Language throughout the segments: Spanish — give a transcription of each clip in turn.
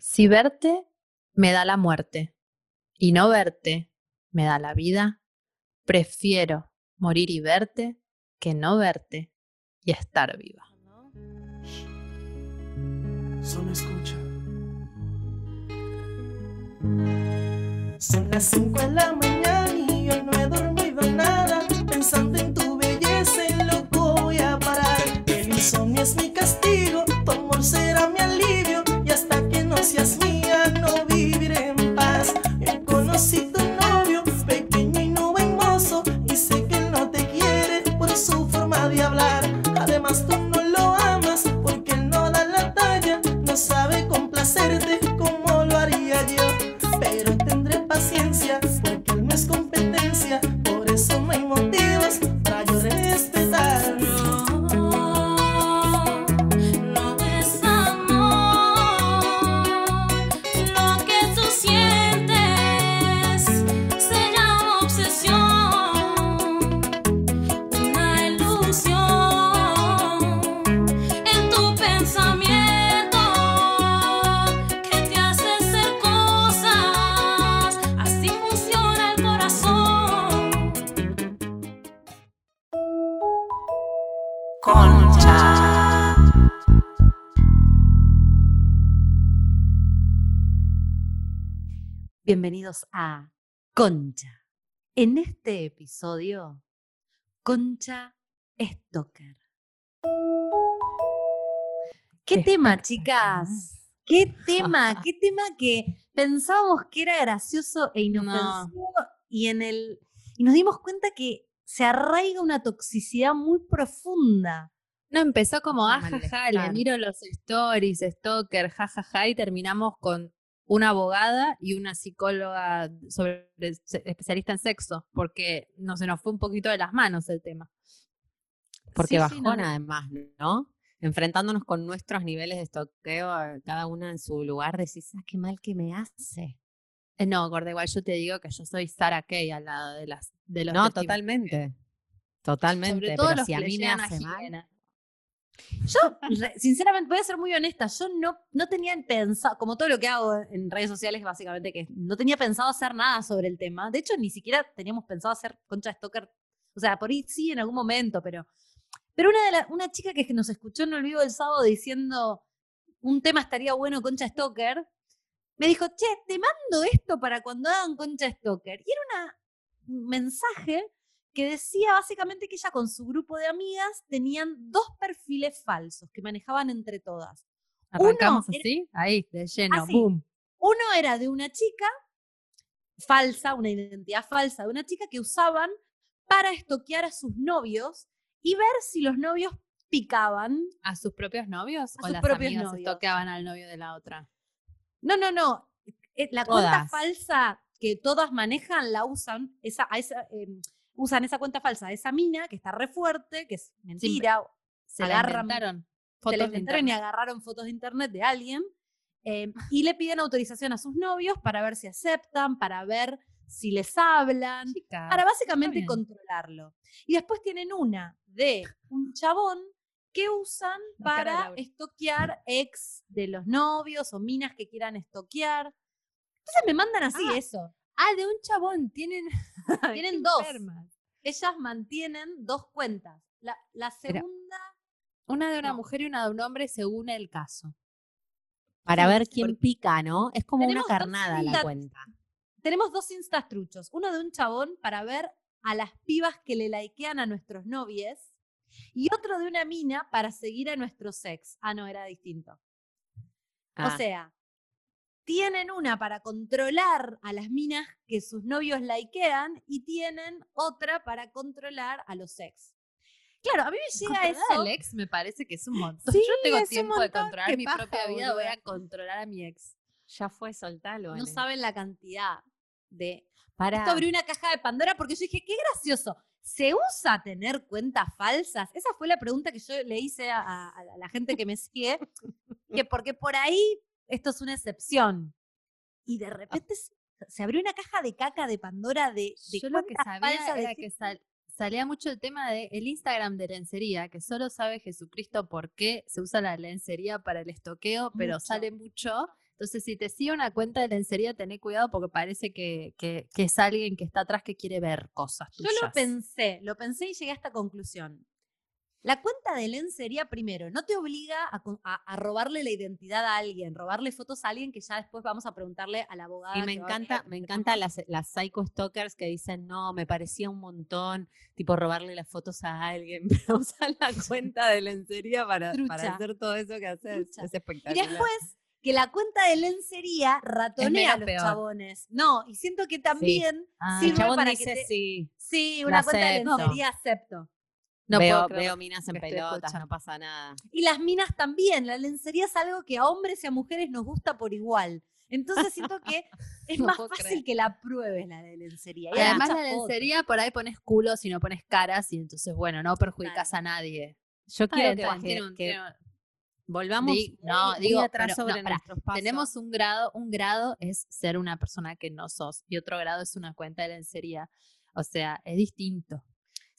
Si verte me da la muerte y no verte me da la vida, prefiero morir y verte que no verte y estar viva. Solo escucha. Son las 5 de la mañana y yo no he dormido nada. Pensando en Bienvenidos a Concha. En este episodio, Concha Stoker. ¿Qué tema, chicas? ¿Qué tema? ¿Qué tema que pensábamos que era gracioso e inofensivo y en el y nos dimos cuenta que se arraiga una toxicidad muy profunda. No empezó como ajaja, le malestar. miro los stories, stalker, jajaja, y terminamos con una abogada y una psicóloga sobre, especialista en sexo, porque no se nos fue un poquito de las manos el tema. Porque Sí, sí, bajón no. además, ¿no? Enfrentándonos con nuestros niveles de estoqueo, eh, cada una en su lugar, decís, ah, qué mal que me hace. Eh, No, gorda, igual yo te digo que yo soy Sara Kay al lado de las de los No, totalmente. Totalmente. Sobre todo pero los si a mí me hace mal. Yo, sinceramente, voy a ser muy honesta, yo no, no tenía pensado, como todo lo que hago en redes sociales, básicamente, que no tenía pensado hacer nada sobre el tema. De hecho, ni siquiera teníamos pensado hacer Concha Stoker. O sea, por ahí sí en algún momento, pero. Pero una, de la- una chica que nos escuchó en el vivo del sábado diciendo un tema estaría bueno Concha Stoker, me dijo, che, te mando esto para cuando hagan Concha Stoker. Y era una- un mensaje que decía básicamente que ella con su grupo de amigas tenían dos perfiles falsos que manejaban entre todas. Arrancamos Uno era- así, ahí, de lleno, Así. boom. Uno era de una chica falsa, una identidad falsa de una chica que usaban para estoquear a sus novios y ver si los novios picaban. ¿A sus propios novios? A ¿O sus las propios amigas novios. toqueaban al novio de la otra? No, no, no. eh, La cuenta Todas. falsa que todas manejan la usan, esa, em, usan esa cuenta falsa de esa mina que está re fuerte, que es mentira. Se agarran- la inventaron. se la inventaron y agarraron fotos de internet de alguien eh, y le piden autorización a sus novios para ver si aceptan, para ver si les hablan, Chica, para básicamente controlarlo. Y después tienen una de un chabón que usan para estoquear ex de los novios o minas que quieran estoquear. Entonces me mandan así Ah, eso. Ah, de un chabón. Tienen, Tienen dos. Ellas mantienen dos cuentas. La, la Pero- segunda... Una de una No. mujer y una de un hombre según el caso. Para Sí, ver quién pica, ¿no? Es como una carnada la insta- cuenta. tenemos dos instas truchos. Uno de un chabón para ver a las pibas que le likean a nuestros novies. Y otro de una mina para seguir a nuestros ex. Ah, no, era distinto. Ah, O sea, tienen una para controlar a las minas que sus novios likean y tienen otra para controlar a los ex. Claro, a mí me llega Controlar eso. al ex me parece que es un montón. Sí, Yo tengo es un tiempo de controlar mi paja, propia vida, voy a controlar a mi ex. ya fue, soltalo. No saben la cantidad de Pará. Esto abrió una caja de Pandora porque yo dije, qué gracioso. ¿Se usa tener cuentas falsas? Esa fue la pregunta que yo le hice a, a- a la gente que me sigue, que porque por ahí esto es una excepción. Y de repente se, se abrió una caja de caca de Pandora de, de Yo lo que sabía de era que sal- salía mucho el tema de el Instagram de lencería, que solo sabe Jesucristo por qué se usa la lencería para el estoqueo, pero Mucho. sale mucho Entonces, si te sigue una cuenta de lencería, tené cuidado porque parece que, que- que es alguien que está atrás que quiere ver cosas Yo tuyas. lo pensé, lo pensé y llegué a esta conclusión. La cuenta de lencería, primero, no te obliga a, con- a- a robarle la identidad a alguien, robarle fotos a alguien que ya después vamos a preguntarle a la abogada. Y me encanta, me encanta las, las psycho stalkers que dicen, no, me parecía un montón, tipo robarle las fotos a alguien, pero usan la cuenta de lencería para, hacer todo eso que haces. Trucha. Es Y espectacular. después que la cuenta de lencería ratonea a los peor. chabones. No, y siento que también Ah, el sirve chabón para dice que te- sí. sí, una cuenta de lencería acepto. No veo, puedo veo minas en pelotas, no pasa nada. Y las minas también. La lencería es algo que a hombres y a mujeres nos gusta por igual. Entonces siento que es No más fácil creer. que la pruebes la de lencería. Y además la fotos. lencería por ahí pones culos y no pones caras y entonces, bueno, no perjudicas a nadie. Yo Está quiero bien, que, que- un- que volvamos Di- no, digo, atrás pero- sobre no, nuestros pasos. Tenemos un grado, un grado es ser una persona que no sos y otro grado es una cuenta de lencería. O sea, es distinto.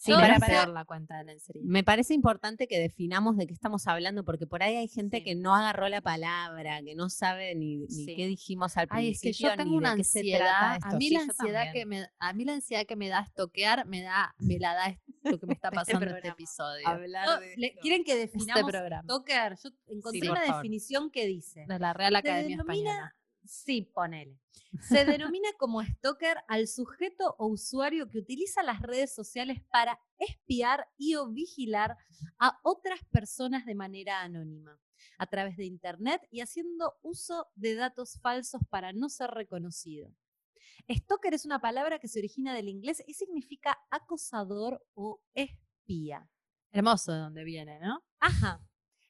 Sí, para- para- la cuenta de lencería. Me parece importante que definamos de qué estamos hablando, porque por ahí hay gente Sí. que no agarró la palabra, que no sabe ni, ni Sí. qué dijimos al Ay, es que principio. yo tengo una ansiedad. A mí Sí, la ansiedad que me, a mí la ansiedad que me da estoquear me da, me la da esto que me está pasando en este episodio. Hablar No, de le- esto. ¿Quieren que Este definamos stalker? Yo encontré una favor. definición que dice. De la Real Academia Española. Sí, ponele. Se denomina como stalker al sujeto o usuario que utiliza las redes sociales para espiar y o vigilar a otras personas de manera anónima, a través de Internet y haciendo uso de datos falsos para no ser reconocido. Stalker es una palabra que se origina del inglés y significa acosador o espía. Hermoso de donde viene, ¿no? Ajá.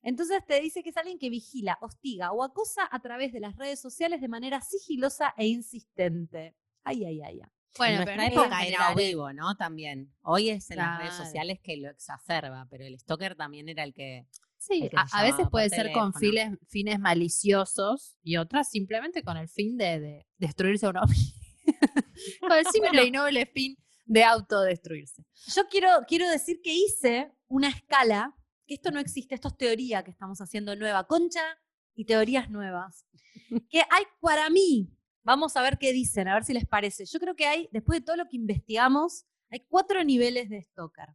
Entonces te dice que es alguien que vigila, hostiga o acosa a través de las redes sociales de manera sigilosa e insistente. Ay, ay, ay. ay. Bueno, en pero época era vivo, ¿no? También. Hoy es en las redes sociales que lo exacerba, pero el stalker también era el que. Sí, el que a, veces puede ser con fines, fines maliciosos y otras simplemente con el fin de, de destruirse a uno con el simple y noble fin de autodestruirse. Yo quiero, quiero decir que hice una escala, que esto no existe, esto es teoría que estamos haciendo nueva, concha y teorías nuevas. Que hay para mí, vamos a ver qué dicen, a ver si les parece. Yo creo que hay, después de todo lo que investigamos, hay cuatro niveles de stalker.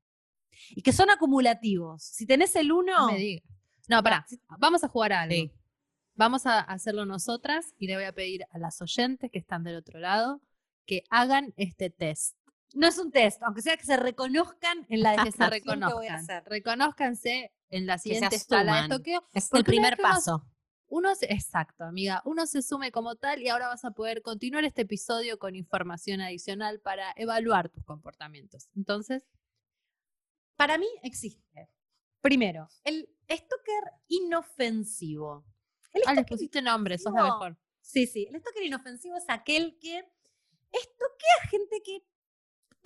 Y que son acumulativos. Si tenés el uno, No me digas. No, pará, vamos a jugar a algo. Sí. Vamos a hacerlo nosotras y le voy a pedir a las oyentes que están del otro lado que hagan este test. No es un test, aunque sea que se reconozcan en la Que se descripción que voy a reconozcan. hacer. Reconózcanse en la siguiente escala de toqueo. Es el primer uno- paso. Uno se, exacto, amiga. Uno se sume como tal y ahora vas a poder continuar este episodio con información adicional para evaluar tus comportamientos. Entonces, Para mí existe. Primero, el stalker inofensivo. El ah, les pusiste nombre, sos la mejor. Sí, sí. El stalker inofensivo es aquel que estoquea gente que,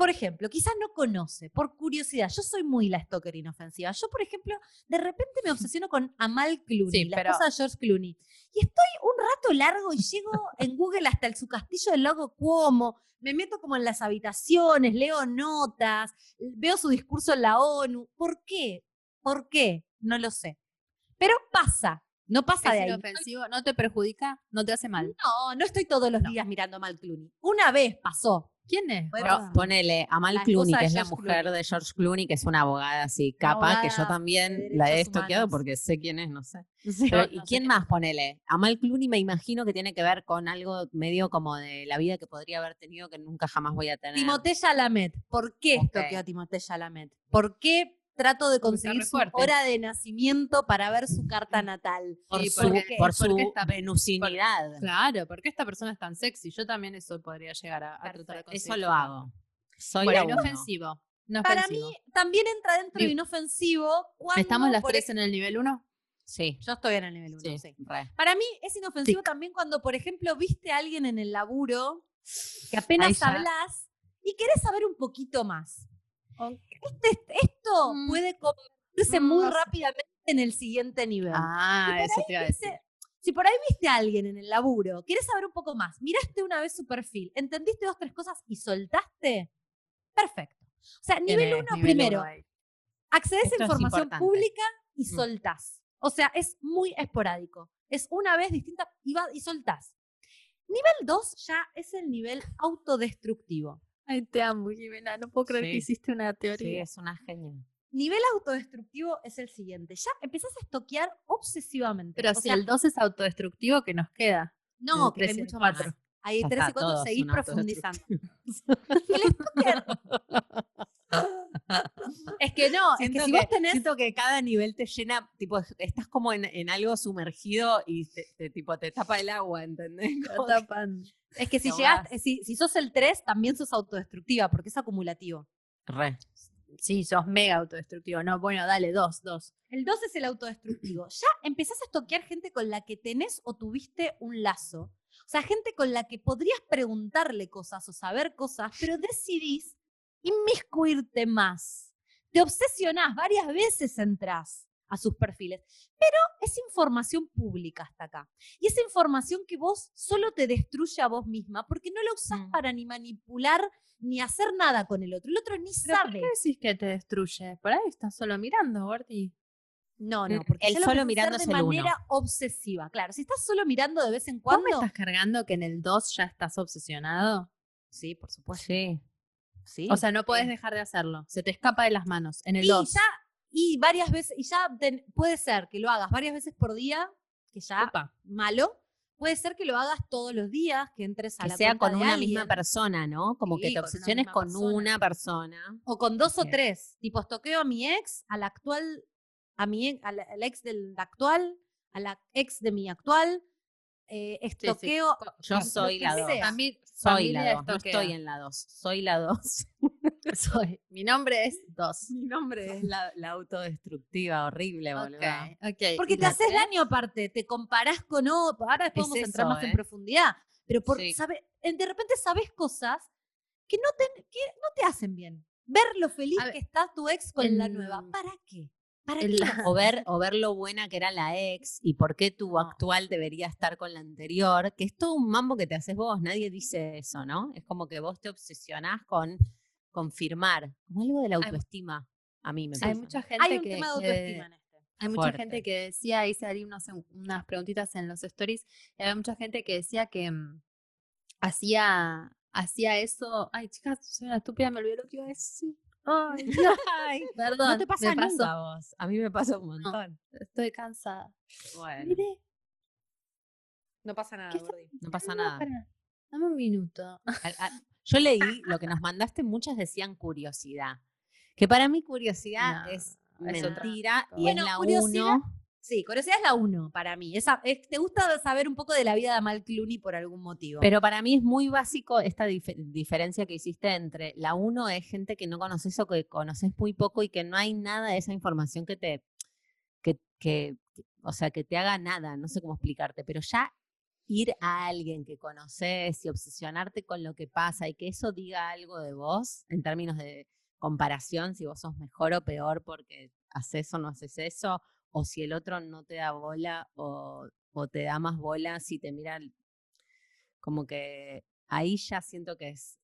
por ejemplo, quizás no conoce, por curiosidad. Yo soy muy la stalker inofensiva. Yo, por ejemplo, de repente me obsesiono con Amal Clooney, Sí, la pero- esposa de George Clooney. Y estoy un rato largo y llego en Google hasta el, su castillo del lago Cuomo. Me meto como en las habitaciones, leo notas, veo su discurso en la ONU. ¿Por qué? ¿Por qué? No lo sé. Pero pasa. No pasa de Es ahí. inofensivo, no te perjudica, no te hace mal. No, no estoy todos los No. días mirando a Mal Clooney. Una vez pasó. ¿Quién es? Bueno, Pero ponele a Mal La Clooney, que es la mujer Clooney. de George Clooney, que es una abogada así, capa, que yo también de la he estoqueado humanos. porque sé quién es, no sé. Sí. Pero, no ¿Y sé quién qué- más ponele? A Mal Clooney me imagino que tiene que ver con algo medio como de la vida que podría haber tenido que nunca jamás voy a tener. Timothée Chalamet. ¿Por qué Ok. estoqueo a Timothée Chalamet? ¿Por qué trato de conseguir su hora de nacimiento para ver su carta natal? por Sí, su, porque- por porque su está- venusinidad. Claro, porque esta persona es tan sexy. Yo también eso podría llegar a, a tratar de Perfecto. Eso conseguir. lo hago. Soy Bueno, la inofensivo. Para mí también entra dentro de inofensivo cuando... ¿Estamos las por tres en el nivel 1? Sí, Yo estoy en el nivel 1, sí, sí. Para mí es inofensivo Tic. también cuando, por ejemplo, viste a alguien en el laburo que apenas hablas y querés saber un poquito más. Este- esto Mm. puede convertirse Mm, muy rápidamente en el siguiente nivel. Ah, por eso te iba a decir. Viste- Si por ahí viste a alguien en el laburo, querés saber un poco más, miraste una vez su perfil, entendiste dos, tres cosas y soltaste, perfecto. O sea, nivel uno, Nivel primero, uno accedes a información pública y Mm. soltás. O sea, es muy esporádico. es una vez distinta y, va, y soltás. Nivel 2 ya es el nivel autodestructivo. Ay, te amo, Jimena. No puedo creer que Sí. hiciste una Sí, teoría. es una genia. Nivel autodestructivo es el siguiente. Ya empezás a estoquear obsesivamente. Pero O si sea, el 2 es autodestructivo, que nos queda? no, que hay mucho más. Hay Ya 13 está, y 4, todos seguís profundizando. El stalker- es que no, es que Siento si que, vos tenés siento que cada nivel te llena, tipo, estás como en, en algo sumergido y te, te- tipo, te tapa el agua, ¿entendés? Es que si si, si sos el 3, también sos autodestructiva, porque es acumulativo. Re. Sí, sos mega autodestructivo. No, bueno, dale, dos, dos. El 2 es el autodestructivo. Ya empezás a estoquear gente con la que tenés o tuviste un lazo. O sea, gente con la que podrías preguntarle cosas o saber cosas, pero decidís inmiscuirte más. Te obsesionás, varias veces entrás a sus perfiles, pero es información pública hasta acá. Y esa información que vos solo te destruye a vos misma porque no la usás Mm. para ni manipular ni hacer nada con el otro. El otro ni ¿Pero por sabe. qué decís que te destruye? Por ahí estás solo mirando, Gordy. No, no, porque el solo mirando hacer es de el uno. manera obsesiva. Claro, si estás solo mirando de vez en ¿Cómo cuando. me estás cargando que en el 2 ya estás obsesionado? Sí, por supuesto. Sí. Sí. O sea, no podés dejar de hacerlo. Se te escapa de las manos. En el y 2. ya, y varias veces, y ya ten- puede ser que lo hagas varias veces por día, que ya Opa. malo. Puede ser que lo hagas todos los días, que entres a Que la sea con una alguien, misma persona, ¿no? Como Sí, que te con obsesiones con persona. una persona. O con dos o tres. Tipo, estoqueo a mi ex, al actual, a mi ex, al, al ex del actual, a la ex de mi actual. Eh, estoqueo. Yo lo soy que la dos. sea. Fami- Soy familia la dos. No estoquea. estoy en la dos. Soy la dos. Soy. Mi nombre es 2. Mi nombre es la, la autodestructiva, horrible, boludo. ok. Porque ¿Y te haces daño aparte, te comparás con otro. Ahora después Es vamos a entrar más en ¿eh? profundidad. Pero por, Sí. sabe- de repente sabes cosas que no te, que no te hacen bien. Ver lo feliz ver, que está tu ex con la nueva. en- ¿Para qué? O ver, o ver lo buena que era la ex y por qué tu actual debería estar con la anterior, que es todo un mambo que te haces vos, nadie dice eso, ¿no? Es como que vos te obsesionás con confirmar, como algo de la Hay- autoestima. A mí me Hay pasa. mucha gente Hay un que, tema de autoestima en este. Hay mucha Fuerte. gente que decía, hice ahí unas, unas preguntitas en los stories, y había mucha gente que decía que mm, hacía, hacía eso. Ay, chicas, soy una estúpida, me olvidé lo que iba a decir. Ay, perdón. no te pasa me pasó. nunca a vos. A mí me pasa un montón. Estoy cansada. Bueno, Miré, No pasa nada, ¿Qué está- Gordi. no pasa nada. Dame un minuto. Yo leí lo que nos mandaste, muchas decían curiosidad. Que para mí curiosidad No, es es otra mentira y Bueno, es la curiosidad- uno. Sí, curiosidad es la uno para mí. Esa, es- te gusta saber un poco de la vida de Amal Clooney por algún motivo. Pero para mí es muy básico esta dif- diferencia que hiciste entre la uno es gente que no conoces o que conoces muy poco y que no hay nada de esa información que te, que, que, que- o sea, que te haga nada, no sé cómo explicarte, pero ya ir a alguien que conoces y obsesionarte con lo que pasa y que eso diga algo de vos en términos de comparación, si vos sos mejor o peor porque haces o no haces eso, o si el otro no te da bola o, o te da más bola si te mira el- como que ahí ya siento que es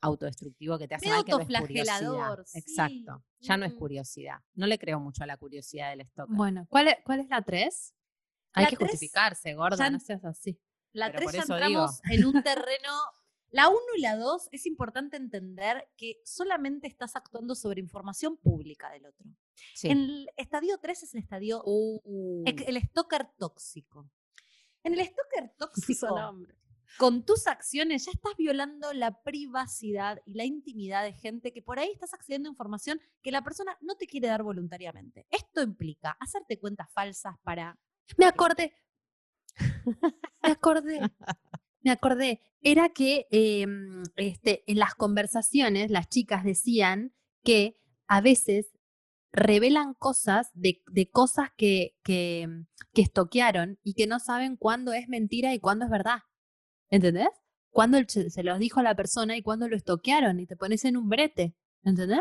autodestructivo, que te hace mal, que no es curiosidad. autoflagelador, sí. Exacto, ya no es curiosidad. No le creo mucho a la curiosidad del stalker. Bueno, ¿cuál es, cuál es la 3? Hay La que tres, justificarse, gorda, ya- no seas así. La Pero 3 por ya entramos en un terreno. La 1 y la 2 es importante entender que solamente estás actuando sobre información pública del otro. Sí. En el estadio 3 es el estadio, Uh, el, stalker tóxico. En el stalker tóxico, con tus acciones ya estás violando la privacidad y la intimidad de gente que por ahí estás accediendo a información que la persona no te quiere dar voluntariamente. Esto implica hacerte cuentas falsas para Me acordé. Me acordé. Me acordé. Era que em, este, en las conversaciones las chicas decían que a veces revelan cosas de, de cosas que, que, em, que estoquearon y que no saben cuándo es mentira y cuándo es verdad. ¿Entendés? Cuándo se los dijo a la persona y cuándo lo estoquearon y te pones en un brete. ¿Entendés?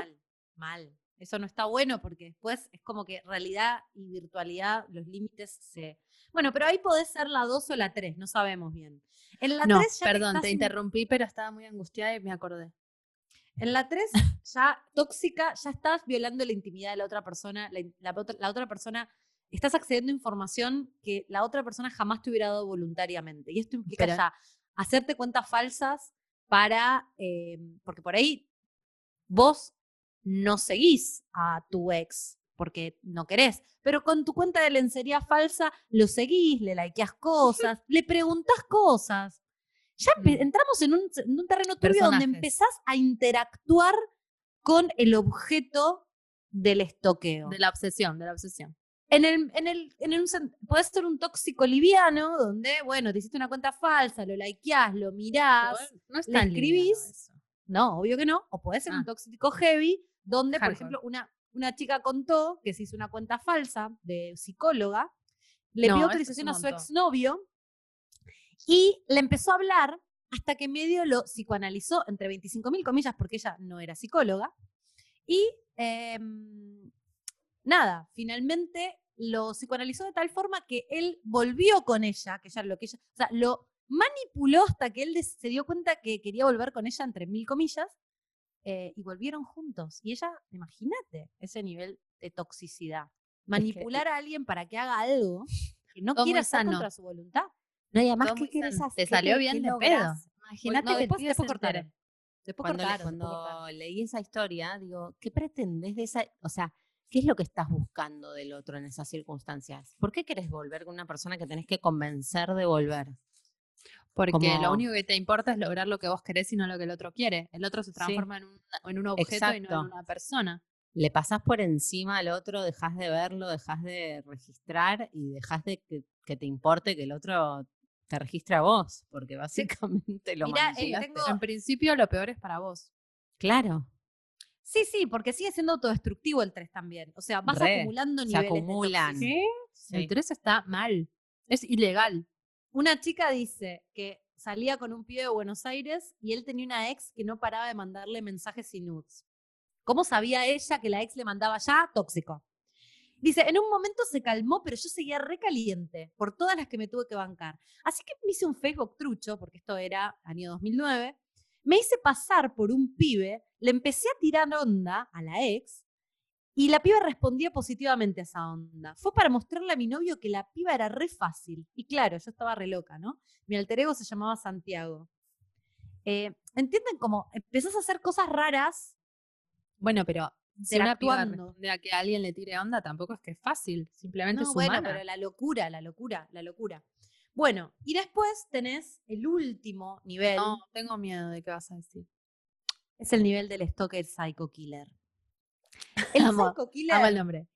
Mal. Eso no está bueno porque después es como que realidad y virtualidad, los límites se... Bueno, pero ahí podés ser la 2 o la 3, no sabemos bien. En la no, 3 ya perdón, te in- interrumpí, pero estaba muy angustiada y me acordé. En la 3 ya tóxica, ya estás violando la intimidad de la otra persona, la, otra- la otra persona estás accediendo a información que la otra persona jamás te hubiera dado voluntariamente. Y esto implica Pero- ya hacerte cuentas falsas para, eh, porque por ahí vos no seguís a tu ex porque no querés, pero con tu cuenta de lencería falsa lo seguís, le likeás cosas, le preguntás cosas. Ya Mm. entramos en un, en un terreno turbio donde empezás a interactuar con el objeto del estoqueo. De la obsesión, de la obsesión. En el, en el, en podés ser un tóxico liviano, donde, bueno, te hiciste una cuenta falsa, lo likeás, lo mirás. No es le escribís. No, obvio que no. O podés ser Ah. un tóxico heavy, donde, por ejemplo, una, una chica contó que se hizo una cuenta falsa de psicóloga, le No, pidió autorización a su exnovio y le empezó a hablar hasta que medio lo psicoanalizó, entre 25.000 comillas, porque ella no era psicóloga. Y em, nada, finalmente lo psicoanalizó de tal forma que él volvió con ella, que ya lo que ella, o sea, lo manipuló hasta que él se dio cuenta que quería volver con ella, entre mil comillas, eh, y volvieron juntos. Y ella, imagínate ese nivel de toxicidad. Manipular a alguien para que haga algo que no muy hacer sano. contra su voluntad. No, y además, ¿qué quieres hacer? Te salió ¿Qué- bien de pedo. Imagínate no, que el después, después cortaron. Después cuando, cortaron, después cuando cortaron. leí esa historia, digo, ¿qué pretendes de esa? O sea, ¿qué es lo que estás buscando del otro en esas circunstancias? ¿Por qué querés volver con una persona que tenés que convencer de volver? Porque Como- lo único que te importa es lograr lo que vos querés y no lo que el otro quiere. El otro se transforma en, un, en un objeto y no en una persona. Le pasás por encima al otro, dejas de verlo, dejas de registrar y dejas de que, que te importe que el otro te registre a vos, porque básicamente lo Mirá, eh, tengo- En principio lo peor es para vos. Claro, Sí, sí, porque sigue siendo autodestructivo el 3 también. O sea, vas Re, acumulando se niveles. de acumulan. sí. El 3 está mal. Es ilegal. Una chica dice que salía con un pibe de Buenos Aires y él tenía una ex que no paraba de mandarle mensajes y nudes. ¿Cómo sabía ella que la ex le mandaba ya? Tóxico. Dice, en un momento se calmó, pero yo seguía recaliente por todas las que me tuve que bancar. Así que me hice un Facebook trucho, porque esto era año 2009. Me hice pasar por un pibe, le empecé a tirar onda a la ex y la piba respondía positivamente a esa onda. Fue para mostrarle a mi novio que la piba era re fácil. Y claro, yo estaba re loca, ¿no? Mi alter ego se llamaba Santiago. Eh, ¿Entienden cómo empezás a hacer cosas raras? Bueno, pero si una piba responde a que alguien le tire onda, tampoco es que es fácil. Simplemente No, es bueno, humana. pero la locura, la locura, la locura. Bueno, y después tenés el último nivel. No, tengo miedo de qué vas a decir. Es el nivel del stalker psycho killer. El Amo, psycho killer, Amo el nombre.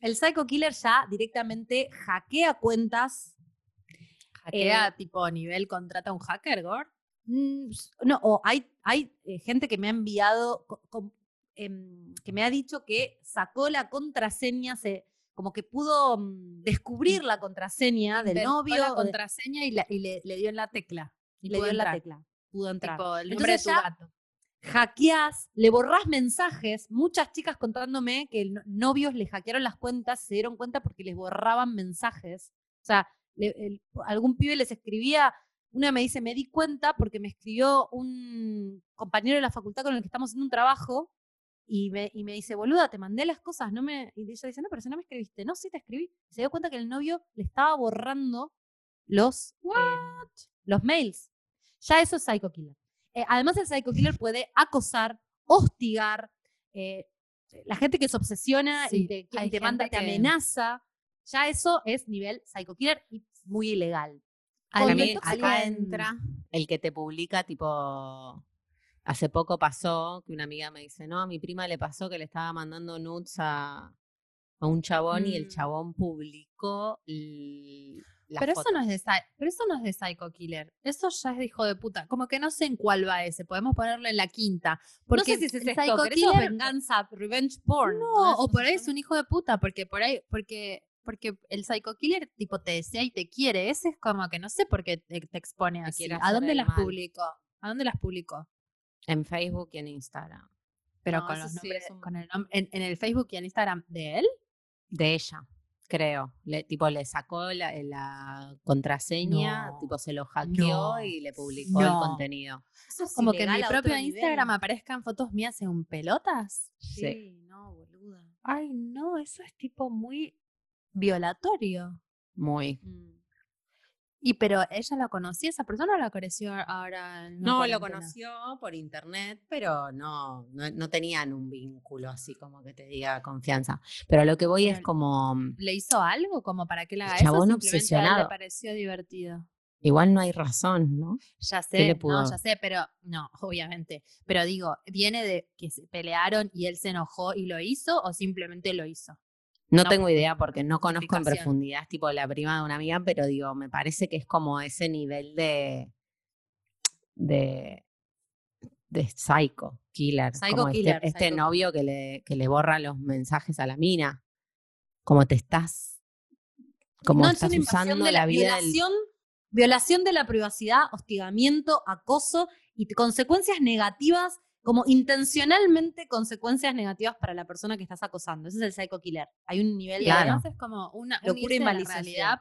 el psycho killer ya directamente hackea cuentas. Hackea tipo nivel contrata a un hacker, Gore. Mm, No, o hay, hay eh, gente que me ha enviado, em, que me ha dicho que sacó la contraseña, se, como que pudo mm, descubrir la contraseña del Inventó novio. la de- contraseña y, la- y le, le dio en la tecla. Y le dio en la tecla. Pudo entrar. Tipo, el nombre Entonces de tu ya- gato. Hackeás, le borrás mensajes. Muchas chicas contándome que novios le hackearon las cuentas, se dieron cuenta porque les borraban mensajes. O sea, le- el- algún pibe les escribía, una me dice, me di cuenta porque me escribió un compañero de la facultad con el que estamos haciendo un trabajo y me, y me dice, boluda, te mandé las cosas, no me... Y ella dice, no, pero si no me escribiste. No, sí te escribí. Y se dio cuenta que el novio le estaba borrando los, em, los mails. Ya eso es psycho killer. Eh, además, el psycho killer puede acosar, hostigar, eh, la gente que se obsesiona y te, y hay te manda, te que- amenaza. Ya eso es nivel psycho killer y muy ilegal. Para Con mí, acá entra el que te publica, tipo, hace poco pasó que una amiga me dice, no, a mi prima le pasó que le estaba mandando nudes a, a un chabón y el Mm. chabón publicó l- la Pero eso, no es de, pero eso no es de Psycho Killer. Eso ya es de hijo de puta. Como que no sé en cuál va ese. Podemos ponerlo en la quinta. Porque no sé si es Psycho eso es Killer- venganza, revenge porn. No, o por ahí es un hijo de puta, porque por ahí, porque, porque el psycho killer tipo te desea y te quiere. Ese es como que no sé por qué te, te expone así. ¿A dónde las publicó? ¿A dónde las publicó? En Facebook y en Instagram. Pero No, con los nombres, un- con el en, en el Facebook y en Instagram de él. De ella, creo. Le, tipo, le sacó la, la contraseña, No, tipo, se lo hackeó no, y le publicó el contenido. Eso es Como que en mi propio nivel. Instagram aparezcan fotos mías en pelotas. Sí. Sí, no, boluda. Ay, no, eso es tipo muy. Violatorio. Muy. Y pero ella la conocía, esa persona la conoció ahora No, lo conoció por internet, pero no, no, no tenían un vínculo así como que te diga confianza. Pero lo que voy es como, mm, ¿Le hizo algo como para que le haga eso? chabón él obsesionado. le pareció divertido. igual no hay razón, ¿no? Ya ¿Qué le sé, no, ya sé, pero no, obviamente. Pero digo, ¿viene de que se pelearon y él se enojó y lo hizo o simplemente lo hizo? No, No, tengo idea porque no conozco en profundidad, tipo la prima de una amiga, pero digo, me parece que es como ese nivel de. de. de psycho killer. Psycho como este- killer, este, psycho novio que le, que le borra los mensajes a la mina. Como te estás. Como No, es estás usando de la la vida del. violación, violación de la privacidad, hostigamiento, acoso y consecuencias negativas, como intencionalmente consecuencias negativas para la persona que estás acosando. Ese es el psycho killer. Hay un nivel Y de... Claro. además es como una un Locura y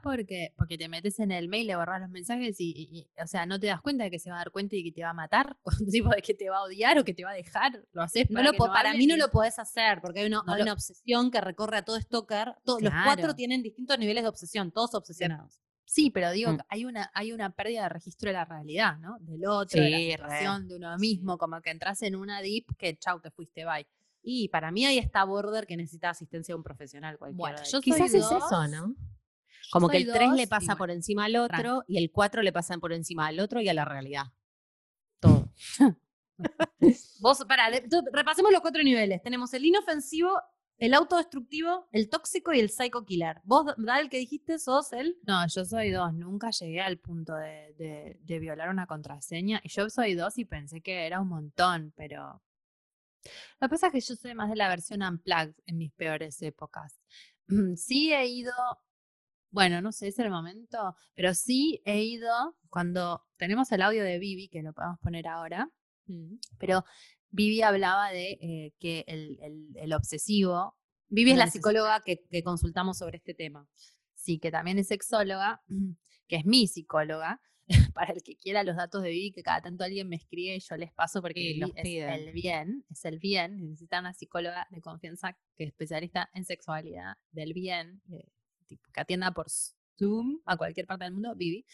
porque, porque te metes en el mail, le borras los mensajes y, y- y, o sea, no te das cuenta de que se va a dar cuenta y que te va a matar, tipo de que te va a odiar o que te va a dejar. Lo haces No para, lo que po- no para mí no lo podés hacer porque hay, una, No hay lo- una obsesión que recorre a todo stalker. To- Los cuatro Claro. tienen distintos niveles de obsesión, todos obsesionados. Sí, pero digo, Mm. hay una, hay una pérdida de registro de la realidad, ¿no? Del otro, de la re. situación, de uno mismo, como que entras en una deep que chau, te fuiste, bye. Y para mí ahí está border que necesita asistencia de un profesional cualquiera. Bueno, yo. Quizás es eso, ¿no? Como que el 3 dos le pasa bueno, por encima al otro y el 4 le pasa por encima al otro y a la realidad. todo. Vos, para, repasemos los cuatro niveles. Tenemos el inofensivo, el autodestructivo, el tóxico y el psycho killer. Vos, Dal, que dijiste, sos el. No, yo soy dos, nunca llegué al punto de, de- de violar una contraseña. Y yo soy dos y pensé que era un montón, pero. Lo que pasa es que yo soy más de la versión unplugged en mis peores épocas. Sí he ido, bueno, no sé, es el momento, pero sí he ido cuando tenemos el audio de Vivi, que lo podemos poner ahora, pero Vivi hablaba de eh, que el, el- el obsesivo. Vivi es la psicóloga que, que consultamos sobre este tema. sí, que también es sexóloga, que es mi psicóloga, para el que quiera los datos de Vivi, que cada tanto alguien me escribe y yo les paso porque Sí, los es piden. el bien, es el bien, necesita una psicóloga de confianza que es especialista en sexualidad del bien, eh, tipo, que atienda por Zoom a cualquier parte del mundo, Vivi.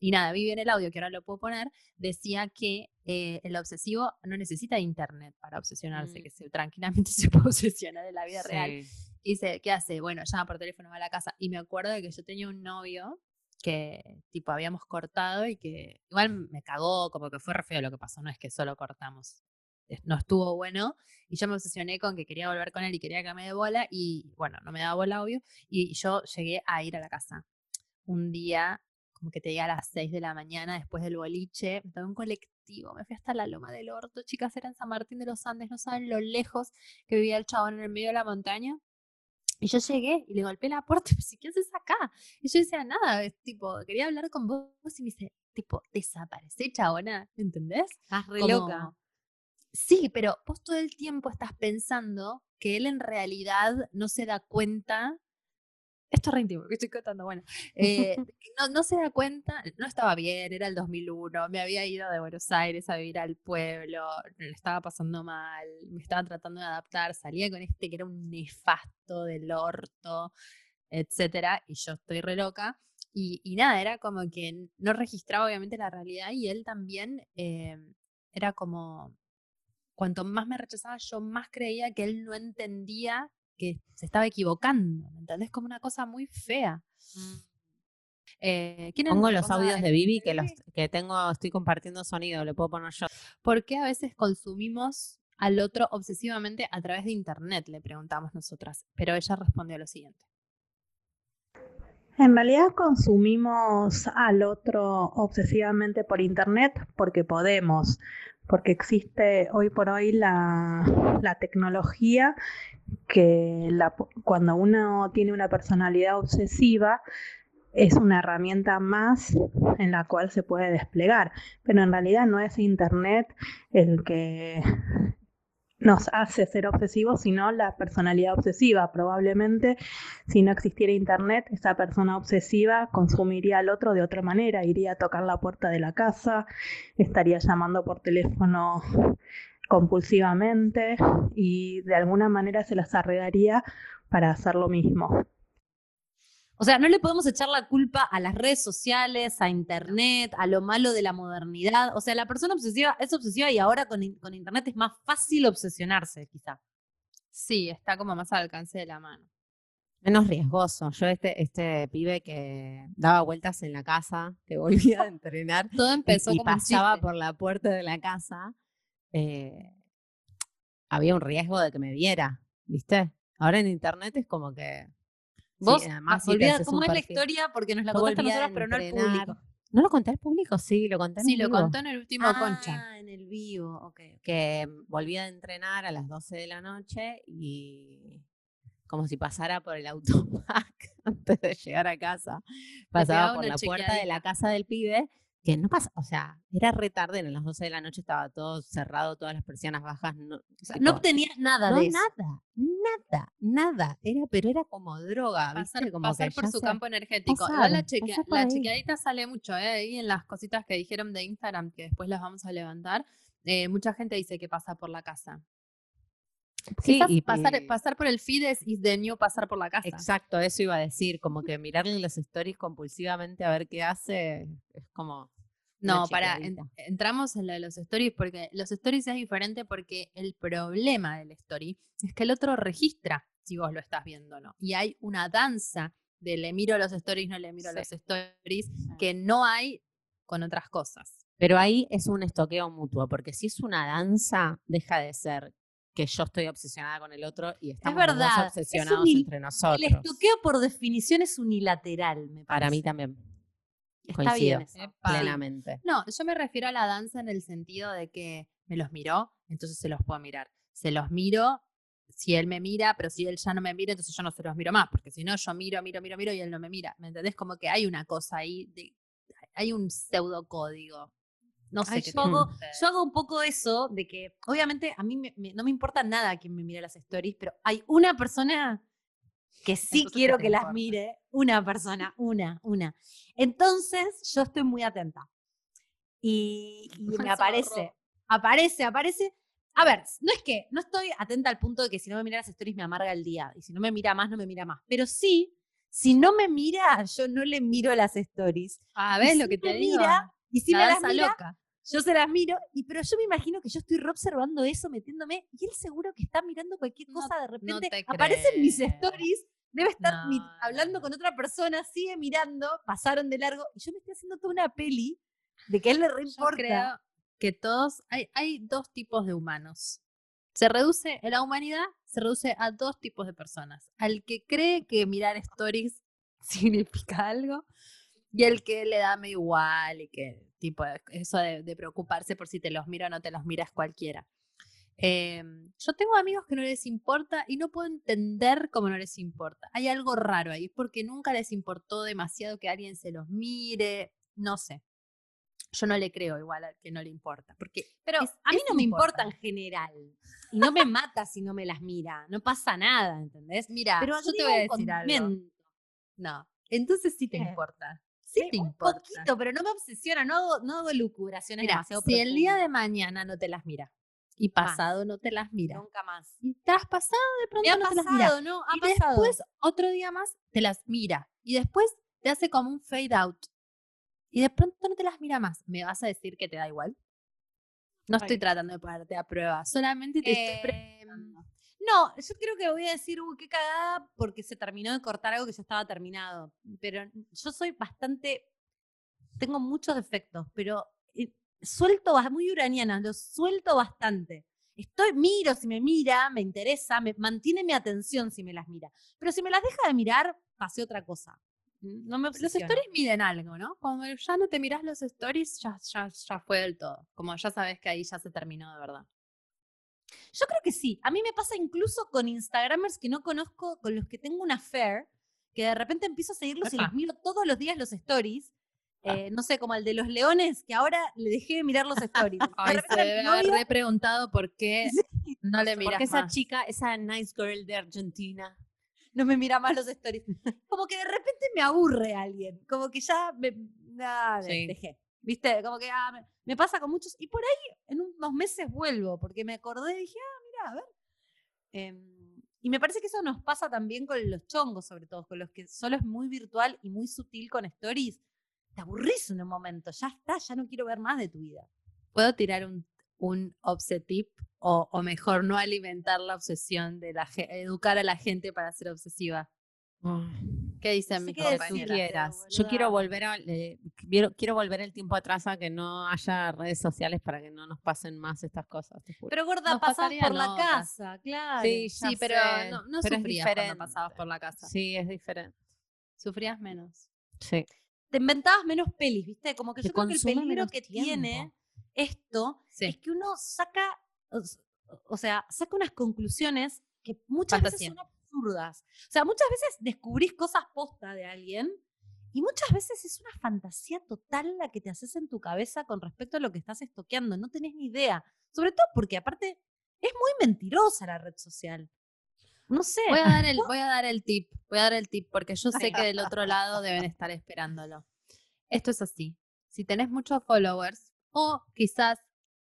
Y nada, Vivi en el audio, que ahora lo puedo poner, decía que eh, el obsesivo no necesita internet para obsesionarse, Mm. que se, tranquilamente se puede obsesionar en la vida real. Sí. Y dice, ¿qué hace? Bueno, llama por teléfono va a la casa. Y me acuerdo de que yo tenía un novio que, tipo, habíamos cortado y que igual me cagó, como que fue re feo lo que pasó. No es que solo cortamos. No estuvo bueno. Y yo me obsesioné con que quería volver con él y quería que me dé bola. Y bueno, no me daba bola, obvio. Y yo llegué a ir a la casa. Un día, como que te diga a las 6 de la mañana, después del boliche, me tomé un colectivo, me fui hasta la Loma del Orto. Chicas, era en San Martín de los Andes, no saben lo lejos que vivía el chabón en el medio de la montaña. Y yo llegué y le golpeé la puerta me dice, ¿qué haces acá? Y yo decía, nada, es tipo, quería hablar con vos y me dice, tipo, desaparece, chabona, ¿entendés? Estás re Como- loca. Sí, pero vos todo el tiempo estás pensando que él en realidad no se da cuenta. Esto es re íntimo, que estoy contando, bueno. eh, no, no se da cuenta, no estaba bien, era el 2001, me había ido de Buenos Aires a vivir al pueblo, le estaba pasando mal, me estaba tratando de adaptar, salía con este que era un nefasto del orto, etcétera, y yo estoy re loca. Y, y nada, era como que no registraba obviamente la realidad y él también eh, era como cuanto más me rechazaba, yo más creía que él no entendía que se estaba equivocando, ¿me entendés? Como una cosa muy fea. Eh, ¿quieren Pongo los audios de Vivi que los que tengo, estoy compartiendo sonido, lo puedo poner yo. ¿Por qué a veces consumimos al otro obsesivamente a través de internet? Le preguntamos nosotras. Pero ella respondió lo siguiente. En realidad consumimos al otro obsesivamente por internet porque podemos, porque existe hoy por hoy la, la tecnología que la- cuando uno tiene una personalidad obsesiva es una herramienta más en la cual se puede desplegar, pero en realidad no es internet el que nos hace ser obsesivos, sino la personalidad obsesiva. Probablemente si no existiera internet, esa persona obsesiva consumiría al otro de otra manera, iría a tocar la puerta de la casa, estaría llamando por teléfono compulsivamente y de alguna manera se las arreglaría para hacer lo mismo. O sea, no le podemos echar la culpa a las redes sociales, a internet, a lo malo de la modernidad. O sea, la persona obsesiva es obsesiva y ahora con, con internet es más fácil obsesionarse, quizá. Sí, está como más al alcance de la mano. Menos riesgoso. Yo este, este pibe que daba vueltas en la casa, que volvía a entrenar Todo y, empezó y como un pasaba por la puerta de la casa, eh, había un riesgo de que me viera, ¿viste? Ahora en internet es como que... sí, Vos, además, ah, olvida haces cómo es la historia porque nos la contaste a nosotros, pero no al público. ¿No lo conté al público? Sí, lo conté en Sí, lo vivo. contó en el último Concha. Ah, en el vivo, ok. que volvía de entrenar a las 12 de la noche y como si pasara por el automac antes de llegar a casa, pasaba por la puerta de la casa del pibe, que no pasa, o sea, era re tarde, a las 12 de la noche estaba todo cerrado, todas las persianas bajas, no, O sea, tipo, no obtenías nada no, de eso. nada, nada, nada, era, pero era como droga, Pasar, ¿viste? Como pasar que por su campo energético. pasar, la, chequea- la chequeadita sale mucho, ¿eh? Ahí en las cositas que dijeron de Instagram, que después las vamos a levantar. eh, mucha gente dice que pasa por la casa. Sí, Quizás y- pasar, y- pasar por el feed es the new pasar por la casa. Exacto, eso iba a decir, como que mirarle los stories compulsivamente a ver qué hace, es como... No, para, entramos en lo de los stories porque los stories es diferente porque el problema del story es que el otro registra si vos lo estás viendo o no. Y hay una danza de le miro los stories, no le miro Sí. los stories, que no hay con otras cosas. Pero ahí es un estoqueo mutuo, porque si es una danza, deja de ser que yo estoy obsesionada con el otro y estamos dos verdad, es obsesionados unil- entre nosotros. El estoqueo por definición es unilateral, me Para mí parece. también, Está coincido. bien eso. Plenamente. No, yo me refiero a la danza en el sentido de que me los miró, entonces se los puedo mirar. Se los miro si él me mira, pero si él ya no me mira, entonces yo no se los miro más, porque si no, yo miro, miro, miro, miro y él no me mira. ¿Me entendés? Como que hay una cosa ahí, de, hay un pseudocódigo. No sé Ay, yo, hago, yo hago un poco eso de que, obviamente, a mí me- me- no me importa nada quien me mire las stories, pero hay una persona que sí Entonces, ¿qué quiero que las mire. Una persona, una, una. Entonces, yo estoy muy atenta. Y, me aparece, aparece, aparece. A ver, no es que no estoy atenta al punto de que si no me mira las stories me amarga el día. Y si no me mira más, no me mira más. Pero sí, si no me mira, yo no le miro las stories. Ah, Y ¿ves si lo que te me digo? mira, Y si La me las mira, loca. Yo se las miro, y pero yo me imagino que yo estoy re observando eso, metiéndome, y él seguro que está mirando cualquier No- cosa, de no repente te aparecen mis stories, debe estar No, hablando no. con otra persona, sigue mirando, pasaron de largo, y yo me estoy haciendo toda una peli de que a él le re Yo importa. creo que todos, hay, hay dos tipos de humanos. Se reduce, en la humanidad se reduce a dos tipos de personas. Al que cree que mirar stories significa algo y el que le da medio igual y que tipo eso de, de preocuparse por si te los mira o no te los miras cualquiera. Em, yo tengo amigos que no les importa y no puedo entender cómo no les importa. Hay algo raro ahí, porque nunca les importó demasiado que alguien se los mire, no sé. Yo no le creo igual al que no le importa, porque Pero es- a mí es no me importa en general. Y no me mata si no me las mira. No pasa nada, ¿entendés? Mira, Pero yo te voy a decir algo. No, entonces sí te ¿Qué? importa. Sí Sí, te un importa. poquito, pero no me obsesiona, no hago, no hago lucubraciones Mira, demasiado si el día de mañana no te las mira y Más. pasado no te las mira Nunca más. y has pasado de pronto Me no te las mira pasado, ¿no? Ha y pasado. después otro día más te las mira y después te hace como un fade out y de pronto no te las mira más. ¿Me vas a decir que te da igual? No estoy tratando de ponerte a prueba, solamente te estoy Em, preguntando. No, yo creo que voy a decir, uy, qué cagada, porque se terminó de cortar algo que ya estaba terminado. Pero yo soy bastante. Tengo muchos defectos, pero eh, suelto, muy uraniana, lo suelto bastante. Estoy, miro si me mira, me interesa, me mantiene mi atención si me las mira. Pero si me las deja de mirar, pasé otra cosa. No me Los stories miden algo, ¿no? Cuando ya no te miras los stories, ya, ya, ya fue del todo. Como ya sabes que ahí ya se terminó de verdad. Yo creo que sí. A mí me pasa incluso con Instagramers que no conozco, con los que tengo una affair, que de repente empiezo a seguirlos y les miro todos los días los stories. eh, no sé, como el de los leones, que ahora le dejé de mirar los stories. Ay, se debe haber novio- re preguntado por qué Sí, no le miras Porque esa chica, esa nice girl de Argentina, no me mira más los stories. Como que de repente me aburre alguien. Como que ya me ah, Sí. dejé. ¿Viste? Como que ah, me, me pasa con muchos. Y por ahí en unos meses vuelvo, porque me acordé y dije, ah, mira, a ver. Em, Y me parece que eso nos pasa también con los chongos, sobre todo, con los que solo es muy virtual y muy sutil con stories. Te aburrís en un momento, ya está, ya no quiero ver más de tu vida. ¿Puedo tirar un, un obsetip? O, o mejor, no alimentar la obsesión de la educar a la gente para ser obsesiva. ¿Qué dicen mis compañeras? Yo quiero volver a, eh, quiero, quiero volver el tiempo atrás a que no haya redes sociales para que no nos pasen más estas cosas, te juro. Pero gorda, Nos pasás por la casa, claro. Sí, Sí, ya pero sé, no, no pero es sufrías cuando pasabas por la casa. Sí, es diferente. Sufrías menos. Sí. Te inventabas menos pelis, ¿viste? Como que Te yo creo que el peligro que tiempo. tiene esto Sí. es que uno saca, o sea, saca unas conclusiones que muchas Fantasía. veces son absurdas. O sea, muchas veces descubrís cosas posta de alguien y muchas veces es una fantasía total la que te haces en tu cabeza con respecto a lo que estás estoqueando. No tenés ni idea. Sobre todo porque aparte es muy mentirosa la red social. No sé. Voy a dar el, voy a dar el tip, voy a dar el tip, porque yo sé que del otro lado deben estar esperándolo. Esto es así. Si tenés muchos followers, o quizás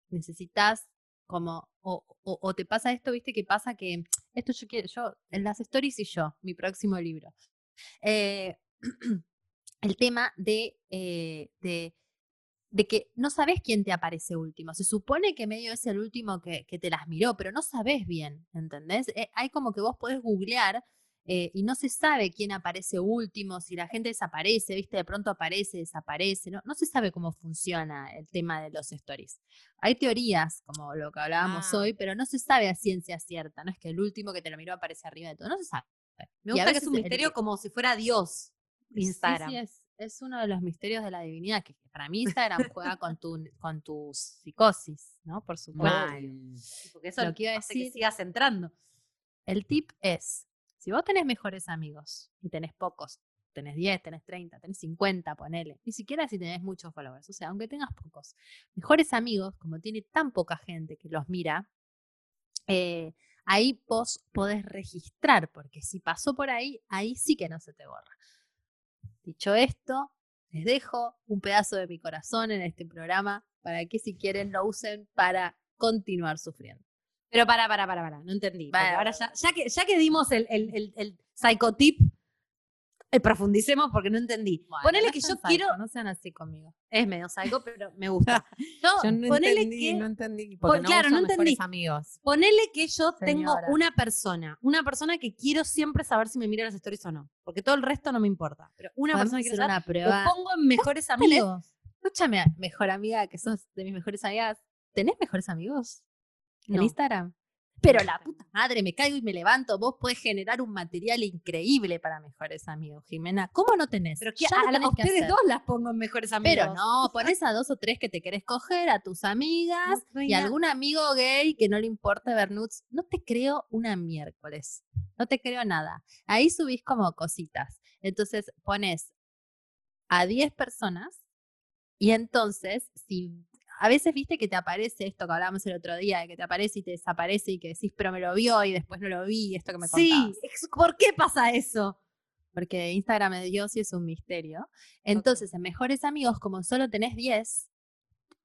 necesitas como, o, o- o te pasa esto, viste que pasa que esto yo quiero, yo, en las stories y yo, mi próximo libro. Eh, el tema de, eh, de, de que no sabes quién te aparece último. Se supone que medio es el último que, que te las miró, pero no sabes bien, ¿entendés? Eh, hay como que vos podés googlear eh, y no se sabe quién aparece último, si la gente desaparece, ¿viste? De pronto aparece, desaparece, no, no se sabe cómo funciona el tema de los stories. Hay teorías, como lo que hablábamos Ah. hoy, pero no se sabe a ciencia cierta, no es que el último que te lo miró aparece arriba de todo, no se sabe. Me gusta que es un misterio como si fuera Dios. Sí, Instagram. Sí, es, es uno de los misterios de la divinidad, que para mí Instagram juega con tu, con tu psicosis, ¿no? Por supuesto. Porque eso Lo que iba a hace que sigas entrando. El tip es, si vos tenés mejores amigos y tenés pocos, tenés 10, tenés 30, tenés 50, ponele, ni siquiera si tenés muchos followers, o sea, aunque tengas pocos, mejores amigos, como tiene tan poca gente que los mira, eh, ahí vos podés registrar, porque si pasó por ahí, ahí sí que no se te borra. Dicho esto, les dejo un pedazo de mi corazón en este programa para que si quieren lo usen para continuar sufriendo. Pero para, para, para, para, no entendí. Para, ahora ya, ya que, ya que dimos el, el, el, el psicotip, eh, profundicemos porque no entendí. Bueno, ponele no que yo sean quiero. psycho, No sean así conmigo. Es medio psycho, pero me gusta. Yo, Yo no ponele entendí, que. no entendí. Porque no claro, uso no entendí. amigos. Ponele que yo tengo Señora. una persona, una persona que quiero siempre saber si me mira las stories o no. Porque todo el resto no me importa. Pero una persona que quiero saber, lo pongo en mejores amigos. Escúchame, mejor amiga, que sos de mis mejores amigas. ¿Tenés mejores amigos? ¿En No. Instagram? Pero la puta madre, me caigo y me levanto. Vos podés generar un material increíble para mejores amigos, Jimena. ¿Cómo no tenés? Pero que Ya a, a tenés que ustedes dos las pongo en mejores amigos. Pero no, pones a dos o tres que te querés coger, a tus amigas y reina. algún amigo gay que no le importa ver nudes. No te creo una miércoles. No te creo nada. Ahí subís como cositas. Entonces pones a 10 personas y entonces, si a veces viste que te aparece esto que hablábamos el otro día, de que te aparece y te desaparece y que decís, pero me lo vio y después no lo vi, esto que me Sí, contabas ex- ¿por qué pasa eso? porque Instagram de Dios y es un misterio. Entonces, en Mejores Amigos, como solo tenés 10,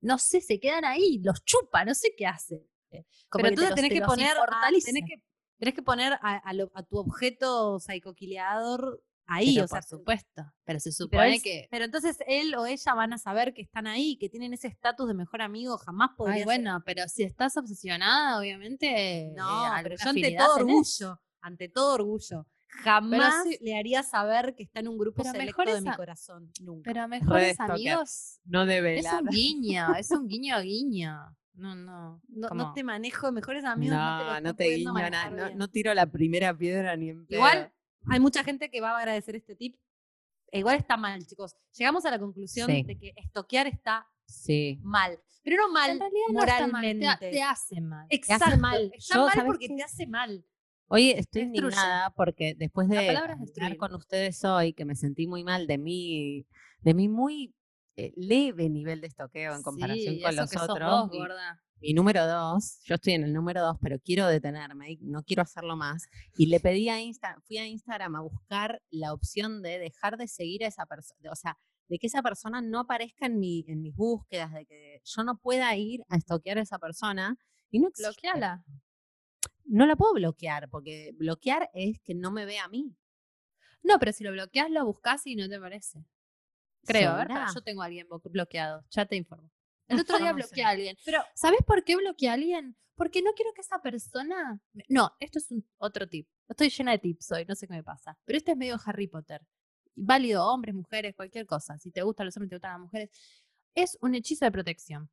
no sé, se quedan ahí, los chupa, no sé qué hace. Como Pero que te los- tenés te que poner, a, tenés que, tenés que poner a tu objeto psicoquileador ahí, Pero o sea, por supuesto. Pero se pero, supone él- que. pero entonces él o ella van a saber que están ahí, que tienen ese estatus de mejor amigo, jamás podría Ay, ser- bueno, pero si estás obsesionada, obviamente. No, eh, pero alguna yo ante todo orgullo, ante todo orgullo, jamás le haría saber que está en un grupo Pero selecto de mejores mi a- corazón, nunca. Pero Mejores. Amigos. No debe Es un guiño, es un guiño guiño. No, no. no, no te manejo, mejores amigos no, te, No, están no te guiño nada. No, no tiro la primera piedra ni en pedo. Igual hay mucha gente que va a agradecer este tip. E Igual está mal, chicos. Llegamos a la conclusión Sí. de que estoquear está Sí. mal. Pero no mal En realidad no está mal, moralmente. te, ha- te hace mal. Exacto. mal. Está Yo, mal ¿sabes porque qué? te hace mal. Hoy estoy Destruye. indignada porque después La de palabra es hablar destruir. con ustedes hoy, que me sentí muy mal de mi, de mi muy eh, leve nivel de estoqueo en comparación Sí, con los que sos otros. vos, gorda. Mi número dos, yo estoy en el número dos, pero quiero detenerme y no quiero hacerlo más. Y le pedí a Instagram, fui a Instagram a buscar la opción de dejar de seguir a esa persona, o sea, de que esa persona no aparezca en, mi, en mis búsquedas, de que yo no pueda ir a estoquear a esa persona. Y no existe. Bloqueala. no la puedo bloquear, porque bloquear es que no me vea a mí. No, pero si lo bloqueas, lo buscas y no te parece. Creo, a ver, ¿Segura? pará, yo tengo a alguien bloqueado, ya te informo. El otro día bloqueé a alguien. Pero- ¿Sabes por qué bloqueé a alguien? Porque no quiero que esa persona. No, esto es un otro tip. Estoy llena de tips hoy, no sé qué me pasa. Pero este es medio Harry Potter. Válido, hombres, mujeres, cualquier cosa. Si te gustan los hombres, te gustan las mujeres. Es un hechizo de protección.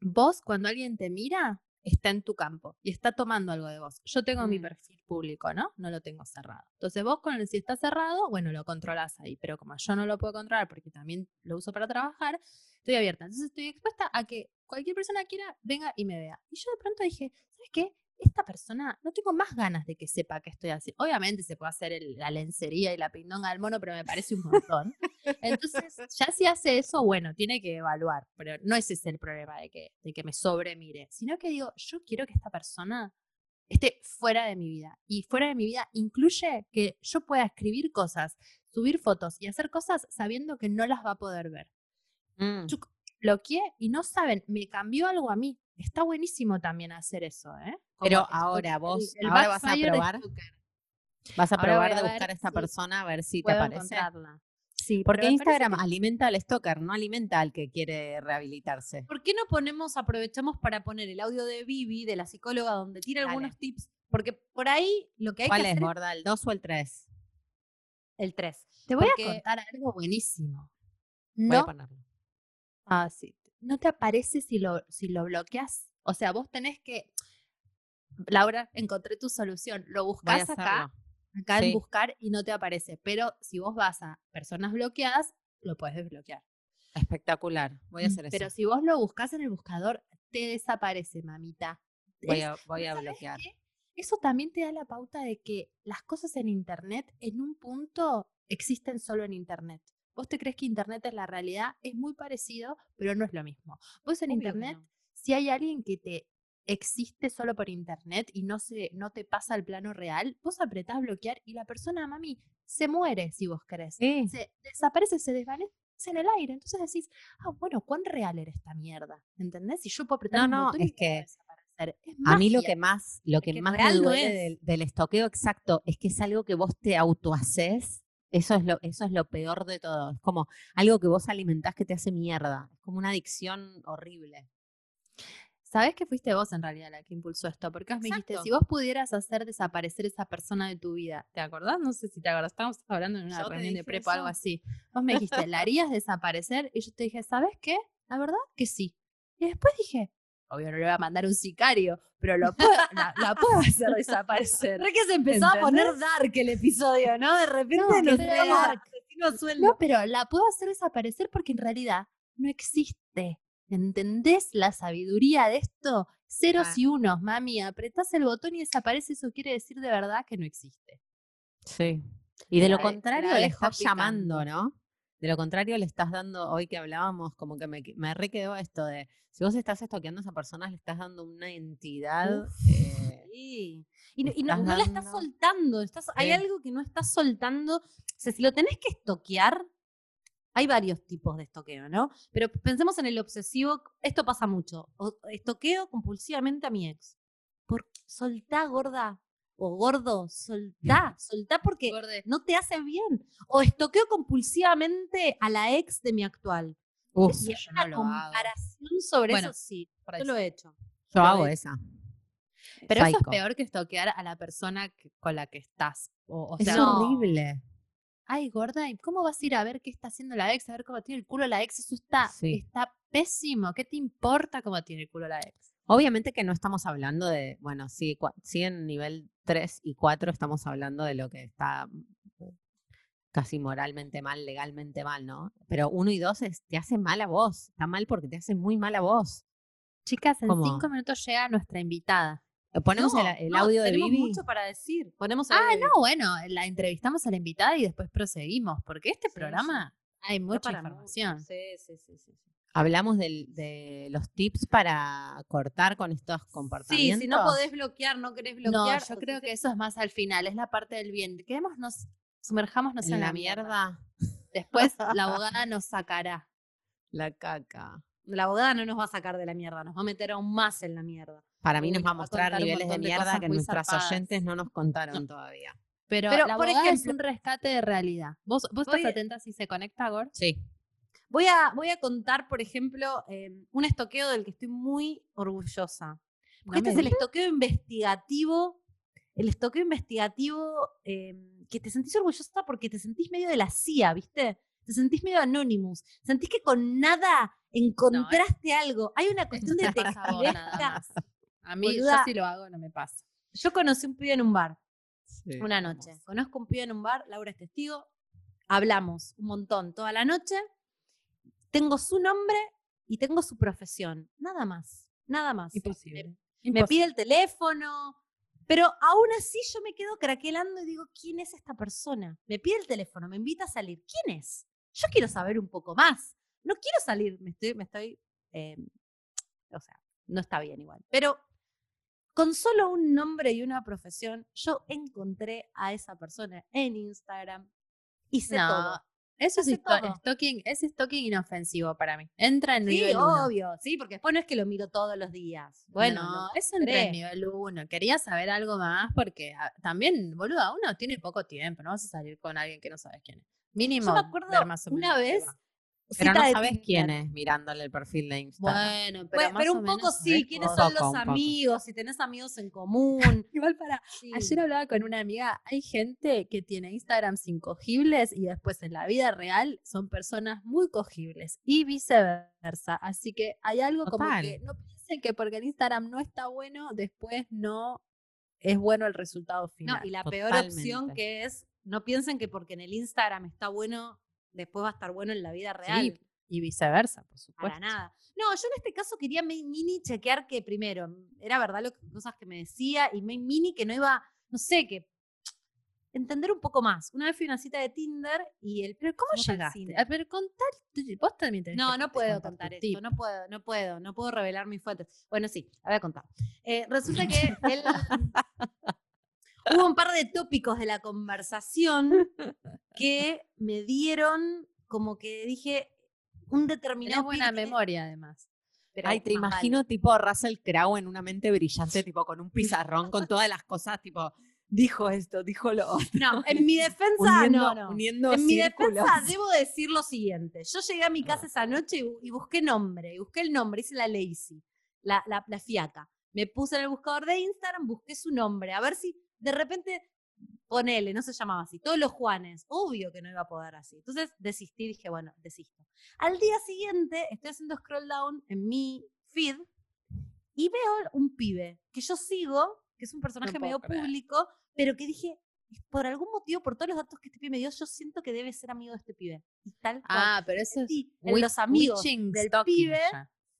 Vos, cuando alguien te mira, está en tu campo y está tomando algo de vos. Yo tengo mi Mm. perfil público, ¿no? No lo tengo cerrado. Entonces vos con el si está cerrado, bueno, lo controlas ahí, pero como yo no lo puedo controlar porque también lo uso para trabajar, estoy abierta. Entonces estoy expuesta a que cualquier persona quiera, venga y me vea. Y yo de pronto dije, ¿sabes qué? Esta persona, no tengo más ganas de que sepa que estoy así. Obviamente se puede hacer el- la lencería y la pindonga del mono, pero me parece un montón. Entonces, ya si hace eso, bueno, tiene que evaluar. Pero no ese es el problema de que, de que me sobremire, sino que digo, yo quiero que esta persona esté fuera de mi vida. Y fuera de mi vida incluye que yo pueda escribir cosas, subir fotos y hacer cosas sabiendo que no las va a poder ver. Mm. Yo bloqueé y no saben, me cambió algo a mí. Está buenísimo también hacer eso, ¿eh? Pero ahora vos, el ahora vas a probar, vas a probar de buscar a esta si persona a ver si te Puedo parece. encontrarla. Sí, Porque Instagram que- alimenta al stalker, no alimenta al que quiere rehabilitarse. ¿Por qué no ponemos, aprovechamos para poner el audio de Vivi, de la psicóloga, donde tira Dale. algunos tips? Porque por ahí lo que hay ¿Cuál que es, hacer gorda? ¿El 2 o el 3? es el 3. Te voy porque- a contar algo buenísimo. Voy a No, ponerlo. ah, sí. no te aparece si lo, si lo bloqueas. O sea, vos tenés que. Laura, encontré tu solución. Lo buscas acá, acá Sí. en buscar y no te aparece. Pero si vos vas a personas bloqueadas, lo puedes desbloquear. Espectacular. Voy a Mm, hacer eso. Pero si vos lo buscas en el buscador, te desaparece, mamita. voy a, voy a ¿sabes bloquear. qué? Eso también te da la pauta de que las cosas en Internet, en un punto, existen solo en Internet. Vos te crees que Internet es la realidad, es muy parecido, pero no es lo mismo. Vos en Obvio Internet, no. si hay alguien que te existe solo por Internet y no, se, no te pasa al plano real, vos apretás bloquear y la persona, mami, se muere si vos querés. Sí. Se desaparece, se desvanece en el aire. Entonces decís, ah, bueno, ¿cuán real era esta mierda? ¿Entendés? Si yo puedo apretar No, un no, es y que desaparecer. Es A mí lo que más, lo que que más me no duele del estoqueo exacto es que es algo que vos te autohaces. Eso es lo, eso es lo peor de todo. Es como algo que vos alimentás que te hace mierda. Es como una adicción horrible. Sabés que fuiste vos en realidad la que impulsó esto, porque vos me dijiste, si vos pudieras hacer desaparecer esa persona de tu vida, ¿te acordás? No sé si te acordás, estábamos hablando en una Yo reunión de prepa o algo así. Vos me dijiste, ¿la harías desaparecer? Y yo te dije, ¿sabes qué? La verdad que sí. Y después dije, obvio no le voy a mandar un sicario, pero lo puedo, la, la puedo hacer desaparecer. Re que se empezó a poner ¿Entendés? dark el episodio, ¿no? De repente No, nos pero- Sueldo. No, pero la puedo hacer desaparecer porque en realidad no existe. ¿Entendés la sabiduría de esto? Ceros Ah. y unos, mami. Apretás el botón y desaparece. Eso quiere decir de verdad que no existe. Sí. Y de lo La contrario le estás llamando. ¿no? De lo contrario le estás dando, hoy que hablábamos, como que me, me re quedó esto de, si vos estás estoqueando a esa persona, le estás dando una entidad. eh, Sí. Y, no, y no- la estás soltando. Estás, Hay algo que no estás soltando. O sea, si lo tenés que estoquear, hay varios tipos de estoqueo, ¿no? Pero pensemos en el obsesivo. Esto pasa mucho. O- estoqueo compulsivamente a mi ex. Por, soltá, gorda. O gordo, soltá. Soltá porque Gorde. no te hace bien. O estoqueo compulsivamente a la ex de mi actual. uf, Y yo una no lo hago. comparación sobre Bueno, eso, sí. Yo lo he hecho. yo lo hago esa. Pero eso es peor que estoquear a la persona que- con la que estás. O, o Es sea, no. Ay, gorda, ¿y cómo vas a ir a ver qué está haciendo la ex? A ver cómo tiene el culo la ex. Eso está, Sí. está pésimo. ¿Qué te importa cómo tiene el culo la ex? Obviamente que no estamos hablando de, bueno, sí, sí en nivel 3 y 4 estamos hablando de lo que está mm, casi moralmente mal, legalmente mal, ¿no? Pero 1 y 2 es, te hace mal a vos, está mal porque te hace muy mal a vos. Chicas, en ¿Cómo? cinco minutos llega nuestra invitada. Ponemos el, No, el no, audio de tenemos Vivi. mucho para decir. Ponemos el Ah, no, bueno, la entrevistamos a la invitada y después proseguimos, porque este Sí, programa hay mucha información. Sí, sí, sí, sí. sí. Hablamos del- de los tips para cortar con estos Sí, comportamientos. si no podés bloquear, no querés No, bloquear. yo o creo que eso es más al final, es la parte del bien. Quedémonos, sumerjámonos en, en la la mierda. mierda, Después la abogada nos sacará. la caca. La abogada no nos va a sacar de la mierda, nos va a meter aún más en la mierda. Para mí nos va a a mostrar un niveles de mierda que nuestras zarpadas. oyentes no nos contaron todavía. Pero, Pero, la por abogada es ejemplo- un rescate de realidad. ¿Vos, vos estás atenta si se conecta, Gor? Sí. Voy a, voy a contar, por ejemplo, eh, un estoqueo del que estoy muy orgullosa. Porque No este es el estoqueo investigativo, el estoqueo investigativo eh, que te sentís orgullosa porque te sentís medio de la CIA, ¿viste? Te sentís medio anonymous. Sentís que con nada encontraste algo. Hay una cuestión de te pasa a mí, Boluda. yo si lo hago, no me pasa. Yo conocí un pibe en un bar. Sí. Una noche. Conozco un pibe en un bar, Laura es testigo. Hablamos un montón toda la noche. Tengo su nombre y tengo su profesión. Nada más. Nada más. Imposible. Me pide el teléfono. Pero aún así yo me quedo craquelando y digo, ¿quién es esta persona? Me pide el teléfono, me invita a salir. ¿Quién es? Yo quiero saber un poco más. No quiero salir, me estoy, me estoy, eh, o sea, no está bien igual. Pero con solo un nombre y una profesión, yo encontré a esa persona en Instagram y sé No, todo. Eso es Hace todo. stalking, es stalking inofensivo para mí. Entra en Sí, nivel uno. obvio, sí, porque después no es que lo miro todos los días. Bueno, no, eso entra en nivel uno. Quería saber algo más porque ah, también, boluda, uno tiene poco tiempo. No vas a salir con alguien que no sabes quién es. Mínimo. Yo me acuerdo ver más o una menos vez. Pero no de sabes quién es mirándole el perfil de Instagram. Bueno, pero, Bueno, más pero o un poco menos sí, quiénes son los amigos, si tenés amigos en común. Igual para. Sí. Ayer hablaba con una amiga, hay gente que tiene Instagrams incogibles y después en la vida real son personas muy cogibles y viceversa. Así que hay algo como que no piensen que porque el Instagram no está bueno, después no es bueno el resultado No, final. y la peor opción que es, no piensen que porque en el Instagram está bueno, después va a estar bueno en la vida real. Sí, y viceversa, por supuesto. Para nada. No, yo en este caso quería mi- mini chequear que primero, era verdad lo que, cosas que me decía, y mi- mini que no iba, no sé, que entender un poco más. Una vez fui a una cita de Tinder y el Pero ¿cómo llegaste? A ver, contar, vos también tenés No, que no puedo contar esto, tip. no puedo, no puedo, no puedo revelar mis fuentes. Bueno, sí, la voy a contar. Eh, resulta que él- hubo un par de tópicos de la conversación que me dieron como que dije un Tenés determinado buena pibe, memoria, además. pero Ay, te imagino tipo Russell Crowe en una mente brillante, tipo con un pizarrón, con todas las cosas, tipo, dijo esto, dijo lo otro. No, en mi defensa, uniendo, no, no. uniendo En mi defensa debo decir lo siguiente. Yo llegué a mi casa esa noche y busqué nombre, y busqué el nombre, hice la lazy, la, la, la fiaca. Me puse en el buscador de Instagram, busqué su nombre, a ver si de repente, ponele, no se llamaba así, todos los Juanes, obvio que no iba a poder así. Entonces desistí, dije, bueno, desisto. Al día siguiente estoy haciendo scroll down en mi feed y veo un pibe que yo sigo, que es un personaje puedo medio creer. público, pero que dije, por algún motivo, por todos los datos que este pibe me dio, yo siento que debe ser amigo de este pibe. Y tal cual. Ah, pero eso es Sí, en los amigos del pibe.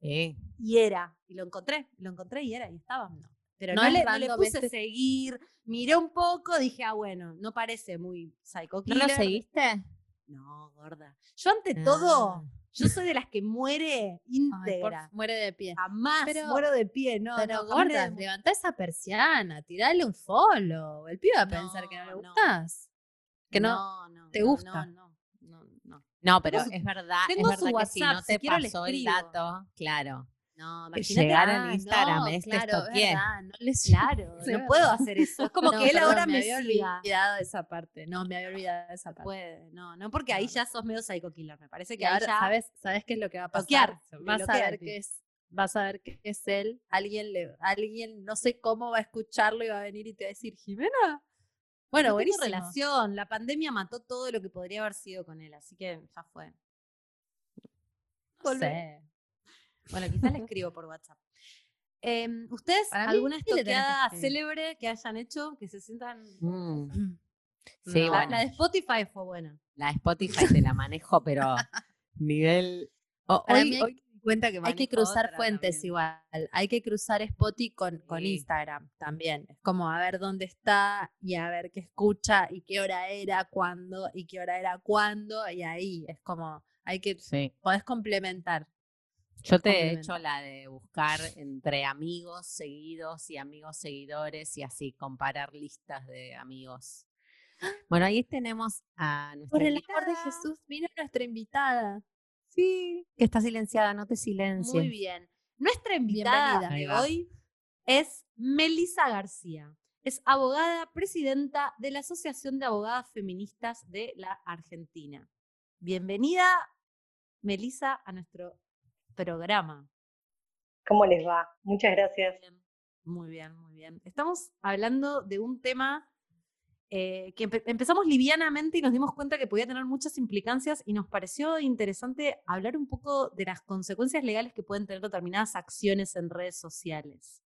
Sí. y era. Y lo encontré, lo encontré y era, y estaba. Pero No le, no le random puse seguir, miré un poco, dije, ah, bueno, no parece muy psycho ¿No lo killer. seguiste? No, gorda. Yo ante todo, Ah. yo soy de las que muere Ay, por- íntegra. muere de pie. Jamás Pero- muero de pie, no, Pero no, gorda, de- levantá esa persiana, tirale un follow. El pibe va a pensar que no le gustas. Que no, te gusta. No, no, no, no. No, pero su- es verdad, tengo es su verdad que si no si te pasó el dato, claro. No, llegar en Ah, Instagram, no, este claro, es verdad, no les Claro, no puedo hacer eso. Es como No, que él ahora me, había olvidado esa parte. No, me había olvidado esa No parte. puede, no, no, porque ahí ya sos medio psycho killer. Me parece Y que ahí ahora, ya. ¿sabes, ¿sabes qué es lo que va a pasar? Bloquear, Vas a ver que es, vas a ver que es él. Alguien le, alguien, no sé cómo va a escucharlo y va a venir y te va a decir, Jimena. Bueno, buenísimo. relación. La pandemia mató todo lo que podría haber sido con él, así que ya fue. No sé. Bueno, quizás le escribo por WhatsApp. Em, ¿Ustedes Para alguna que estoqueada escribir. célebre que hayan hecho que se sientan? Mm. Sí, No. la, bueno. la de Spotify fue buena. La de Spotify te la manejo, pero nivel. o- Para hoy, mí hoy cuenta que Hay que cruzar fuentes también. igual. Hay que cruzar Spotify con, con Sí. Instagram también. Es como a ver dónde está y a ver qué escucha y qué hora era, cuándo y qué hora era, cuándo. Y ahí es como, hay que, Sí. podés complementar. Yo te he hecho la de buscar entre amigos seguidos y amigos seguidores y así comparar listas de amigos. Bueno, ahí tenemos a nuestra Por el amor de. Jesús, vino nuestra invitada. Sí, que está silenciada, no te silencies. Muy bien. Nuestra invitada de hoy es Melisa García. Es abogada presidenta de la Asociación de Abogadas Feministas de la Argentina. Bienvenida, Melisa, a nuestro programa. ¿Cómo les va? Muchas gracias. Muy bien, muy bien. Estamos hablando de un tema eh, que empe- empezamos livianamente y nos dimos cuenta que podía tener muchas implicancias y nos pareció interesante hablar un poco de las consecuencias legales que pueden tener determinadas acciones en redes sociales.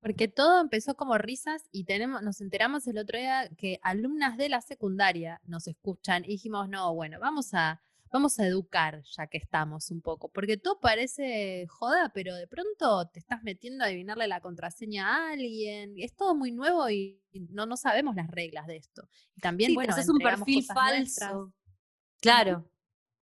Porque todo empezó como risas y tenemos, nos enteramos el otro día que alumnas de la secundaria nos escuchan y dijimos, no, bueno, vamos a, vamos a educar ya que estamos un poco. Porque todo parece joda, pero de pronto te estás metiendo a adivinarle la contraseña a alguien. Es todo muy nuevo y no, no sabemos las reglas de esto. Y también, Sí, bueno, es un perfil nuestras. falso. Claro.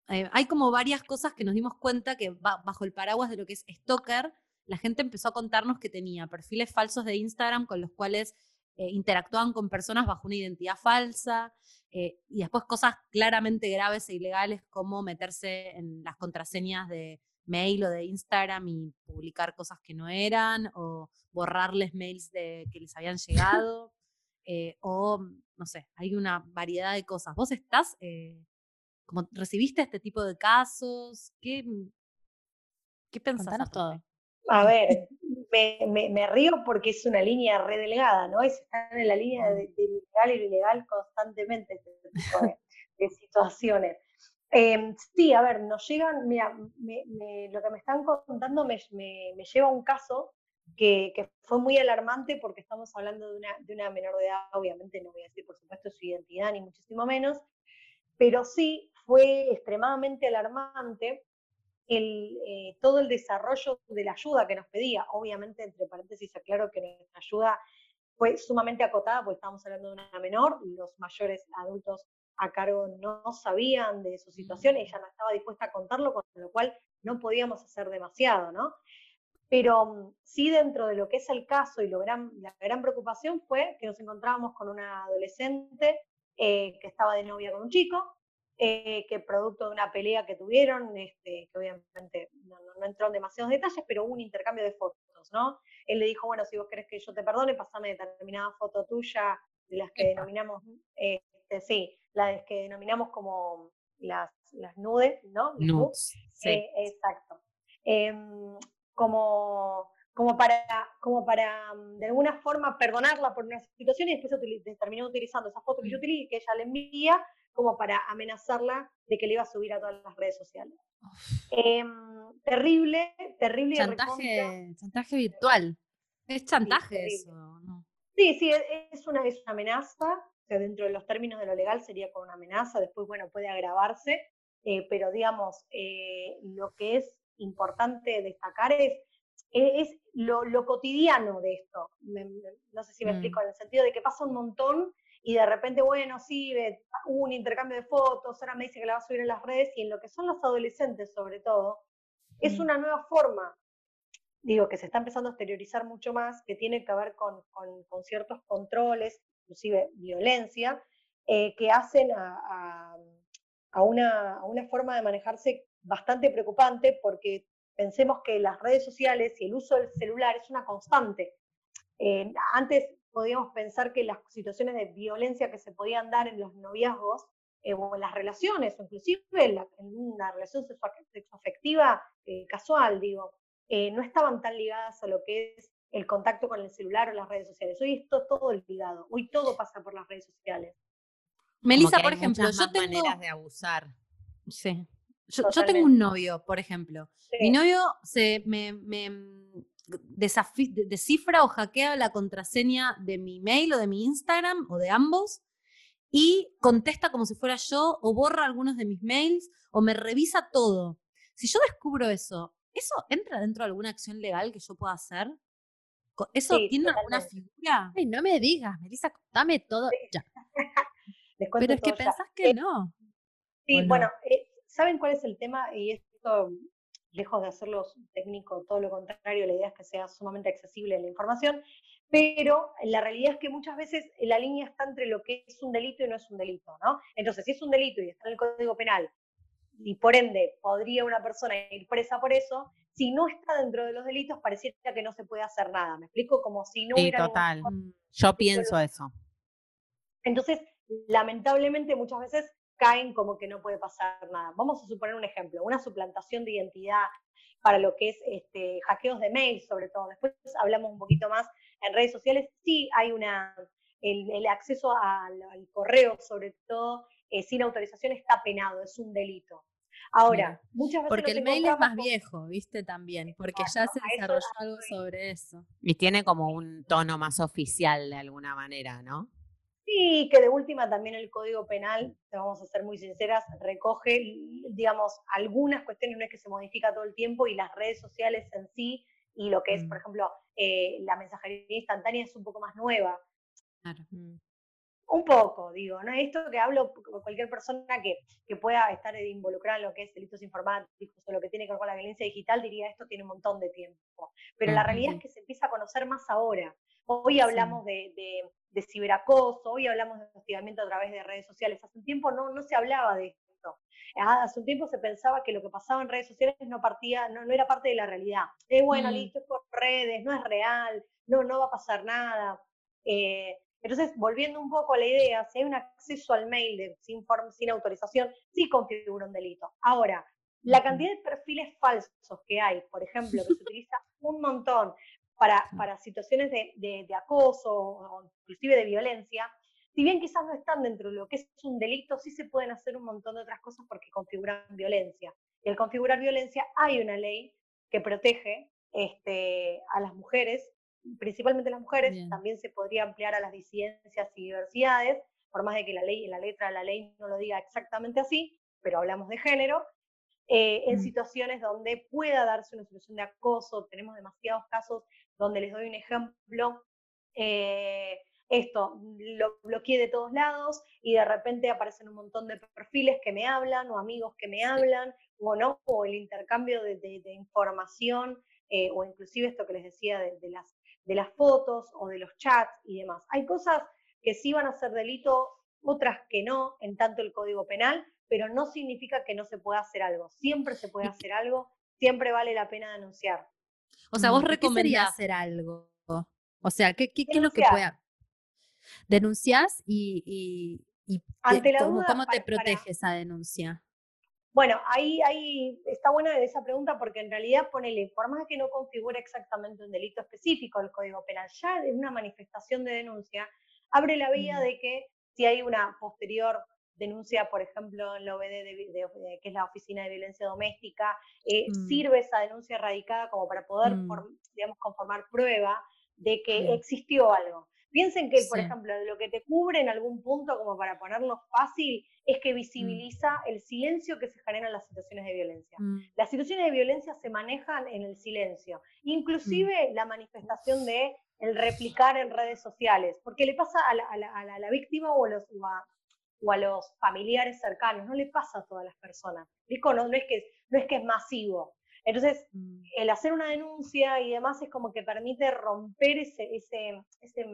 Eh, hay como varias cosas que nos dimos cuenta que ba- bajo el paraguas de lo que es stalker, la gente empezó a contarnos que tenía perfiles falsos de Instagram con los cuales eh, interactuaban con personas bajo una identidad falsa eh, y después cosas claramente graves e ilegales como meterse en las contraseñas de mail o de Instagram y publicar cosas que no eran o borrarles mails de, que les habían llegado eh, o no sé, hay una variedad de cosas. ¿Vos estás, eh, como recibiste este tipo de casos? ¿Qué, qué pensás? Contanos todo. A ver, me, me- río porque es una línea re delgada, ¿no? Es estar en la línea de, de lo legal y ilegal constantemente este tipo de, de situaciones. Eh, sí, a ver, nos llegan, mira, lo que me están contando me, me- me lleva a un caso que, que fue muy alarmante porque estamos hablando de una, de una menor de edad, obviamente no voy a decir por supuesto su identidad ni muchísimo menos, pero sí fue extremadamente alarmante el, eh, todo el desarrollo de la ayuda que nos pedía. Obviamente, entre paréntesis, aclaro que nuestra ayuda fue sumamente acotada porque estábamos hablando de una menor, los mayores adultos a cargo no sabían de su situación, ella no estaba dispuesta a contarlo, con lo cual no podíamos hacer demasiado, ¿no? Pero mm, sí dentro de lo que es el caso y lo gran, la gran preocupación fue que nos encontrábamos con una adolescente eh, que estaba de novia con un chico, eh, que producto de una pelea que tuvieron, este, que obviamente no, no- no entró en demasiados detalles, pero hubo un intercambio de fotos, ¿no? Él le dijo, bueno, si vos querés que yo te perdone, pasame determinada foto tuya, de las que Epa. denominamos, este, sí, las que denominamos como las, las nudes, ¿no? Nudes. Sí. Eh, exacto. Em, como, como para, como para mm, de alguna forma perdonarla por una situación y después terminó utilizando esa foto que yo utili- que ella le envía como para amenazarla de que le iba a subir a todas las redes sociales. Em, terrible, terrible Chantaje, chantaje virtual. Es chantaje eso, ¿no? Sí, sí, es es una, es una amenaza, o sea, dentro de los términos de lo legal sería con una amenaza, después, bueno, puede agravarse, eh, pero digamos, eh, lo que es importante destacar es, eh, es lo, lo cotidiano de esto. Me- me- no sé si me Mm. explico, en el sentido de que pasa un montón y de repente, bueno, sí, hubo un intercambio de fotos, ahora me dice que la va a subir en las redes y en lo que son los adolescentes sobre todo, es una nueva forma digo, que se está empezando a exteriorizar mucho más, que tiene que ver con, con- con ciertos controles, inclusive violencia, eh, que hacen a, a- a una, a una forma de manejarse bastante preocupante, porque pensemos que las redes sociales y el uso del celular es una constante. Eh, antes podíamos pensar que las situaciones de violencia que se podían dar en los noviazgos eh, o en las relaciones, o inclusive en, la- en una relación sexoafectiva eh, casual, digo, eh, no estaban tan ligadas a lo que es el contacto con el celular o las redes sociales. Hoy esto todo ligado, hoy todo pasa por las redes sociales. Melissa, por ejemplo, yo tengo... maneras de abusar. Sí. Yo, yo tengo un novio, por ejemplo. Mi Sí. novio se me, me, descifra o hackea la contraseña de mi mail o de mi Instagram o de ambos y contesta como si fuera yo o borra algunos de mis mails o me revisa todo. Si yo descubro eso, ¿eso entra dentro de alguna acción legal que yo pueda hacer? ¿Eso Sí, tiene alguna figura? Ay, no me digas, Melissa, contame todo ya. Pero es que ya. pensás que no. Sí, bueno, eh, ¿saben cuál es el tema? Y esto, lejos de hacerlo técnico, todo lo contrario, la idea es que sea sumamente accesible la información, pero la realidad es que muchas veces la línea está entre lo que es un delito y no es un delito, ¿no? Entonces, si es un delito y está en el Código Penal, y por ende podría una persona ir presa por eso, si no está dentro de los delitos pareciera que no se puede hacer nada. ¿Me explico? Como si no Sí, hubiera total. Yo pienso eso. entonces, lamentablemente muchas veces caen como que no puede pasar nada. Vamos a suponer un ejemplo, una suplantación de identidad para lo que es este, hackeos de mail, sobre todo. Después hablamos un poquito más en redes sociales. Sí hay una, el, el acceso al, al correo, sobre todo, eh, sin autorización está penado, es un delito. Ahora, muchas veces Porque el mail es más con- viejo, ¿viste? También, porque ya se desarrolló algo sobre eso. Y tiene como un tono más oficial de alguna manera, ¿no? Sí, que de última también el Código Penal, te vamos a ser muy sinceras, recoge, digamos, algunas cuestiones, no es que se modifica todo el tiempo, y las redes sociales en sí, y lo que es, por Mm. ejemplo, eh, la mensajería instantánea es un poco más nueva. Claro. Mm. Un poco, digo, ¿no? Esto que hablo con cualquier persona que, que pueda estar involucrada en lo que es delitos informáticos o lo que tiene que ver con la violencia digital, diría esto tiene un montón de tiempo. Pero la realidad es que se empieza a conocer más ahora. Hoy hablamos de, de- de ciberacoso, hoy hablamos de hostigamiento a través de redes sociales. Hace un tiempo no, no se hablaba de esto. Ah, Hace un tiempo se pensaba que lo que pasaba en redes sociales no partía, no, no era parte de la realidad. Eh, bueno, Mm. listo, es por redes, no es real, no, no va a pasar nada. Eh, entonces, volviendo un poco a la idea, si hay un acceso al mail de- sin, form- sin autorización, sí configura un delito. Ahora, la cantidad de perfiles falsos que hay, por ejemplo, que se utiliza un montón para, para situaciones de, de- de acoso o inclusive de violencia, si bien quizás no están dentro de lo que es un delito, sí se pueden hacer un montón de otras cosas porque configuran violencia. Y al configurar violencia hay una ley que protege este, a las mujeres, principalmente las mujeres, Bien. también se podría ampliar a las disidencias y diversidades, por más de que la ley, la letra de la ley no lo diga exactamente así, pero hablamos de género, eh, en Mm. situaciones donde pueda darse una situación de acoso. Tenemos demasiados casos donde les doy un ejemplo. eh, esto, lo bloqueé de todos lados y de repente aparecen un montón de perfiles que me hablan o amigos que me hablan o no, o el intercambio de, de- de información eh, o inclusive esto que les decía de, de las, de las fotos o de los chats y demás. Hay cosas que sí van a ser delito, otras que no, en tanto el Código Penal, pero no significa que no se pueda hacer algo. Siempre se puede hacer algo, siempre vale la pena denunciar. O sea, vos Mm, ¿qué sería recomendás. hacer algo? O sea, ¿qué, qué, qué es lo que pueda? Denunciás y, y, y te- Ante la ¿cómo, duda, cómo te para- para- protege esa denuncia? Bueno, ahí, ahí está buena esa pregunta porque en realidad ponele, por más que no configure exactamente un delito específico el Código Penal, ya en una manifestación de denuncia abre la vía Mm. de que si hay una posterior denuncia, por ejemplo, en la OBD, de, vi- de- de- que es la Oficina de Violencia Doméstica, eh, Mm. sirve esa denuncia radicada como para poder, Mm. digamos, conformar prueba de que existió algo. Piensen que, por ejemplo, lo que te cubre en algún punto, como para ponerlo fácil, es que visibiliza el silencio que se genera en las situaciones de violencia. Mm, Las situaciones de violencia se manejan en el silencio, inclusive la manifestación de el replicar en redes sociales, porque le pasa a la, a la- a la- a la víctima o a, los, o, a, o a los familiares cercanos, no le pasa a todas las personas. No, no, es que, no es que es masivo. Entonces, mm. el hacer una denuncia y demás es como que permite romper ese, ese, ese-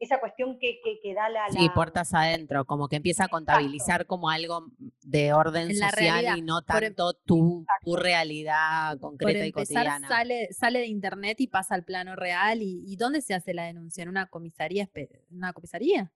esa cuestión que, que, que da la... Mm. Sí, la- puertas adentro, como que empieza a contabilizar como algo de orden En la social realidad, y no por em- tanto tu, tu realidad Por concreta y cotidiana. sale, sale de internet y pasa al plano real. ¿Y, y dónde se hace la denuncia? ¿En una comisaría? ¿En una comisaría?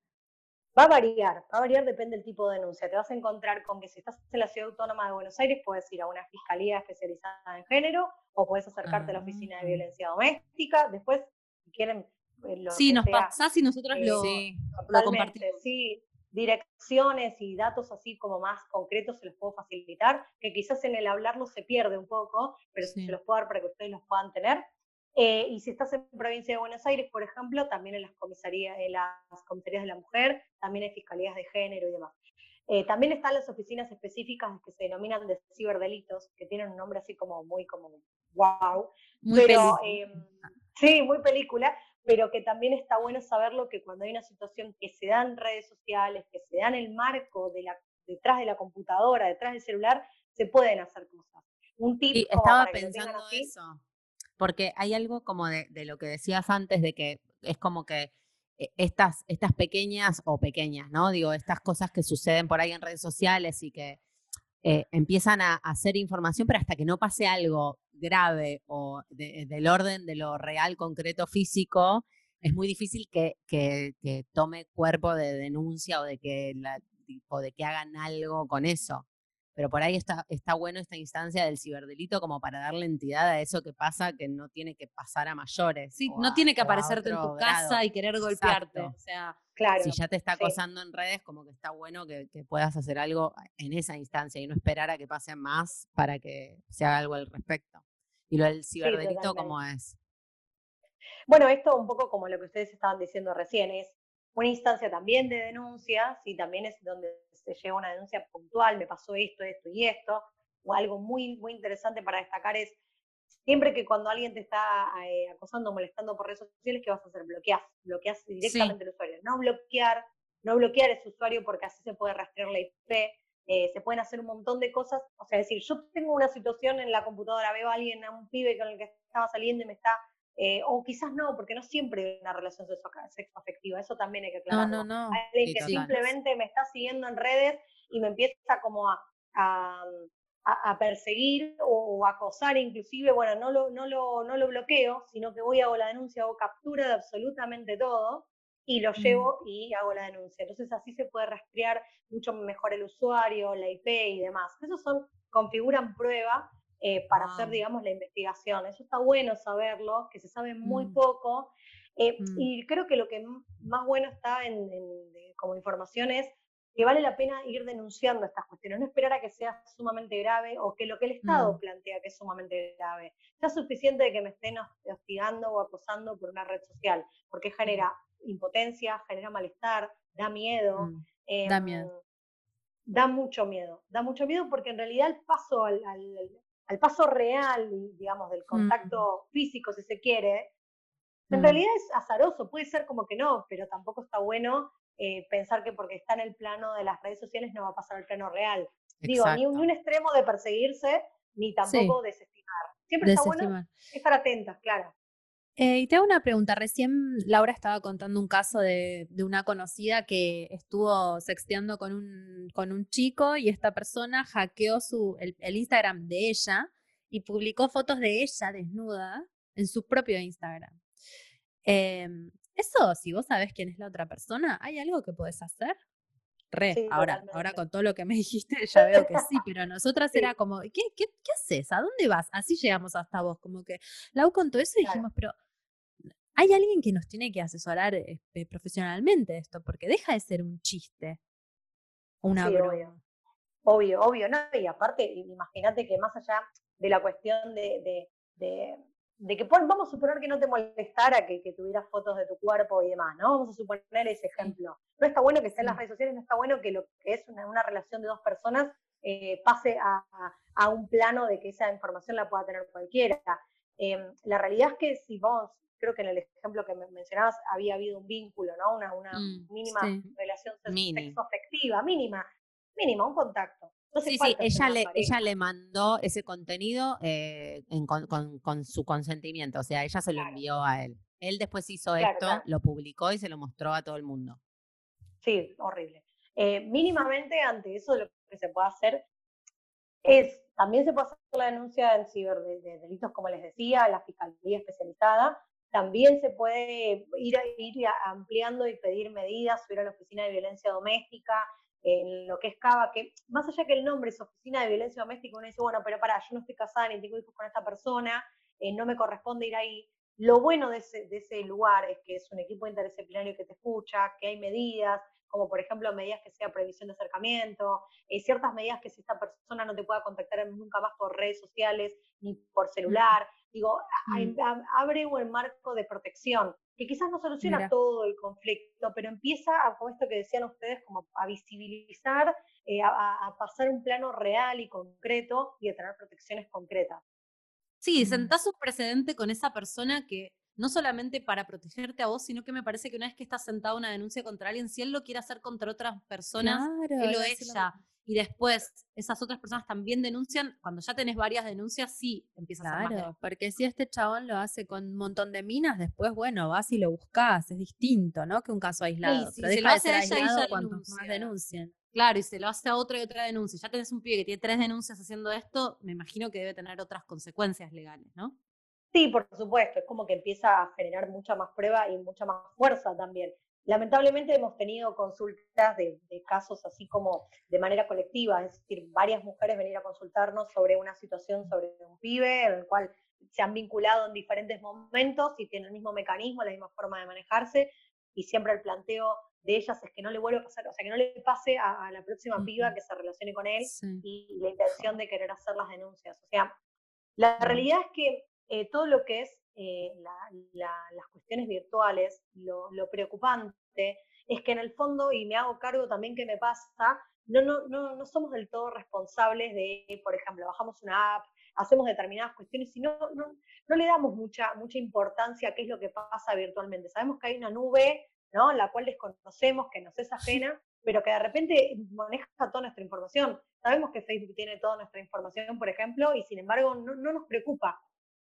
Va a variar, va a variar, depende del tipo de denuncia. Te vas a encontrar con que si estás en la Ciudad Autónoma de Buenos Aires, puedes ir a una fiscalía especializada en género o puedes acercarte a la Oficina de Ah. Violencia Doméstica. Después, si quieren, eh, lo Sí, nos sea, pasás y nosotros eh, lo, Sí, lo Totalmente, compartimos. sí. Direcciones y datos así como más concretos se los puedo facilitar, que quizás en el hablarlo se pierde un poco, pero Sí. se los puedo dar para que ustedes los puedan tener. Eh, y si estás en provincia de Buenos Aires, por ejemplo, también en las comisarías, en las comisarías de la mujer, también hay fiscalías de género y demás. Eh, también están las oficinas específicas que se denominan de ciberdelitos, que tienen un nombre así como muy como wow, Muy pero eh, sí, muy película, pero que también está bueno saberlo que cuando hay una situación que se da en redes sociales, que se da en el marco de la, detrás de la computadora, detrás del celular, se pueden hacer cosas. Un tip como estaba para que lo tengan pensando así, eso, porque hay algo como de, lo que decías antes, de que es como que eh, estas, estas pequeñas o pequeñas, ¿no? Digo, estas cosas que suceden por ahí en redes sociales y que eh, empiezan a hacer información, pero hasta que no pase algo grave o de- del orden de lo real, concreto, físico, es muy difícil que, que- que tome cuerpo de denuncia o de que, la- o de que hagan algo con eso. Pero por ahí está, está bueno esta instancia del ciberdelito como para darle entidad a eso que pasa que no tiene que pasar a mayores. Sí, no a- tiene que aparecerte en tu casa y querer golpearte. Exacto. O sea, Claro. Si ya te está sí. acosando en redes, como que está bueno que, que puedas hacer algo en esa instancia y no esperar a que pase más para que se haga algo al respecto. Y lo del ciberdelito, ¿cómo es? Bueno, esto un poco como lo que ustedes estaban diciendo recién, es una instancia también de denuncia, y también es donde se lleva una denuncia puntual, me pasó esto, esto y esto, o algo muy, muy interesante para destacar es, siempre que cuando alguien te está eh, acosando, molestando por redes sociales, ¿qué vas a hacer? Bloqueas, bloqueas directamente el usuario. No bloquear, no bloquear ese usuario porque así se puede rastrear la IP, eh, se pueden hacer un montón de cosas. O sea, decir, yo tengo una situación en la computadora, veo a alguien, a un pibe con el que estaba saliendo y me está eh, o quizás no, porque no siempre hay una relación sexo- sexoafectiva, eso también hay que No, aclararlo. no, no. Alguien Sí, que total. simplemente me está siguiendo en redes y me empieza como a, a, a- a perseguir o, o acosar inclusive, bueno, no lo, no, lo, no lo bloqueo, sino que voy, hago la denuncia, hago captura de absolutamente todo y lo llevo y hago la denuncia. Entonces así se puede rastrear mucho mejor el usuario, la IP y demás. Esos son, configuran prueba eh, para hacer, digamos, la investigación. Eso está bueno saberlo, que se sabe muy Mm. poco. eh, Mm. Y creo que lo que más bueno está en, en- de- como información es que vale la pena ir denunciando estas cuestiones, no esperar a que sea sumamente grave o que lo que el Estado Mm. plantea que es sumamente grave. Ya es suficiente de que me estén hos- hostigando o acosando por una red social, porque genera impotencia, genera malestar, da miedo. Da em, miedo. Da mucho miedo, da mucho miedo porque en realidad el paso al, al- al paso real, digamos, del contacto físico, si se quiere, en Mm. realidad es azaroso, puede ser como que no, pero tampoco está bueno eh, pensar que porque está en el plano de las redes sociales no va a pasar al plano real. Digo, ni un, ni un extremo de perseguirse, ni tampoco desestimar. Siempre está bueno estar atentas, claro. Eh, y te hago una pregunta. Recién Laura estaba contando un caso de, de una conocida que estuvo sexteando con un, con un chico y esta persona hackeó su, el, el Instagram de ella y publicó fotos de ella desnuda en su propio Instagram. Em, eso, si vos sabés quién es la otra persona, ¿hay algo que podés hacer? Re, Sí, ahora, ahora con todo lo que me dijiste ya veo que sí, pero nosotras Sí. era como, ¿qué, qué, qué haces? ¿A dónde vas? Así llegamos hasta vos, como que Lau contó eso y Claro. dijimos, pero hay alguien que nos tiene que asesorar eh, eh, profesionalmente esto, porque deja de ser un chiste, una Sí, broma. obvio. Obvio, obvio, ¿no? Y aparte, imagínate que más allá de la cuestión de, de, de, de que, vamos a suponer que no te molestara que, que tuvieras fotos de tu cuerpo y demás, ¿no? Vamos a suponer ese ejemplo. No está bueno que esté en las redes sociales, no está bueno que lo que es una, una relación de dos personas eh, pase a, a- a un plano de que esa información la pueda tener cualquiera. Em, la realidad es que si vos, creo que en el ejemplo que me mencionabas había habido un vínculo, ¿no? Una, una Mm, mínima sí. relación sexoafectiva, mínima, mínima, un contacto. Sí, sí, ella le, ella le mandó ese contenido eh, en con, con- con su consentimiento, o sea, ella se lo Claro. envió a él. Él después hizo Claro, esto, claro. lo publicó y se lo mostró a todo el mundo. Sí, horrible. Eh, mínimamente ante eso lo que se puede hacer es, también se puede hacer la denuncia en ciber de, de delitos, como les decía, a la Fiscalía Especializada. También se puede ir, a- ir ampliando y pedir medidas, subir a la Oficina de Violencia Doméstica, en lo que es CABA, que más allá que el nombre es Oficina de Violencia Doméstica, uno dice, bueno, pero pará, yo no estoy casada ni tengo hijos con esta persona, eh, no me corresponde ir ahí. Lo bueno de ese, de ese lugar es que es un equipo interdisciplinario que te escucha, que hay medidas, como por ejemplo medidas que sea previsión de acercamiento, eh, ciertas medidas que si esta persona no te pueda contactar nunca más por redes sociales ni por celular, digo, Mm. a- abre un marco de protección que quizás no soluciona Mira. todo el conflicto, pero empieza, a, como esto que decían ustedes, como a visibilizar, eh, a, pasar un plano real y concreto y a tener protecciones concretas. Sí, Mm. sentás un precedente con esa persona que no solamente para protegerte a vos, sino que me parece que una vez que está sentada una denuncia contra alguien, si él lo quiere hacer contra otras personas, Claro, él o ella. Y después esas otras personas también denuncian, cuando ya tenés varias denuncias, sí empieza a ser más Claro, porque si este chabón lo hace con un montón de minas, después, bueno, vas y lo buscas, es distinto, ¿no? Que un caso aislado. si pero se deja lo de hace ser a ella, aislado ella cuantos más denuncia. denuncien. Claro, y se lo hace a otra y otra denuncia. Ya tenés un pibe que tiene tres denuncias haciendo esto, me imagino que debe tener otras consecuencias legales, ¿no? Sí, por supuesto, es como que empieza a generar mucha más prueba y mucha más fuerza también. Lamentablemente hemos tenido consultas de, de casos así como de manera colectiva, es decir, varias mujeres venir a consultarnos sobre una situación sobre un pibe en el cual se han vinculado en diferentes momentos y tienen el mismo mecanismo, la misma forma de manejarse, y siempre el planteo de ellas es que no le vuelva a pasar, o sea, que no le pase a, a la próxima piba que se relacione con él Sí. y la intención de querer hacer las denuncias. O sea, la realidad es que eh, todo lo que es eh, la- la- las cuestiones virtuales, lo, lo preocupante es que en el fondo, y me hago cargo también que me pasa, no, no, no, no somos del todo responsables de, por ejemplo, bajamos una app, hacemos determinadas cuestiones y no, no, no le damos mucha, mucha importancia a qué es lo que pasa virtualmente. Sabemos que hay una nube, ¿no? La cual desconocemos, que nos es ajena, pero que de repente maneja toda nuestra información. Sabemos que Facebook tiene toda nuestra información, por ejemplo, y sin embargo no, no nos preocupa.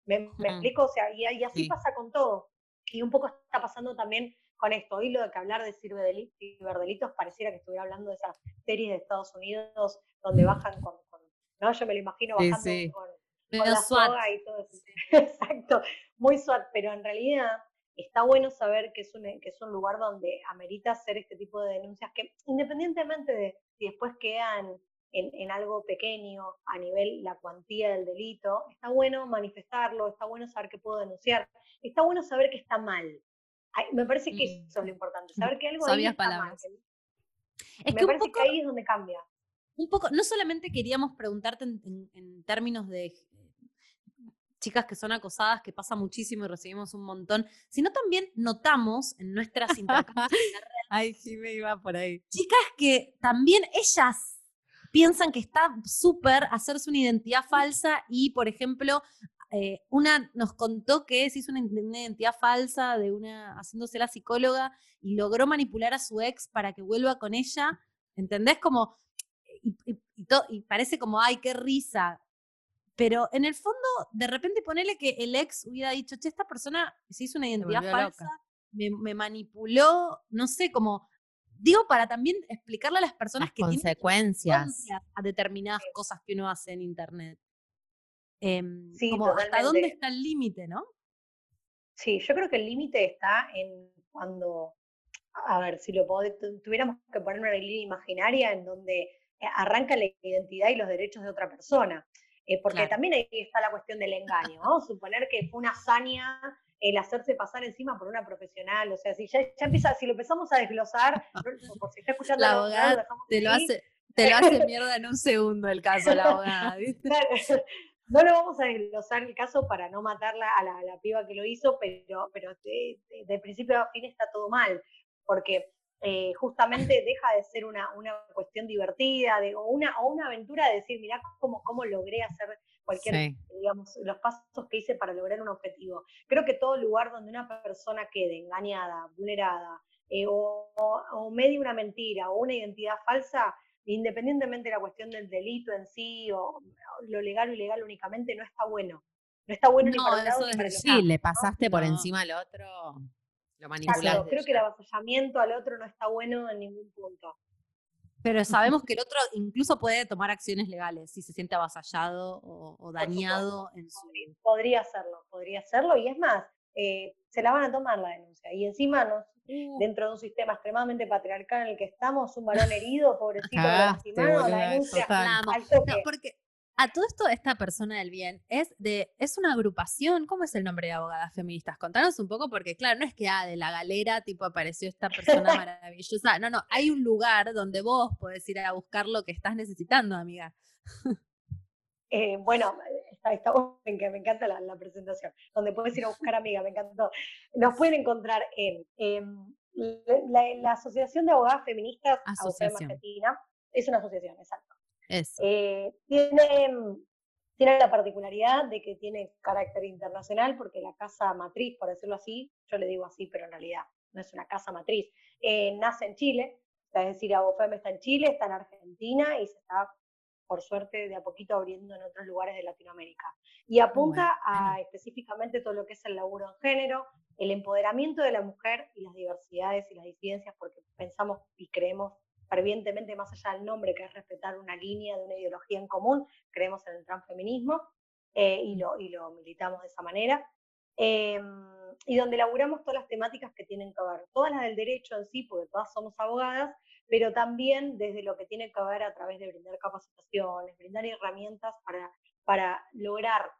¿Me, me explico? O sea, y, y así Sí. pasa con todo. Y un poco está pasando también con esto. Hoy lo de que hablar de ciberdeli- ciberdelitos pareciera que estuviera hablando de esas series de Estados Unidos donde bajan con, con- ¿no? Yo me lo imagino bajando sí. con, la soga y todo eso. Exacto, muy SWAT, pero en realidad está bueno saber que es un, que es un lugar donde amerita hacer este tipo de denuncias que independientemente de si después quedan en, en algo pequeño a nivel la cuantía del delito, está bueno manifestarlo, está bueno saber que puedo denunciar, está bueno saber que está mal. Ay, me parece que Mm. eso es lo importante, saber que algo ahí está mal. palabras. Es me que un parece poco, que ahí es donde cambia. un poco, no solamente queríamos preguntarte en, en- en términos de eh, chicas que son acosadas, que pasa muchísimo y recibimos un montón, sino también notamos en nuestras intercambios Ay, sí me iba por ahí. chicas que también ellas piensan que está súper hacerse una identidad falsa y, por ejemplo, eh, una nos contó que se hizo una, iden- una identidad falsa de una haciéndose la psicóloga y logró manipular a su ex para que vuelva con ella, ¿entendés? Como y, y- y to- y parece como ay qué risa, pero en el fondo de repente ponele que el ex hubiera dicho, che, esta persona se hizo una identidad falsa, me, me manipuló, no sé, como digo para también explicarle a las personas Las que tienen consecuencias. consecuencias a determinadas cosas que uno hace en internet. Em, Sí, como hasta dónde está el límite, ¿no? Sí, yo creo que el límite está en cuando, a ver, si lo tuviéramos que poner una línea imaginaria en donde eh, arranca la identidad y los derechos de otra persona. Eh, porque Claro. también ahí está la cuestión del engaño. Vamos a suponer que fue una hazaña el hacerse pasar encima por una profesional. O sea, si ya, ya empieza, si lo empezamos a desglosar, por si está escuchando La lo abogada dejamos Te lo hace, te lo hace mierda en un segundo el caso, la abogada, ¿viste? Claro, No lo vamos a desglosar el caso para no matarla a la, a la piba que lo hizo, pero, pero de, de- de principio a fin está todo mal, porque eh, justamente deja de ser una, una cuestión divertida de, o, una, o una aventura de decir, mirá cómo, cómo logré hacer cualquier, Sí. digamos, los pasos que hice para lograr un objetivo. Creo que todo lugar donde una persona quede engañada, vulnerada, eh, o, o, o medie una mentira o una identidad falsa, independientemente de la cuestión del delito en sí o lo legal o ilegal únicamente, no está bueno. No está bueno ni No, para un lado eso ni es para otro. Le pasaste por No. encima al otro, lo manipulaste. Creo que el avasallamiento al otro no está bueno en ningún punto. Pero sabemos que el otro incluso puede tomar acciones legales si se siente avasallado o, o dañado en su... Podría hacerlo, podría hacerlo, y es más, eh, se la van a tomar la denuncia. Y encima, nos, dentro de un sistema extremadamente patriarcal en el que estamos, un varón herido, pobrecito, Cagaste, lastimado, la denuncia al No, toque. porque a todo esto, esta persona del bien es de, es una agrupación, ¿cómo es el nombre de abogadas feministas? Contanos un poco, porque claro, no es que ah, de la galera tipo apareció esta persona maravillosa. No, no, hay un lugar donde vos podés ir a buscar lo que estás necesitando, amiga. Eh, bueno, está, está me enc- me encanta la, la presentación, donde puedes ir a buscar amiga, me encantó. Nos pueden encontrar en la, la Asociación de Abogadas Feministas Asociación. Argentina, es una asociación, exacto. Eh, tiene, tiene la particularidad de que tiene carácter internacional porque la casa matriz, por decirlo así, yo le digo así, pero en realidad no es una casa matriz, eh, nace en Chile, es decir, Abofem está en Chile, está en Argentina y se está, por suerte, de a poquito abriendo en otros lugares de Latinoamérica. Y apunta a específicamente todo lo que es el laburo en género, el empoderamiento de la mujer y las diversidades y las disidencias, porque pensamos y creemos fervientemente, más allá del nombre, que es respetar una línea de una ideología en común, creemos en el transfeminismo eh, y, lo, y lo militamos de esa manera. Em, y donde elaboramos todas las temáticas que tienen que ver, todas las del derecho en sí, porque todas somos abogadas, pero también desde lo que tiene que ver a través de brindar capacitaciones, brindar herramientas para, para lograr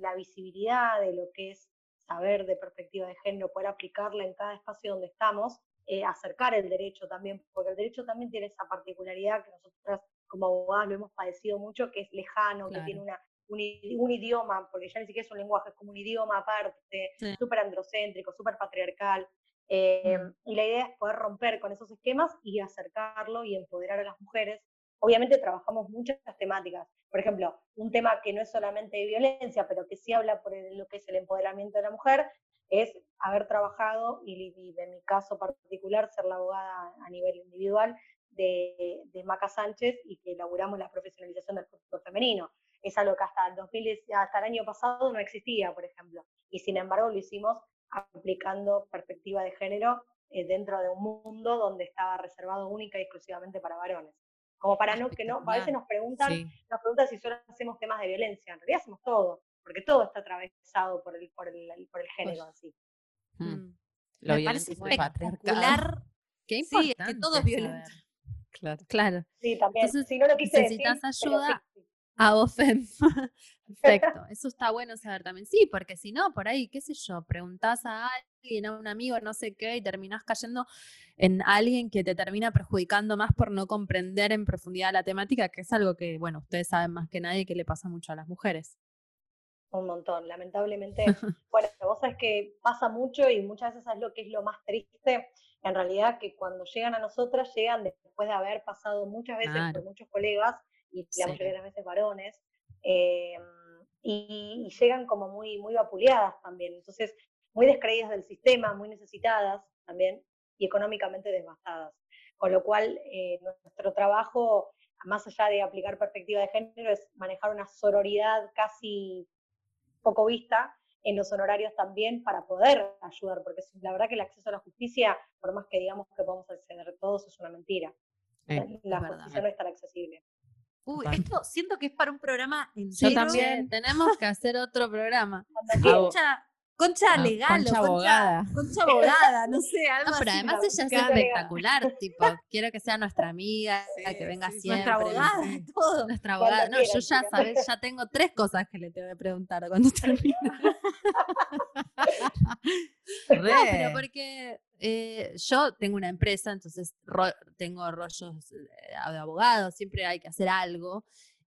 la visibilidad de lo que es saber de perspectiva de género, poder aplicarla en cada espacio donde estamos, eh, acercar el derecho también, porque el derecho también tiene esa particularidad que nosotras como abogadas lo hemos padecido mucho, que es lejano, que tiene una, un, un idioma, porque ya ni siquiera es un lenguaje, es como un idioma aparte, Sí. súper androcéntrico, súper patriarcal. eh, Mm. Y la idea es poder romper con esos esquemas y acercarlo y empoderar a las mujeres. Obviamente trabajamos muchas temáticas. Por ejemplo, un tema que no es solamente de violencia, pero que sí habla por el- lo que es el empoderamiento de la mujer, es haber trabajado, y, y en mi caso particular, ser la abogada a nivel individual de, de Maca Sánchez y que elaboramos la profesionalización del fútbol femenino. Es algo que hasta el, 2010 hasta el año pasado no existía, por ejemplo. Y sin embargo lo hicimos aplicando perspectiva de género eh, dentro de un mundo donde estaba reservado única y exclusivamente para varones. Como para no que no, a veces nos preguntan, Sí. nos preguntan si solo hacemos temas de violencia. En realidad hacemos todo, porque todo está atravesado por el, por el, por el género en sí. Mm. Mm. Lo Me violento parece espectacular. Qué Sí, importante. es que todo es violento. Claro. Claro. Sí, también. Entonces, si no lo quise decir, necesitas sí, ayuda, sí. A OFEM. Perfecto. Eso está bueno saber también. Sí, porque si no, por ahí, qué sé yo, preguntás a alguien, a un amigo, no sé qué, y terminás cayendo en alguien que te termina perjudicando más por no comprender en profundidad la temática, que es algo que, bueno, ustedes saben más que nadie que le pasa mucho a las mujeres. Un montón, lamentablemente. bueno, vos sabés que pasa mucho y muchas veces es lo que es lo más triste, en realidad que cuando llegan a nosotras, llegan después de haber pasado muchas veces Claro. por muchos colegas y Sí. la mayoría de las veces varones, eh, y, y llegan como muy, muy vapuleadas también. Entonces, muy descreídas del sistema, muy necesitadas también y económicamente devastadas. Con lo cual, eh, nuestro trabajo, más allá de aplicar perspectiva de género, es manejar una sororidad casi poco vista en los honorarios también para poder ayudar, porque la verdad que el acceso a la justicia, por más que digamos que podemos acceder todos, es una mentira. La verdad. justicia no es tan accesible. Uy, esto siento que es para un programa Yo entero. también. Tenemos que hacer otro programa. Concha, Ah, legal concha o concha abogada. Concha abogada, no sé, algo No, pero así. además la ella es espectacular, tipo, quiero que sea nuestra amiga, que venga Sí, siempre. Nuestra abogada, todo. Nuestra abogada. No, yo ya sabes, ya tengo tres cosas que le tengo que preguntar cuando termine. No, pero porque eh, yo tengo una empresa, entonces ro- tengo rollos eh, de abogados, siempre hay que hacer algo.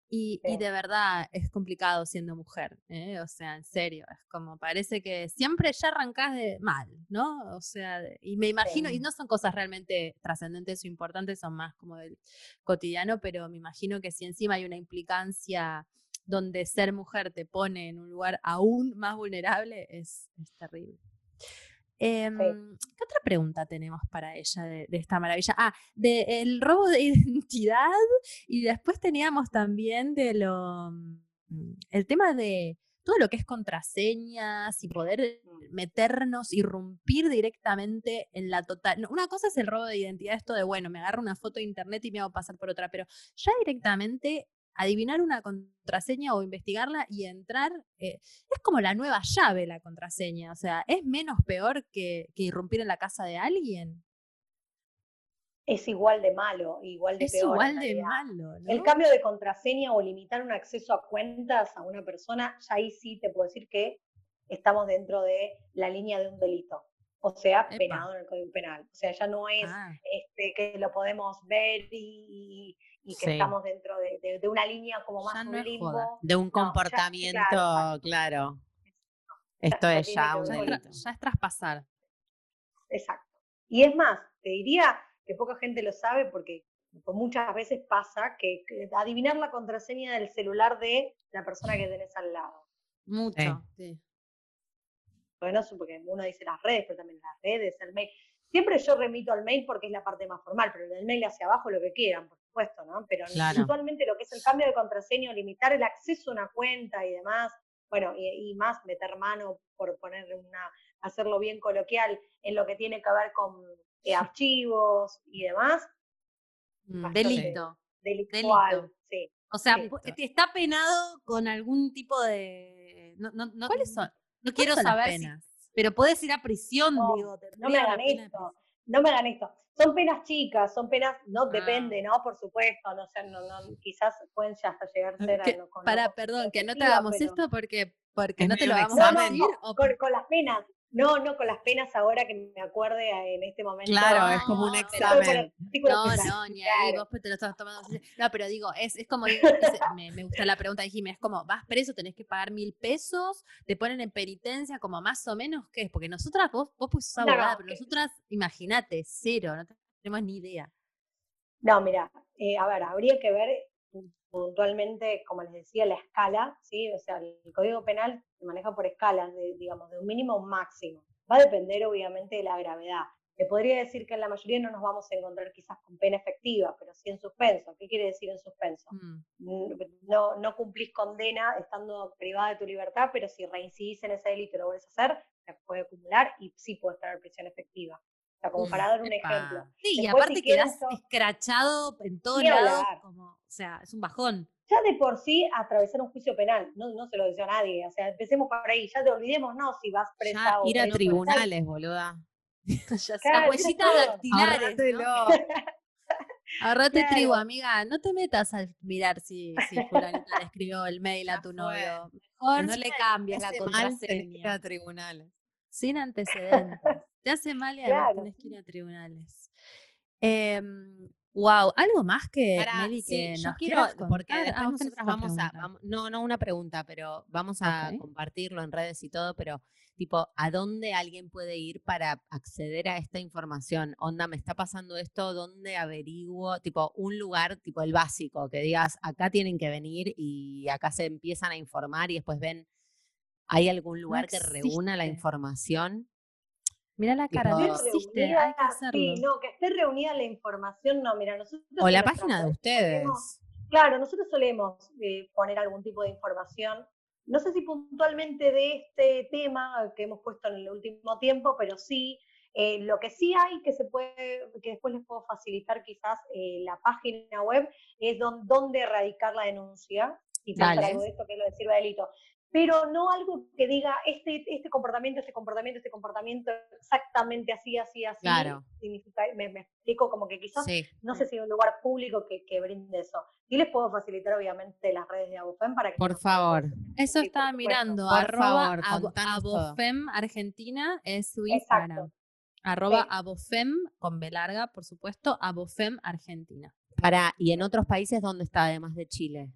Y, de verdad es complicado siendo mujer, ¿eh? o sea, en serio, es como parece que siempre ya arrancás de mal, ¿no? O sea, y me imagino, y no son cosas realmente trascendentes o importantes, son más como del cotidiano, pero me imagino que si encima hay una implicancia donde ser mujer te pone en un lugar aún más vulnerable, es, es terrible. Em, ¿Qué otra pregunta tenemos para ella de, esta maravilla? Ah, del robo de identidad y después teníamos también de lo, mm, el tema de todo lo que es contraseñas y poder meternos, irrumpir directamente en la total. Una cosa es el robo de identidad, esto de, bueno, me agarro una foto de internet y me hago pasar por otra, pero ya directamente adivinar una contraseña o investigarla y entrar, eh, es como la nueva llave la contraseña, o sea, ¿es menos peor que, que irrumpir en la casa de alguien? Es igual de malo, igual de Es peor. igual de malo, ¿no? El cambio de contraseña o limitar un acceso a cuentas a una persona, ya ahí sí te puedo decir que estamos dentro de la línea de un delito. O sea, Epa. penado en el Código Penal. O sea, ya no es Ah, este, que lo podemos ver y, y que Sí. estamos dentro de, de- de una línea como más no un limbo. De un ya, comportamiento, claro, Esto es ya un ya, ya es traspasar. Exacto. Y es más, te diría que poca gente lo sabe porque muchas veces pasa que, que adivinar la contraseña del celular de la persona que tenés al lado. Mucho. sí. Bueno, eso porque uno dice las redes, pero también las redes, el mail. Siempre yo remito al mail porque es la parte más formal, pero en el mail hacia abajo lo que quieran, supuesto, ¿no? Pero Claro. lo que es el cambio de contraseña, o limitar el acceso a una cuenta y demás, bueno, y, y más meter mano, por poner una, hacerlo bien coloquial, en lo que tiene que ver con eh, archivos y demás, Mm, Delito. delictual. delito. Sí. O sea, pu- está penado con algún tipo de. No, no, no, ¿Cuáles son? No quiero ¿Cuáles son las saber si- pero puedes ir a prisión, No, digo. No me hagan esto. No me hagan esto. Son penas chicas, son penas, no Ah. depende, ¿no? Por supuesto, no sé, no, no, quizás pueden ya hasta llegar a ser Que- a no- con para, no perdón, que no te hagamos pero- esto porque, porque Es no te lo vamos a No, no, decir. no, o con, con las penas. No, no, con las penas ahora que me acuerde en este momento. Claro, es como un por examen. No, no, ni ahí, vos te lo estás tomando. No, pero digo, es, es como, me, me gusta la pregunta de Jimmy, es como, vas preso, tenés que pagar mil pesos, te ponen en penitencia, como más o menos, ¿qué es? Porque nosotras, vos, vos pues sos No, no, abogada, pero nosotras, imagínate, cero, no tenemos ni idea. No, mira, eh, a ver, habría que ver puntualmente, como les decía, la escala, ¿sí? O sea, el Código Penal se maneja por escalas, de, digamos, de un mínimo a un máximo. Va a depender, obviamente, de la gravedad. Te podría decir que en la mayoría no nos vamos a encontrar quizás con pena efectiva, pero sí en suspenso. ¿Qué quiere decir en suspenso? Mm. No, no cumplís condena estando privada de tu libertad, pero si reincidís en ese delito y lo vuelves a hacer, se puede acumular y sí puedes tener prisión efectiva. O sea, como para dar un epa. ejemplo. Sí, y aparte si yo- escrachado en todos Ni lados. hablar. Como, o sea, es un bajón. ya de por sí atravesar un juicio penal, no, no se lo deseo a nadie, o sea, empecemos por ahí, ya te olvidemos, no, si vas presa Ya, o ir a tribunales, boluda. Claro, Las eso huellitas dactilares. ¿no? Ahorrate Claro. tribu, amiga, no te metas a mirar si, si fulanita le escribió el mail a Ya tu novio. Mejor No le cambies la contraseña. a tribunales. sin antecedentes. Te hace mal y además Claro. tenés que ir a tribunales. wow, algo más que Pará, Meli sí, que yo quiero, porque después Ah, nosotras vamos a, vamos- no, no una pregunta, pero vamos a compartirlo en redes y todo, pero tipo, ¿a dónde alguien puede ir para acceder a esta información? Onda, me está pasando esto, ¿dónde averiguo? Tipo, un lugar, tipo el básico, que digas, acá tienen que venir y acá se empiezan a informar y después ven, ¿hay algún lugar que reúna la información? Mira la cara, no Tipo- existe, Reunida, hay que hacerlo. Sí, no, que esté reunida la información, no, mira, nosotros... O la página de solemos- ustedes. Claro, nosotros solemos eh, poner algún tipo de información. No sé si puntualmente de este tema que hemos puesto en el último tiempo, pero sí, eh, lo que sí hay que se puede, que después les puedo facilitar quizás eh, la página web, es don- dónde erradicar la denuncia, y algo de esto que es lo de sirva de delito. Pero no algo que diga este, este comportamiento, este comportamiento, este comportamiento exactamente así, así, así. Claro. Significa, me, me explico como que quizás Sí. no sé si hay un lugar público que, que brinde eso. Y les puedo facilitar, obviamente, las redes de Abofem para que... Por favor. Eso Sí, estaba mirando, Por arroba favor, abofem argentina es su Exacto. Arroba Sí. abofem, con B larga, por supuesto, abofem argentina. Para, ¿y en otros países dónde está además de Chile?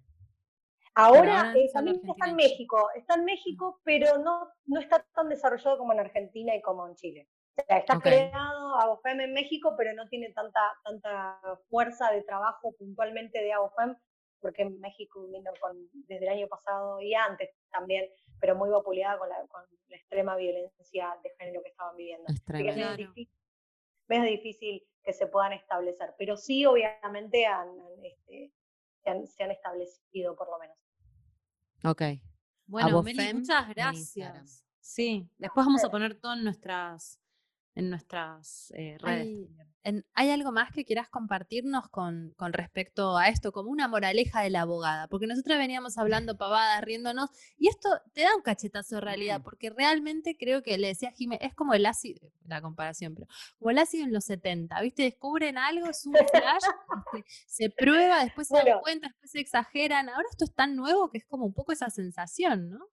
Ahora, eh, también está en. México, está en México, pero no, no está tan desarrollado como en Argentina y como en Chile. O sea, está Ok. creado Abofem en México, pero no tiene tanta, tanta fuerza de trabajo puntualmente de Abofem, porque en México vino con, desde el año pasado y antes también, pero muy vapuleada con la, con la extrema violencia de género que estaban viviendo. Es Así que es Claro. difícil, difícil que se puedan establecer, pero sí, obviamente, han, han, este, se, han, se han establecido por lo menos. Ok. Bueno, Meli, muchas gracias. Sí, después vamos a poner todo en nuestras, en nuestras eh, redes. Hay, también. en- ¿hay algo más que quieras compartirnos con, con respecto a esto, como una moraleja de la abogada? Porque nosotros veníamos hablando pavadas, riéndonos, y esto te da un cachetazo de realidad, porque realmente creo que le decía a Jimé, es como el ácido, la comparación, pero como el ácido en los 70, ¿viste? Descubren algo, es un flash, este, se prueba, después se dan cuenta, después se exageran. Ahora esto es tan nuevo que es como un poco esa sensación, ¿no?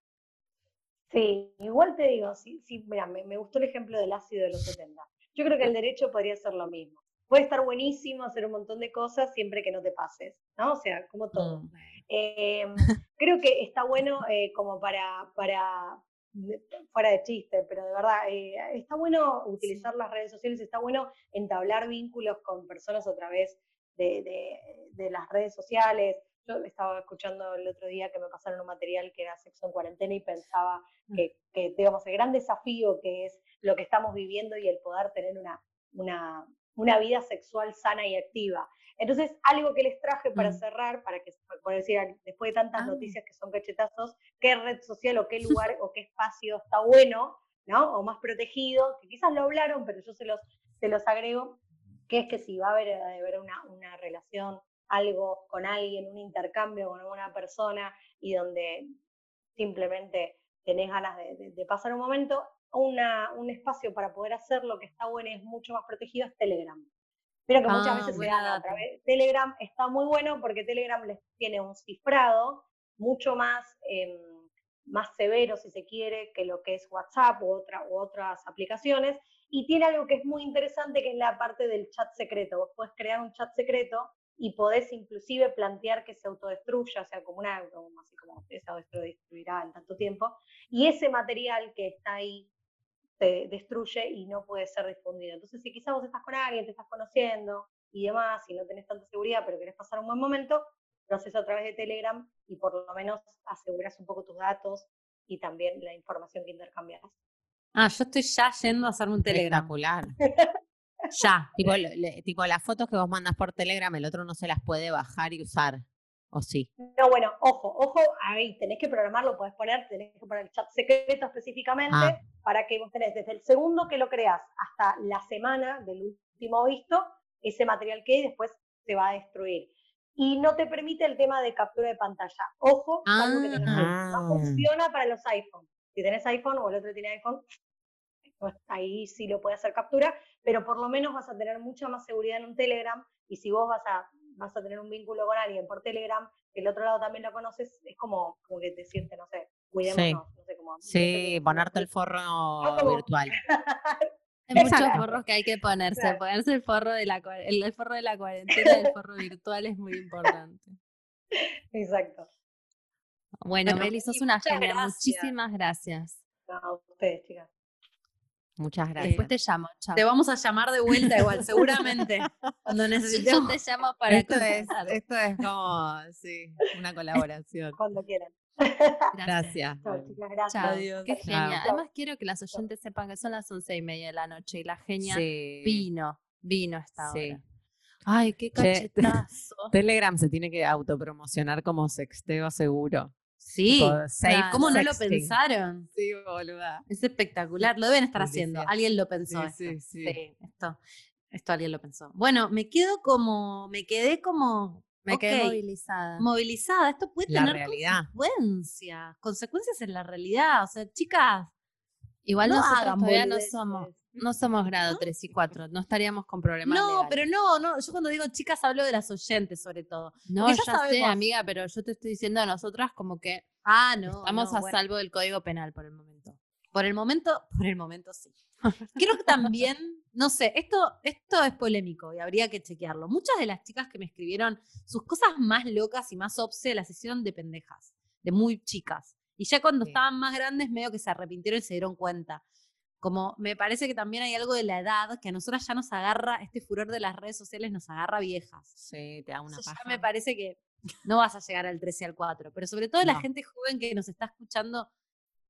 Sí, igual te digo, sí, sí, mira, me, me gustó el ejemplo del ácido de los 70. Yo creo que el derecho podría ser lo mismo. Puede estar buenísimo hacer un montón de cosas siempre que no te pases, ¿no? O sea, como todo. Mm. Eh, creo que está bueno eh, como para, para, fuera de chiste, pero de verdad, eh, está bueno utilizar las redes sociales, está bueno entablar vínculos con personas a través de, de- de las redes sociales. Yo estaba escuchando el otro día que me pasaron un material que era sexo en cuarentena y pensaba que, que, digamos, el gran desafío que es lo que estamos viviendo y el poder tener una, una, una vida sexual sana y activa. Entonces, algo que les traje para Mm. cerrar, para que por decir, después de tantas Ah. noticias que son cachetazos, qué red social o qué lugar o qué espacio está bueno, ¿no? O más protegido, que quizás lo hablaron, pero yo se los, se los agrego. que es que si va a haber, eh, haber una, una relación, algo con alguien, un intercambio con alguna persona y donde simplemente tenés ganas de, de- de pasar un momento, una, un espacio para poder hacerlo que está bueno y es mucho más protegido es Telegram. Pero que muchas Ah, veces se dan a través Telegram está muy bueno porque Telegram les tiene un cifrado mucho más, em, más severo, si se quiere, que lo que es WhatsApp u, otra, u otras aplicaciones. Y tiene algo que es muy interesante, que es la parte del chat secreto. Vos podés crear un chat secreto y podés inclusive plantear que se autodestruya, o sea, como una, como así como se autodestruirá en tanto tiempo. Y ese material que está ahí se destruye y no puede ser difundido. Entonces, si quizás vos estás con alguien, te estás conociendo y demás, y no tenés tanta seguridad, pero querés pasar un buen momento, lo haces a través de Telegram y por lo menos aseguras un poco tus datos y también la información que intercambias. Ah, yo estoy ya yendo a hacerme un Telegram. Espectacular. Ya. tipo, le- tipo, las fotos que vos mandas por Telegram, el otro no se las puede bajar y usar. ¿O sí? No, bueno, ojo, ojo, ahí tenés que programarlo, podés poner, tenés que poner el chat secreto específicamente Ah. para que vos tenés desde el segundo que lo creas hasta la semana del último visto, ese material que hay después se va a destruir. Y no te permite el tema de captura de pantalla. Ojo, salvo que Ah. iPhone. no funciona para los iPhone. Si tenés iPhone o el otro tiene iPhone, ahí sí lo puede hacer captura, pero por lo menos vas a tener mucha más seguridad en un Telegram y si vos vas a, vas a tener un vínculo con alguien por Telegram, que el otro lado también lo conoces, es como, como que decirte, no sé, cuidémonos, no sé cómo. no sé Sí, ponerte el forro como- virtual. Hay muchos forros que hay que ponerse. Claro. Ponerse el forro de la el, el forro de la cuarentena, el forro virtual es muy importante. Exacto. Bueno, Bueno, Meli, sos una genia. gracias. Muchísimas gracias. No, a ustedes, chicas. Muchas gracias. Después te llamo. Chao. Te vamos a llamar de vuelta igual, seguramente. Cuando Yo necesitemos. te llamo para esto, es, esto es como, sí, una colaboración. Cuando quieran. Gracias. Chao, chicas, gracias. Chao. Adiós. Qué Chao. genia. Además, quiero que las oyentes sepan que son las once y media de la noche y la genia Sí. vino. Vino hasta Sí. ahora. Ay, qué Che, cachetazo. Telegram se tiene que autopromocionar como sexteo seguro. Sí. Claro. ¿Cómo no lo pensaron? Sí, boluda. Es espectacular. Lo deben estar haciendo. Alguien lo pensó. Sí, esto. sí, sí. esto, esto alguien lo pensó. Bueno, me quedo como, me quedé como, Me quedé movilizada. movilizada. Esto puede La tener realidad. consecuencias, consecuencias en la realidad. O sea, chicas, Igual no nosotros hagan todavía no somos, no somos grado 3 y 4. No estaríamos con problemas no, legales. pero no, no. Yo cuando digo chicas hablo de las oyentes sobre todo. No, ya, ya sé, amiga, pero yo te estoy diciendo a nosotras como que Ah, no. estamos no, a bueno. salvo del código penal por el momento. Por el momento, por el momento sí. Creo que también, no sé, esto, esto es polémico y habría que chequearlo. Muchas de las chicas que me escribieron sus cosas más locas y más obse las hicieron de pendejas, de muy chicas. Y ya cuando Sí. estaban más grandes, medio que se arrepintieron y se dieron cuenta. Como me parece que también hay algo de la edad que a nosotras ya nos agarra, este furor de las redes sociales nos agarra viejas. Sí, te da una Entonces paja. ya me parece que no vas a llegar al 13 y al 4, pero sobre todo la No. gente joven que nos está escuchando,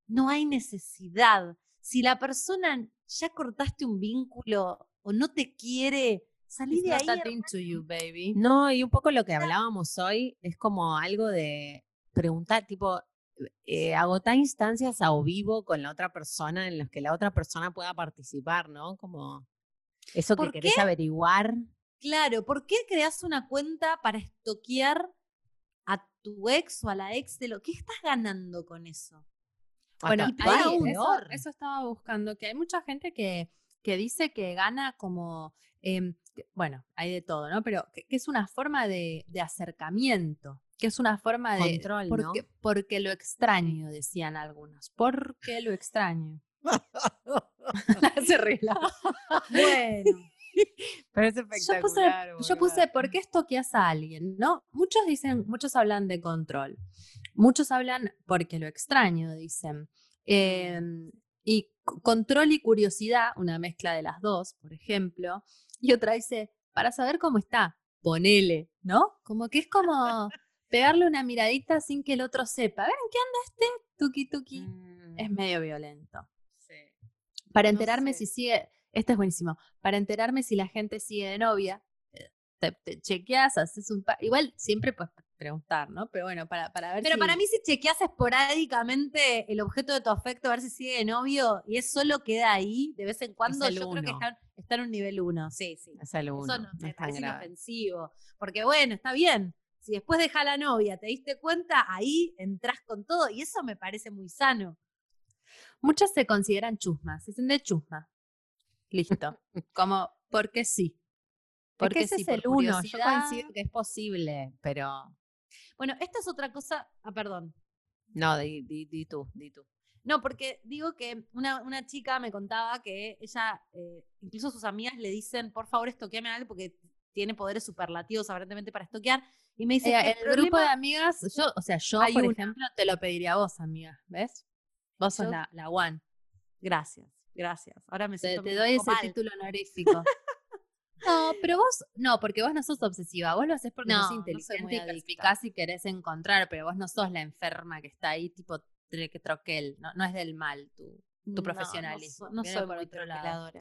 no hay necesidad. Si la persona ya cortaste un vínculo o no te quiere, salí It's de ahí. into you, baby. No, y un poco lo que hablábamos hoy es como algo de preguntar, tipo, eh, agotar instancias a o vivo con la otra persona en las que la otra persona pueda participar, ¿no? Como eso que ¿Por querés averiguar. Claro, ¿por qué creas una cuenta para estoquear a tu ex o a la ex de lo que estás ganando con eso? Bueno, peor. eso, eso estaba buscando, que hay mucha gente que, que dice que gana como, em, que- bueno, hay de todo, ¿no? Pero que, que es una forma de, de acercamiento, que es una forma de... Control, ¿no? porque, lo extraño, decían algunos. Porque lo extraño. Se ríe la- Bueno, Pero es Yo puse, espectacular. yo puse, ¿por qué estoqueas a alguien? ¿No? Muchos dicen, muchos hablan de control. Muchos hablan porque lo extraño, dicen. Em, y control y curiosidad, una mezcla de las dos, por ejemplo. Y otra dice, para saber cómo está, ponele, ¿no? Como que es como pegarle una miradita sin que el otro sepa. ¿Ven qué anda este? Tuki tuki. Mm, Es medio violento. sí. Para No enterarme sé. si sigue, este es buenísimo, para enterarme si la gente sigue de novia, eh, te, te chequeas, haces un... pa- Igual siempre puedes preguntar, ¿no? Pero bueno, para, para ver Pero si... para mí si chequeas esporádicamente el objeto de tu afecto, a ver si sigue de novio y es solo queda ahí de vez en cuando, yo creo que uno. están, está en un nivel 1, sí, sí. Es el uno. Eso no, me es tan parece inofensivo. Porque bueno, está bien. Si después deja a la novia, te diste cuenta, ahí entras con todo. Y eso me parece muy sano. Muchas se consideran chusmas, se dicen de chusma. Listo. Como, porque sí. Porque ese sí, es el uno. Yo coincido que es posible, pero Bueno, esta es otra cosa. Ah, perdón. no, di, di, di tú, di tú. No, porque digo que una, una chica me contaba que ella, eh, incluso sus amigas le dicen, por favor, estoqueame algo porque tiene poderes superlativos aparentemente para estoquear. Y me dice, Eh, el grupo de amigas, yo, o sea, yo, Hay por una. ejemplo, te lo pediría a vos, amiga, ¿ves? Vos sos Yo- la, la one. Gracias, gracias. Ahora me Te, siento te doy ese mal. título honorífico. no, pero vos, no, porque vos no sos obsesiva, vos lo haces porque No, sos no inteligente muy y perspicaz y querés encontrar, pero vos no sos la enferma que está ahí, tipo troquel, no, no es del mal tu, tu No, no profesionalismo. so- No, viene soy por muy otro lado.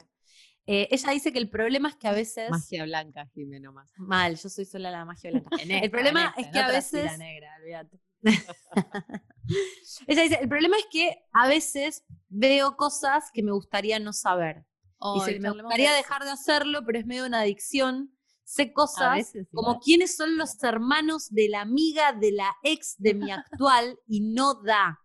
Eh, ella dice que el problema es que a veces... Magia blanca, Jimeno más. Mal, yo soy sola la magia blanca. En esta, problema en es que en a veces- negra, olvídate. Ella dice, el problema es que a veces veo cosas que me gustaría no saber. Dice, me gustaría dejar de hacerlo, pero es medio una adicción. Sé cosas veces como quiénes son los hermanos de la amiga de la ex de mi actual y no da.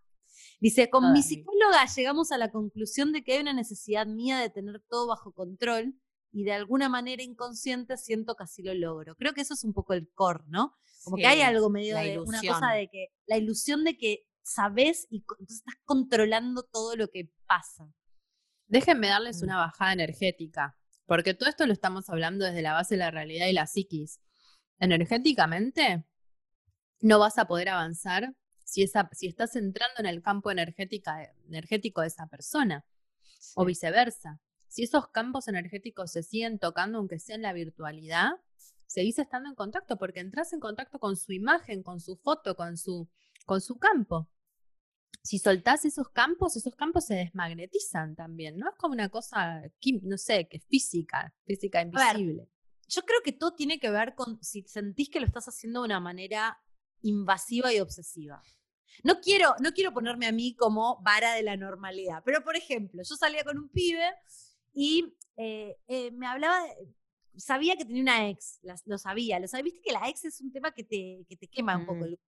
Dice, con mi psicóloga llegamos a la conclusión de que hay una necesidad mía de tener todo bajo control y de alguna manera inconsciente siento que así lo logro. Creo que eso es un poco el core, ¿no? Como que hay algo medio de una cosa de que la ilusión de que sabes y entonces estás controlando todo lo que pasa. Déjenme darles Mm. una bajada energética, porque todo esto lo estamos hablando desde la base de la realidad y la psiquis. Energéticamente, no vas a poder avanzar si, esa, si estás entrando en el campo energética, energético de esa persona, o viceversa. Si esos campos energéticos se siguen tocando, aunque sea en la virtualidad, seguís estando en contacto, porque entras en contacto con su imagen, con su foto, con su, con su campo. Si soltás esos campos, esos campos se desmagnetizan también, ¿no? Es como una cosa, no sé, que es física, física ver, invisible. Yo creo que todo tiene que ver con si sentís que lo estás haciendo de una manera invasiva y obsesiva. No quiero, no quiero ponerme a mí como vara de la normalidad, pero por ejemplo, yo salía con un pibe y eh, eh, me hablaba, de- sabía que tenía una ex, lo sabía, lo sabía, viste que la ex es un tema que te, que te quema un poco Mm. el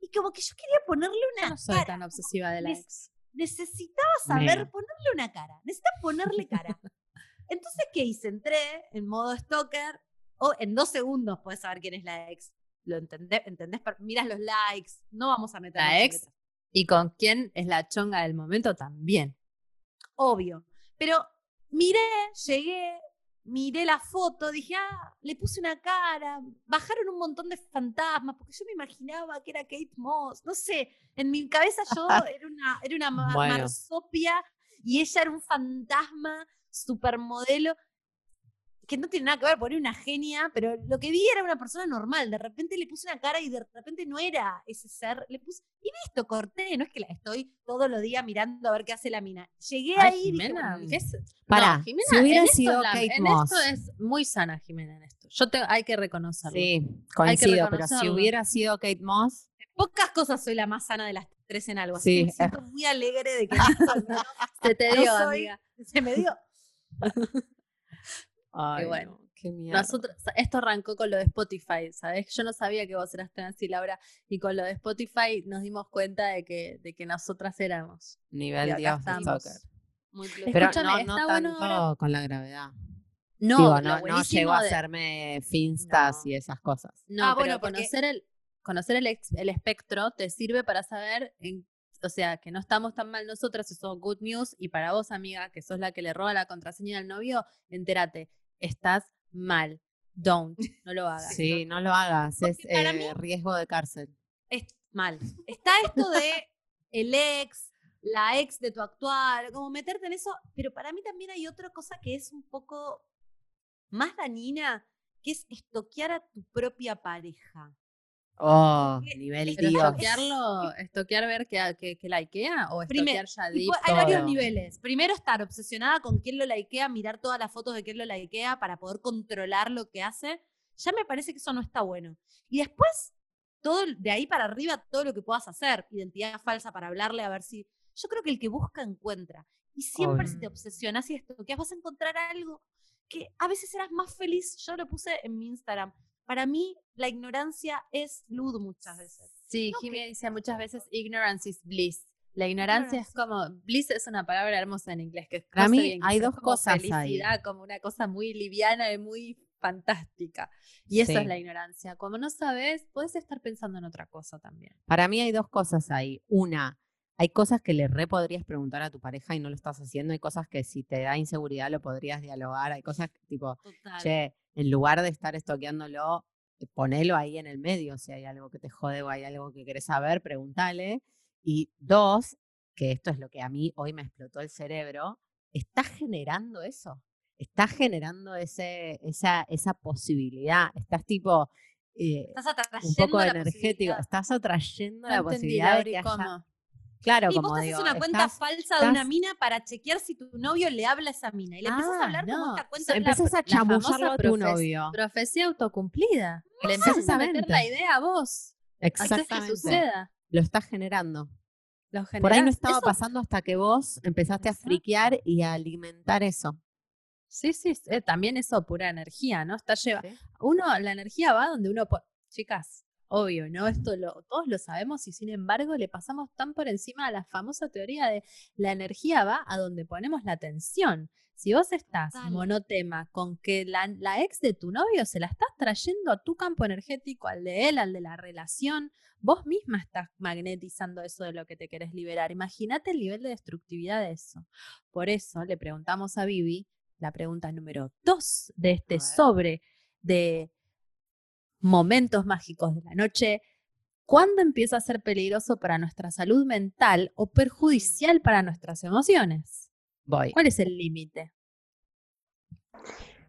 Y como que yo quería ponerle Yo una no soy cara, tan obsesiva de la ex. necesitaba saber Mira. ponerle una cara, necesitaba ponerle cara. Entonces, ¿qué hice? Entré en modo stalker, o en dos segundos puedes saber quién es la ex. Lo entendés, entendés, miras los likes, no vamos a meter La ex y con quién es la chonga del momento también. obvio. Pero miré, llegué, miré la foto, dije, ah, le puse una cara, bajaron un montón de fantasmas, porque yo me imaginaba que era Kate Moss, no sé, en mi cabeza yo era una, era una Bueno. marsopia y ella era un fantasma supermodelo que no tiene nada que ver, era una genia, pero lo que vi era una persona normal. De repente le puse una cara y de repente no era ese ser. Le puse, y listo, corté. No es que la estoy todos los días mirando a ver qué hace la mina. Llegué Ay, ahí y dije, Jimena, "Mm, ¿qué es? Pará, No, Jimena, si hubiera sido la- Kate en Moss. esto es muy sana Jimena en esto. Yo te, hay que reconocerlo. Sí, coincido, pero si hubiera sido Kate Moss, pocas cosas soy la más sana de las tres en algo. Así Sí, que me siento muy alegre de que no soy, ¿no? Se te No dio, soy- amiga. se me dio. ay, bueno. no, qué mierda. Nosotros, esto arrancó con lo de Spotify, ¿sabes? Yo no sabía que vos eras tan así, Laura, y con lo de Spotify nos dimos cuenta de que, de que nosotras éramos. Nivel y Dios de. Muy Pero Escúchame, no, no está bueno tanto ahora- con la gravedad. No, Digo, no, no llegó a de- hacerme finstas No. y esas cosas. No, Ah, pero bueno, porque- conocer el conocer el, ex- el espectro te sirve para saber, en- o sea, que no estamos tan mal nosotras, eso es good news, y para vos, amiga, que sos la que le roba la contraseña al novio, entérate, estás mal, don't, no lo hagas. Sí, no lo hagas, es eh, mí- riesgo de cárcel. es mal. Está esto de el ex, la ex de tu actual, como meterte en eso, pero para mí también hay otra cosa que es un poco más dañina, que es estoquear a tu propia pareja. Oh, Porque- nivel Pero Dios. estoquearlo, estoquear ver que, que, que likea o Primer- estoquear ya hay varios niveles. Primero, estar obsesionada con quién lo likea, mirar todas las fotos de quién lo likea para poder controlar lo que hace. Ya me parece que eso no está bueno. Y después, todo de ahí para arriba, todo lo que puedas hacer. Identidad falsa para hablarle, a ver si. Yo creo que el que busca encuentra. Y siempre si te obsesionas y estoqueas, vas a encontrar algo que a veces eras más feliz. Yo lo puse en mi Instagram. Para mí, la ignorancia es luz muchas veces. Sí, No, Jimmy dice muchas veces ignorance is bliss. La ignorancia es como, bliss es una palabra hermosa en inglés, que Para hace mí bien, que hay es dos como cosas ahí. felicidad, como una cosa muy liviana y muy fantástica. Y eso Sí. es la ignorancia. Como no sabes, puedes estar pensando en otra cosa también. Para mí hay dos cosas ahí. Una, hay cosas que le re podrías preguntar a tu pareja y no lo estás haciendo. Hay cosas que si te da inseguridad lo podrías dialogar. Hay cosas que, tipo, Total. che, en lugar de estar estoqueándolo, eh, ponelo ahí en el medio. Si hay algo que te jode o hay algo que querés saber, pregúntale. Y dos, que esto es lo que a mí hoy me explotó el cerebro, estás generando eso. Estás generando ese, esa, esa posibilidad. Estás tipo eh, Estás un poco energético. Estás atrayendo la No posibilidad de que haya-. Claro, Y como vos haces una cuenta estás- falsa de una mina para chequear si tu novio le habla a esa mina. Y le empezás a Ah, hablar como no. esta cuenta. La- empezás a la chamullarlo famosa a tu novio. Profecía autocumplida. Le empiezas a meter la Exactamente. idea a vos. Haces que Exactamente. suceda. Lo estás generando. Lo Por ahí no estaba Eso- pasando hasta que vos empezaste a friquear y a alimentar eso. Sí, sí, eh, también eso pura energía, ¿no? Está lleva. Sí. Uno, la energía va donde uno. Chicas, obvio, ¿no? Esto lo, todos lo sabemos y sin embargo le pasamos tan por encima a la famosa teoría de la energía va a donde ponemos la atención. Si vos estás Total. monotema con que la, la ex de tu novio se la estás trayendo a tu campo energético, al de él, al de la relación, vos misma estás magnetizando eso de lo que te querés liberar. Imagínate el nivel de destructividad de eso. Por eso le preguntamos a Vivi la pregunta número dos de este sobre de momentos mágicos de la noche. ¿Cuándo empieza a ser peligroso para nuestra salud mental o perjudicial para nuestras emociones? Voy. ¿Cuál es el límite?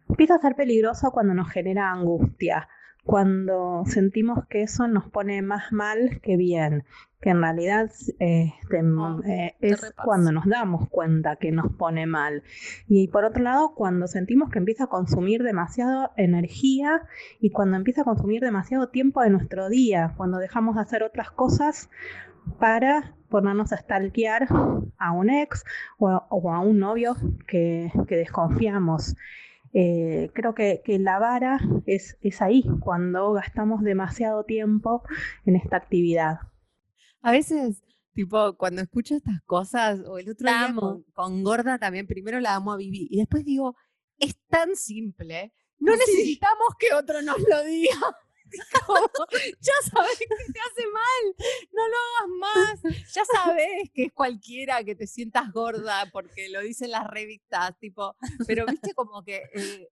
Empieza a ser peligroso cuando nos genera angustia, cuando sentimos que eso nos pone más mal que bien, que en realidad este, Oh, eh, es cuando nos damos cuenta que nos pone mal. Y por otro lado, cuando sentimos que empieza a consumir demasiado energía y cuando empieza a consumir demasiado tiempo de nuestro día, cuando dejamos de hacer otras cosas para ponernos a stalkear a un ex o a, o a un novio que, que desconfiamos. Eh, creo que, que la vara es, es ahí, cuando gastamos demasiado tiempo en esta actividad. A veces, tipo, cuando escucho estas cosas, o el otro La día amo. con, con Gorda también, primero la amo a Vivi y después digo, es tan simple, no Sí. necesitamos que otro nos lo diga. Como, ya sabes que te hace mal, no lo hagas más. Ya sabes que es cualquiera que te sientas gorda porque lo dicen las revistas, tipo, pero viste como que eh,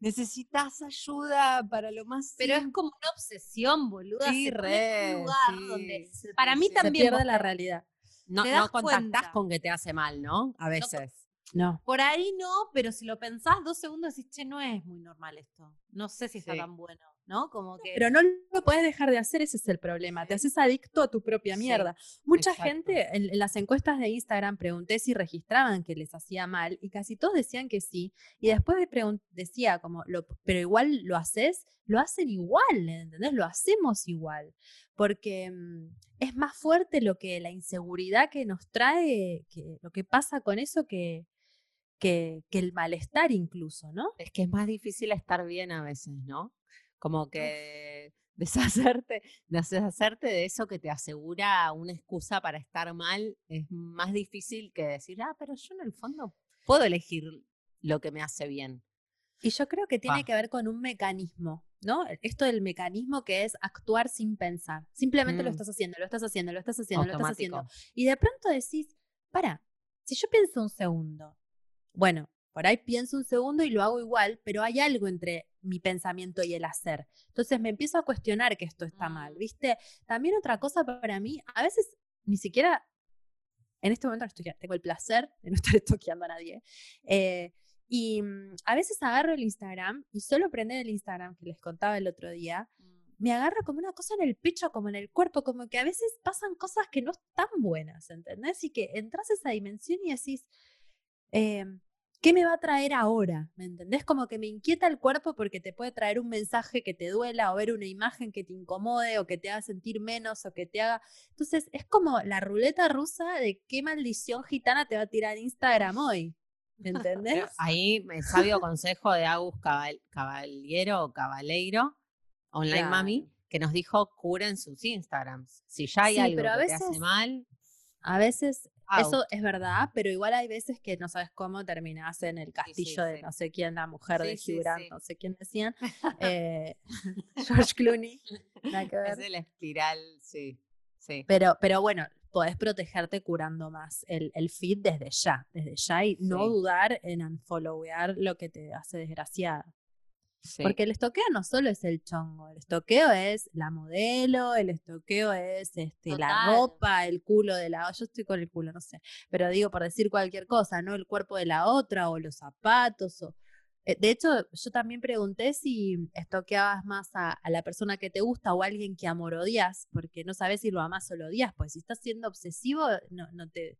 necesitas ayuda para lo más Pero es como una obsesión, boluda. Sí, se pone en re, un lugar sí, donde sí, para mí. Se también pierde la realidad. No, no contactás cuenta. con que te hace mal, ¿no? A veces. No. Por ahí no, pero si lo pensás dos segundos decís, che, no es muy normal esto. No sé si está Sí. tan bueno, ¿no? Como que. Pero no lo puedes dejar de hacer, ese es el problema. Te haces adicto a tu propia Sí, mierda. Mucha exacto. gente, en, en las encuestas de Instagram, pregunté si registraban que les hacía mal y casi todos decían que sí. Y después decía como, lo, pero igual lo haces, lo hacen igual, ¿entendés? Lo hacemos igual. Porque mm, es más fuerte lo que la inseguridad que nos trae, que, lo que pasa con eso que, que, que el malestar incluso, ¿no? Es que es más difícil estar bien a veces, ¿no? Como que deshacerte, deshacerte de eso que te asegura una excusa para estar mal es más difícil que decir, ah, pero yo en el fondo puedo elegir lo que me hace bien. Y yo creo que tiene que ver con un mecanismo, ¿no? Esto del mecanismo que es actuar sin pensar. Simplemente lo Mm. estás haciendo, lo estás haciendo, lo estás haciendo, lo estás haciendo. Y de pronto decís, para, si yo pienso un segundo, bueno, por ahí pienso un segundo y lo hago igual, pero hay algo entre mi pensamiento y el hacer. Entonces me empiezo a cuestionar que esto está mal, Mm. ¿viste? También otra cosa para mí, a veces ni siquiera, en este momento no estoy- tengo el placer de no estar estoqueando a nadie, eh, y mm, a veces agarro el Instagram y solo prender el Instagram que les contaba el otro día, me agarra como una cosa en el pecho, como en el cuerpo, como que a veces pasan cosas que no están buenas, ¿entendés? Y que entras a esa dimensión y decís, em, ¿qué me va a traer ahora? ¿Me entendés? Como que me inquieta el cuerpo porque te puede traer un mensaje que te duela o ver una imagen que te incomode o que te haga sentir menos o que te haga... Entonces es como la ruleta rusa de qué maldición gitana te va a tirar Instagram hoy. ¿Entendés? Pero ahí, el sabio consejo de Agus Cabal- Caballero o Cabaleiro, Online Claro. Mami, que nos dijo curen sus Instagrams. Si ya hay Sí, algo que te hace veces- mal, A veces eso es verdad, pero igual hay veces que no sabes cómo terminás en el castillo de sí. no sé quién, la mujer de Hugh Grant, no sé quién decían. eh, George Clooney. es el espiral, sí. Sí. Pero, pero bueno, podés protegerte curando más el, el feed desde ya, desde ya y no dudar en unfollowear lo que te hace desgraciada. Sí. Porque el estoqueo no solo es el chongo, el estoqueo es la modelo, el estoqueo es este, la ropa, el culo de la yo estoy con el culo, no sé, pero digo por decir cualquier cosa, ¿no? El cuerpo de la otra o los zapatos o eh, de hecho, yo también pregunté si estoqueabas más a, a la persona que te gusta o a alguien que amor odias, porque no sabes si lo amas o lo odias, pues si estás siendo obsesivo, no, no te,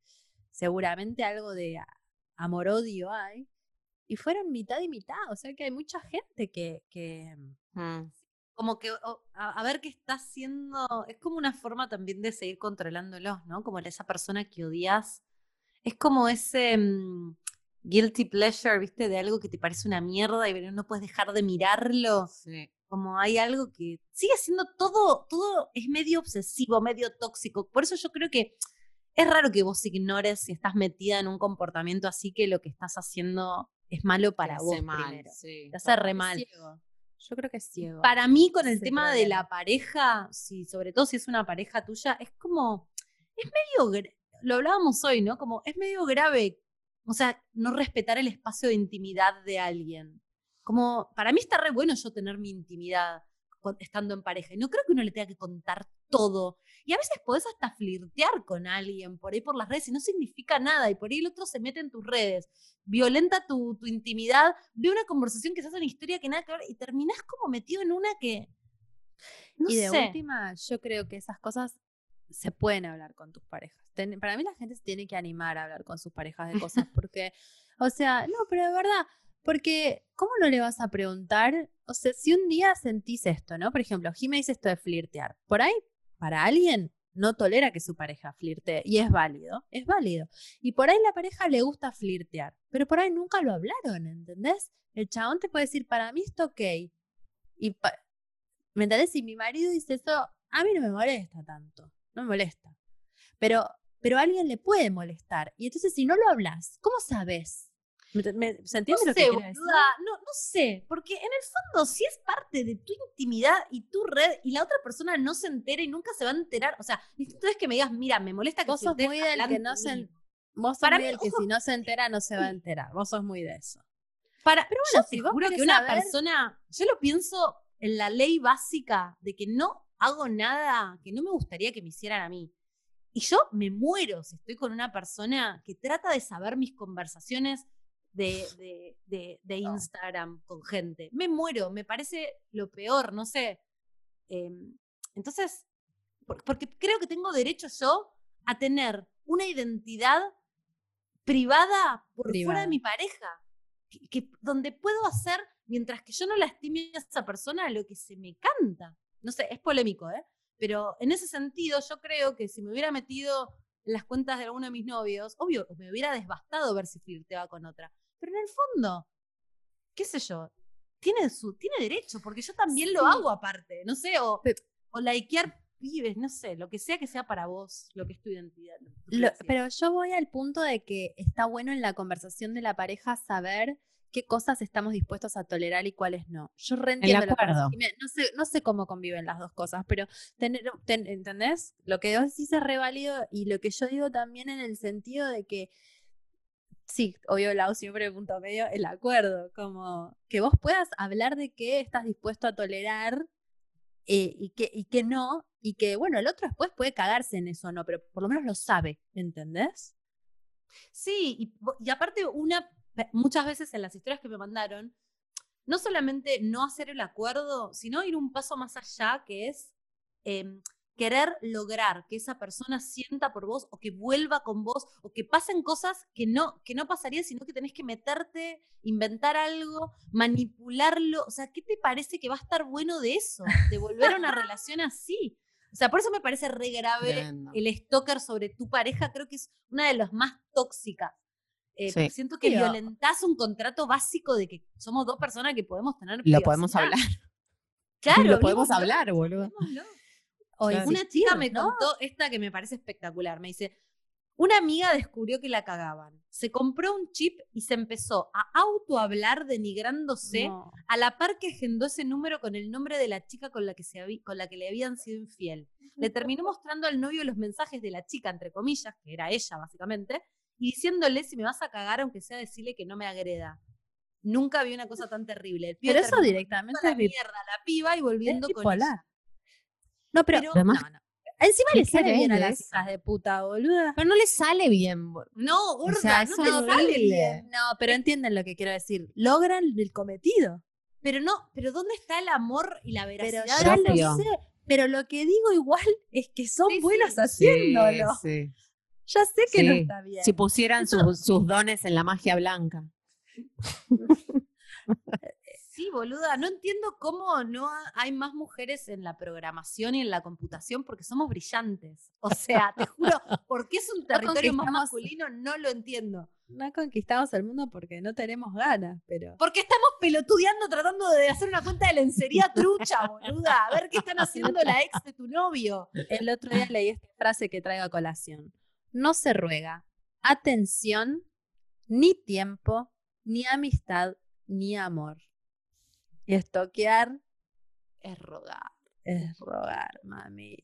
seguramente algo de amor-odio hay. Y fueron mitad y mitad, o sea que hay mucha gente que, que Mm. como que o- a, a ver qué está haciendo, es como una forma también de seguir controlándolos, ¿no? Como esa persona que odias. Es como ese mm, guilty pleasure, ¿viste? De algo que te parece una mierda y no puedes dejar de mirarlo. Sí. Como hay algo que sigue siendo todo, todo es medio obsesivo, medio tóxico. Por eso yo creo que es raro que vos ignores si estás metida en un comportamiento así que lo que estás haciendo es malo para vos mal, primero. sí. Te hace re mal. ciego. Yo creo que es ciego. Para mí, con el tema de la pareja, si, sobre todo si es una pareja tuya, es como, es medio, lo hablábamos hoy, ¿no? Como es medio grave, o sea, no respetar el espacio de intimidad de alguien. Como, para mí está re bueno yo tener mi intimidad estando en pareja. Y no creo que uno le tenga que contar todo. Y a veces podés hasta flirtear con alguien por ahí por las redes y no significa nada. Y por ahí el otro se mete en tus redes, violenta tu, tu intimidad, ve una conversación que se hace una historia que nada que ver y terminás como metido en una que. No y de sé. última, yo creo que esas cosas se pueden hablar con tus parejas. Ten- para mí la gente se tiene que animar a hablar con sus parejas de cosas, porque, o sea, no, pero de verdad, porque ¿cómo no le vas a preguntar? O sea, si un día sentís esto, ¿no? Por ejemplo, Jimé dice esto de flirtear. Por ahí, para alguien, no tolera que su pareja flirtee, y es válido, es válido. Y por ahí la pareja le gusta flirtear, pero por ahí nunca lo hablaron, ¿entendés? El chabón te puede decir, para mí está ok. Y ¿Me entendés? Si mi marido dice eso, a mí no me molesta tanto, no me molesta. Pero, pero alguien le puede molestar. Y entonces si no lo hablas, ¿cómo sabes? ¿Me, ¿Se No entiende lo que sé, quiero decir? boluda, no, no sé, porque en el fondo si es parte de tu intimidad y tu red y la otra persona no se entera y nunca se va a enterar, o sea, distinto es que me digas, mira, me molesta que Vos sos muy del que no se... mío". en- Vos sos Para muy mí, del que ojo, si no se entera, no se va a enterar. Vos sos muy de eso. Para, Pero yo bueno, si te vos juro que una saber- persona, yo lo pienso en la ley básica de que no hago nada que no me gustaría que me hicieran a mí. Y yo me muero si estoy con una persona que trata de saber mis conversaciones de, de, de- de Instagram con gente. Me muero, me parece lo peor, no sé. Em, entonces, por- porque creo que tengo derecho yo a tener una identidad privada por fuera Privada. de mi pareja, que, que- donde puedo hacer, mientras que yo no lastime a esa persona, lo que se me canta. No sé, es polémico, ¿eh? Pero en ese sentido, yo creo que si me hubiera metido en las cuentas de alguno de mis novios, obvio, me hubiera desbastado ver si flirteaba con otra. Pero en el fondo, qué sé yo, tiene, su, tiene derecho, porque yo también lo Sí. hago aparte, no sé, o, o likear pibes, no sé, lo que sea que sea para vos, lo que es tu identidad. tu Lo- pero yo voy al punto de que está bueno en la conversación de la pareja saber qué cosas estamos dispuestos a tolerar y cuáles no. Yo reentiendo lo que no sé, no sé cómo conviven las dos cosas, pero tener, ten- ¿entendés? Lo que vos decís es re válido y lo que yo digo también en el sentido de que sí, obvio, Lau siempre punto medio, el acuerdo, como que vos puedas hablar de qué estás dispuesto a tolerar eh, y, que, y que no, y que, bueno, el otro después puede cagarse en eso no, pero por lo menos lo sabe, ¿entendés? Sí, y, aparte una, muchas veces en las historias que me mandaron, no solamente no hacer el acuerdo, sino ir un paso más allá, que es em, querer lograr que esa persona sienta por vos o que vuelva con vos o que pasen cosas que no, que no pasaría, sino que tenés que meterte, inventar algo, manipularlo. O sea, ¿qué te parece que va a estar bueno de eso? De volver a una relación así. O sea, por eso me parece re grave el stalker sobre tu pareja, creo que es una de las más tóxicas. eh, Sí. siento que Pero- violentás un contrato básico de que somos dos personas que podemos tener Lo podemos hablar. Claro, Lo podemos hablar, boludo. hablemoslo. O Claro. Una chica me ¿no? contó esta que me parece espectacular. Me dice, una amiga descubrió que la cagaban. Se compró un chip y se empezó a autohablar denigrándose No. a la par que agendó ese número con el nombre de la chica con la que, se con la que le habían sido infiel. Le terminó mostrando al novio los mensajes de la chica, entre comillas, que era ella básicamente, y diciéndole si me vas a cagar, aunque sea decirle que no me agreda. Nunca vi una cosa tan terrible. El Pero eso directamente a la mierda la piba y es volviendo con ella. No, pero, Pero- Además, no, no. Encima ¿qué le sale bien a las hijas de puta, boluda. Pero no le sale bien. No, gorda, sea, no te sale bien. No, pero entienden lo que quiero decir. Logran el cometido. Pero no, pero ¿dónde está el amor y la Pero veracidad? propio. lo sé. Pero lo que digo igual es que son Sí, sí. buenas haciéndolo. Sí, Ya sé que no está bien. Si pusieran sus, sus dones en la magia blanca. Sí, boluda, no entiendo cómo no ha- hay más mujeres en la programación y en la computación porque somos brillantes. O sea, te juro, porque es un territorio más masculino, no lo entiendo. No conquistamos el mundo porque no tenemos ganas, pero. Porque estamos pelotudeando tratando de hacer una cuenta de lencería trucha, boluda. A ver qué están haciendo la ex de tu novio. El otro día leí esta frase que traigo a colación. No se ruega atención, ni tiempo, ni amistad, ni amor. Y estoquear Es rogar. es rogar, mami.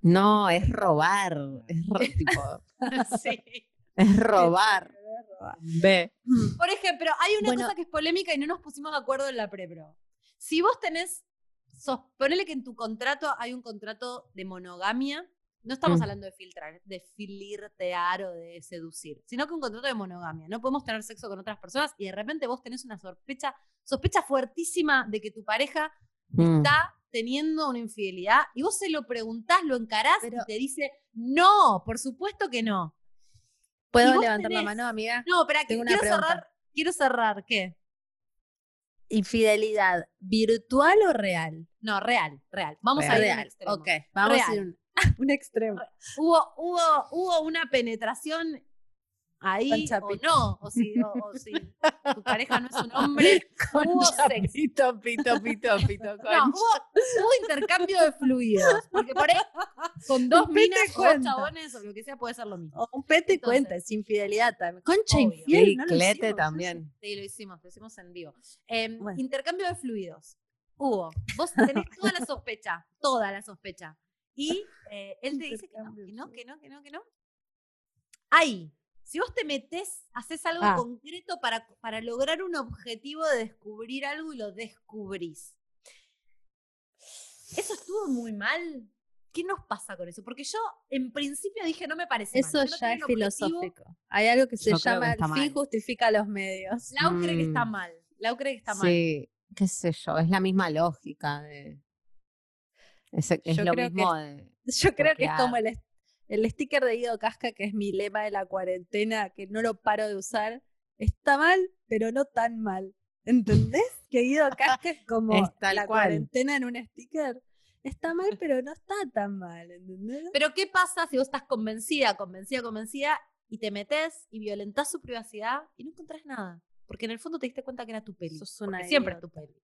No, es robar. Es, ro- tipo, Sí. es robar. Ve. Por ejemplo, hay una Bueno. cosa que es polémica y no nos pusimos de acuerdo en la prepro. Si vos tenés, sos, ponele que en tu contrato hay un contrato de monogamia, no estamos Mm. hablando de filtrar, de filirtear o de seducir, sino que un contrato de monogamia. No podemos tener sexo con otras personas y de repente vos tenés una sospecha, sospecha fuertísima de que tu pareja Mm. está teniendo una infidelidad y vos se lo preguntás, lo encarás Pero- y te dice, no, por supuesto que no. ¿Puedo levantar la mano, amiga? No, una quiero pregunta. cerrar, quiero cerrar, ¿qué? Infidelidad, ¿virtual o real? No, real, real. Vamos a ir a extremo. Ok, vamos a Real. ir un, extremo. Hubo, hubo, hubo una penetración ahí Con o no, o si, o, o si tu pareja no es un hombre, hubo sexo. Pito, pito, pito, pito. No, hubo, hubo intercambio de fluidos. Porque por ahí, con dos Un minas o dos chabones o lo que sea, puede ser lo mismo. O un pete Entonces- cuenta, es infidelidad también. Concha Obvio. infiel, Sí, no lo clete hicimos. también. Sí, lo hicimos, lo hicimos en vivo. Em, Bueno. Intercambio de fluidos. Hubo. Vos tenés toda la sospecha, toda la sospecha. Y eh, él te dice que no, que no, que no, que no, que no. Ahí, si vos te metés, haces algo Ah. concreto para, para lograr un objetivo de descubrir algo y lo descubrís. ¿Eso estuvo muy mal? ¿Qué nos pasa con eso? Porque yo en principio dije no me parece mal. Eso Yo no ya es filosófico. Hay algo que se Yo creo que llama el fin mal. justifica los medios. Lau cree que está Mm. mal. Lau cree que está mal. Sí, qué sé yo, es la misma lógica de. Es, es Yo lo creo que mismo de. Yo creo que es como el, est- el sticker de Guido Casca, que es mi lema de la cuarentena, que no lo paro de usar. Está mal, pero no tan mal. ¿Entendés? Que Guido Casca es como Es la cual. cuarentena en un sticker. Está mal, pero no está tan mal, ¿entendés? Pero ¿qué pasa si vos estás convencida, convencida, convencida y te metes y violentás su privacidad y no encontrás nada? Porque en el fondo te diste cuenta que era tu peli. Siempre es tu peli.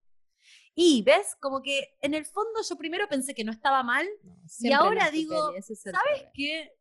Y ves, como que en el fondo yo primero pensé que no estaba mal, No, siempre ahora digo, es ¿sabes que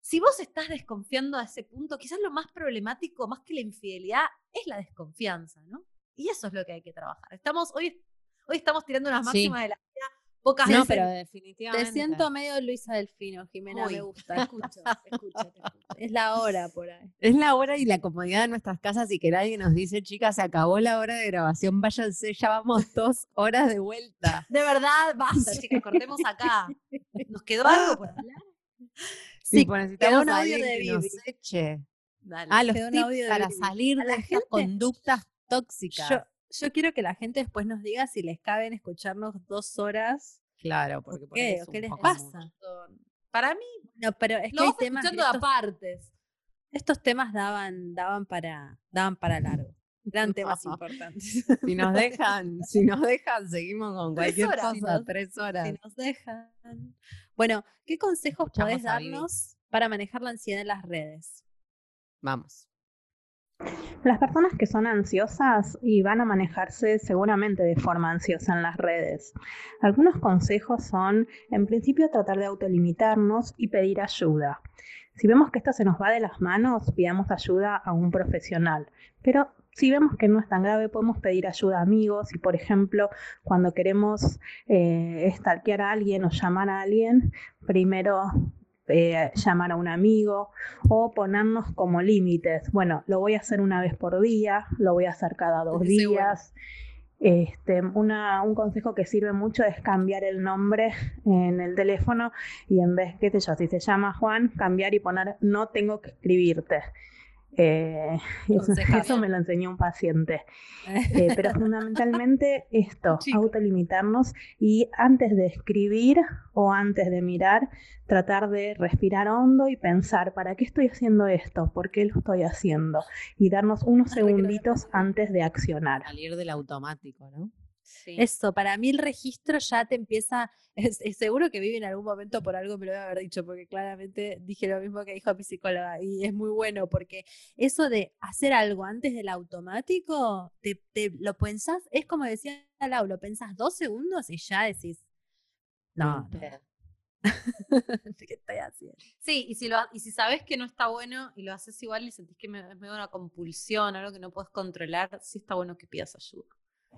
si vos estás desconfiando a ese punto, quizás lo más problemático, más que la infidelidad, es la desconfianza, ¿no? Y eso es lo que hay que trabajar. Estamos, hoy, hoy estamos tirando unas Sí. máximas de la vida, pocas No, veces. pero Te definitivamente. siento medio Luisa Delfino, Jimena, Uy, me gusta. Te escucho, te escucho, te escucho. Es la hora por ahí. Es la hora y la comodidad de nuestras casas y que nadie nos dice, chicas, se acabó la hora de grabación, váyanse, ya vamos dos horas de vuelta. De verdad, basta, chicas, cortemos acá. ¿Nos quedó algo por hablar? Sí, Tipo, necesitamos un audio de que nos eche. Dale. Ah, los quedó un tips audio de para salir de la estas conductas tóxicas. Yo, yo quiero que la gente después nos diga si les caben escucharnos dos horas. claro, porque ¿Por por qué? es ¿O un qué les pasa? mucho. Para mí, No, pero es que hay temas. escuchando Estos, apartes. estos temas daban, daban para, daban para largo. Eran temas importantes. Si nos dejan, si nos dejan, seguimos con cualquier horas, cosa, si nos- tres horas. si nos dejan. Bueno, ¿qué consejos podés darnos para manejar la ansiedad en las redes? Vamos. Las personas que son ansiosas y van a manejarse seguramente de forma ansiosa en las redes. Algunos consejos son, en principio, tratar de autolimitarnos y pedir ayuda. Si vemos que esto se nos va de las manos, pidamos ayuda a un profesional. Pero si vemos que no es tan grave, podemos pedir ayuda a amigos. Y, por ejemplo, cuando queremos eh, stalkear a alguien o llamar a alguien, primero eh, llamar a un amigo o ponernos como límites. Bueno, lo voy a hacer una vez por día, lo voy a hacer cada dos bueno. días. Este, una, un consejo que sirve mucho es cambiar el nombre en el teléfono y en vez, qué sé yo, si se llama Juan, cambiar y poner no tengo que escribirte. Eh, eso, me lo enseñó un paciente. Eh, pero fundamentalmente esto, Chico. autolimitarnos y antes de escribir o antes de mirar, tratar de respirar hondo y pensar, ¿para qué estoy haciendo esto? ¿Por qué lo estoy haciendo? Y darnos unos segunditos antes de accionar. Salir del automático, ¿no? Eso, para mí el registro ya te empieza, es, es seguro que vive en algún momento por algo me lo debe haber dicho, porque claramente dije lo mismo que dijo mi psicóloga y es muy bueno porque eso de hacer algo antes del automático, te, te lo pensás, es como decía Lau, lo pensás dos segundos y ya decís, no, no, ¿qué estoy haciendo? Sí, y si, lo, y si sabes que no está bueno y lo haces igual y sentís que me, es medio una compulsión, algo que no puedes controlar, sí está bueno que pidas ayuda.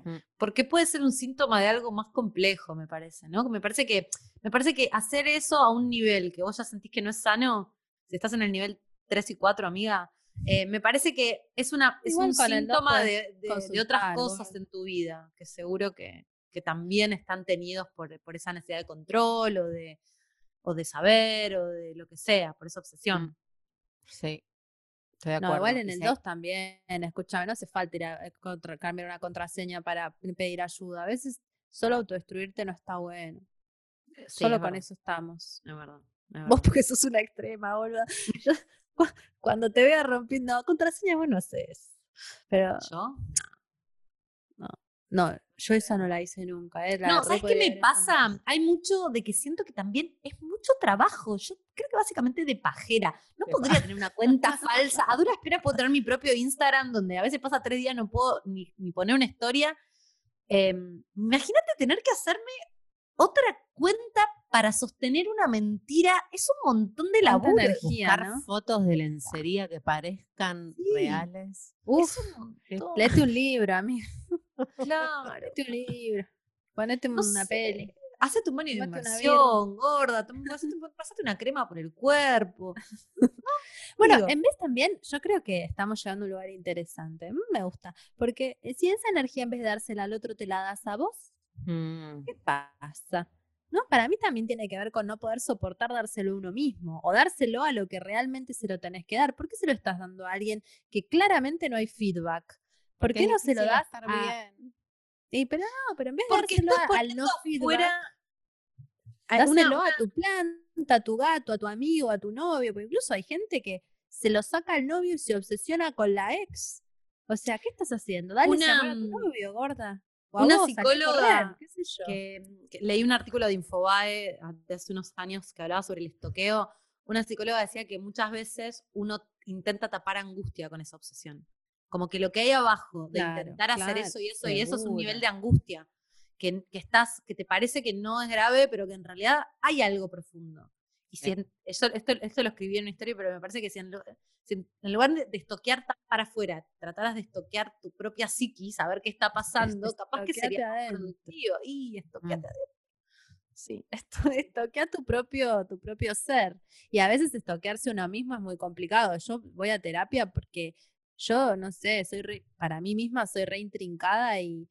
Mm. Porque puede ser un síntoma de algo más complejo, me parece, ¿no? Me parece que, me parece que hacer eso a un nivel que vos ya sentís que no es sano, si estás en el nivel 3 y 4, amiga, eh, me parece que es, una, es Igual un síntoma de, de- de otras cosas en tu vida, que seguro que, que también están tenidos por, por esa necesidad de control o de, o de saber o de lo que sea, por esa obsesión. Sí. Estoy de No, igual en el sí, 2 también, escúchame, no hace falta ir a eh, contra- cambiar una contraseña para pedir ayuda. A veces solo autodestruirte no está bueno. Sí, Solo es con verdad, eso estamos. Es verdad. es Vos porque sos una extrema, boludo. Yo, cuando te vea rompiendo contraseña, vos no haces. Pero ¿Yo? no, yo esa no la hice nunca. eh, la No, ¿sabes qué me pasa? Hay mucho de que siento que también es mucho trabajo. Yo creo que básicamente de pajera. No De podría tener una cuenta falsa. A duras penas puedo tener mi propio Instagram donde a veces pasa tres días no puedo ni, ni poner una historia. Em, imagínate tener que hacerme otra cuenta para sostener una mentira. Es un montón de laburo. energía. Buscar ¿no? fotos de lencería que parezcan Sí. reales. Uf, es un léete un libro, amigo. Claro. Léete un libro. Ponete No una sé. peli. Hacete un baño de inmersión, gorda. Pasate, un- pasate una crema por el cuerpo. Bueno, Digo. en vez también, yo creo que estamos llegando a un lugar interesante. Mm, Me gusta. Porque eh, si esa energía en vez de dársela al otro te la das a vos, Mm, ¿qué pasa? ¿No? Para mí también tiene que ver con no poder soportar dárselo a uno mismo o dárselo a lo que realmente se lo tenés que dar. ¿Por qué se lo estás dando a alguien que claramente no hay feedback? ¿Por qué no se lo das a... bien. Sí, pero no, pero en vez de Porque dárselo estás al no feedback, afuera a dáselo una- a tu planta, a tu gato, a tu amigo, a tu novio, porque incluso hay gente que se lo saca al novio y se obsesiona con la ex. O sea, ¿qué estás haciendo? Dale Una, amor a tu mm, novio, gorda. O una vos, psicóloga qué sé yo. que, que leí un artículo de Infobae de hace unos años que hablaba sobre el estoqueo. Una psicóloga decía que muchas veces uno intenta tapar angustia con esa obsesión. Como que lo que hay abajo de Claro, intentar hacer claro, eso y eso y eso es un nivel seguro. de angustia. Que, que estás, que te parece que no es grave, pero que en realidad hay algo profundo. Y si en- eso, esto, esto lo escribí en una historia, pero me parece que si en, si en- lugar de, estoquear tan para afuera, trataras de estoquear tu propia psiquis, saber qué está pasando, capaz que sería adentro. productivo. Y estoqueate Mm. adentro. Sí. Esto, estoquea tu propio, tu propio ser. Y a veces estoquearse uno mismo es muy complicado. Yo voy a terapia porque yo, no sé, soy re- para mí misma soy re intrincada y,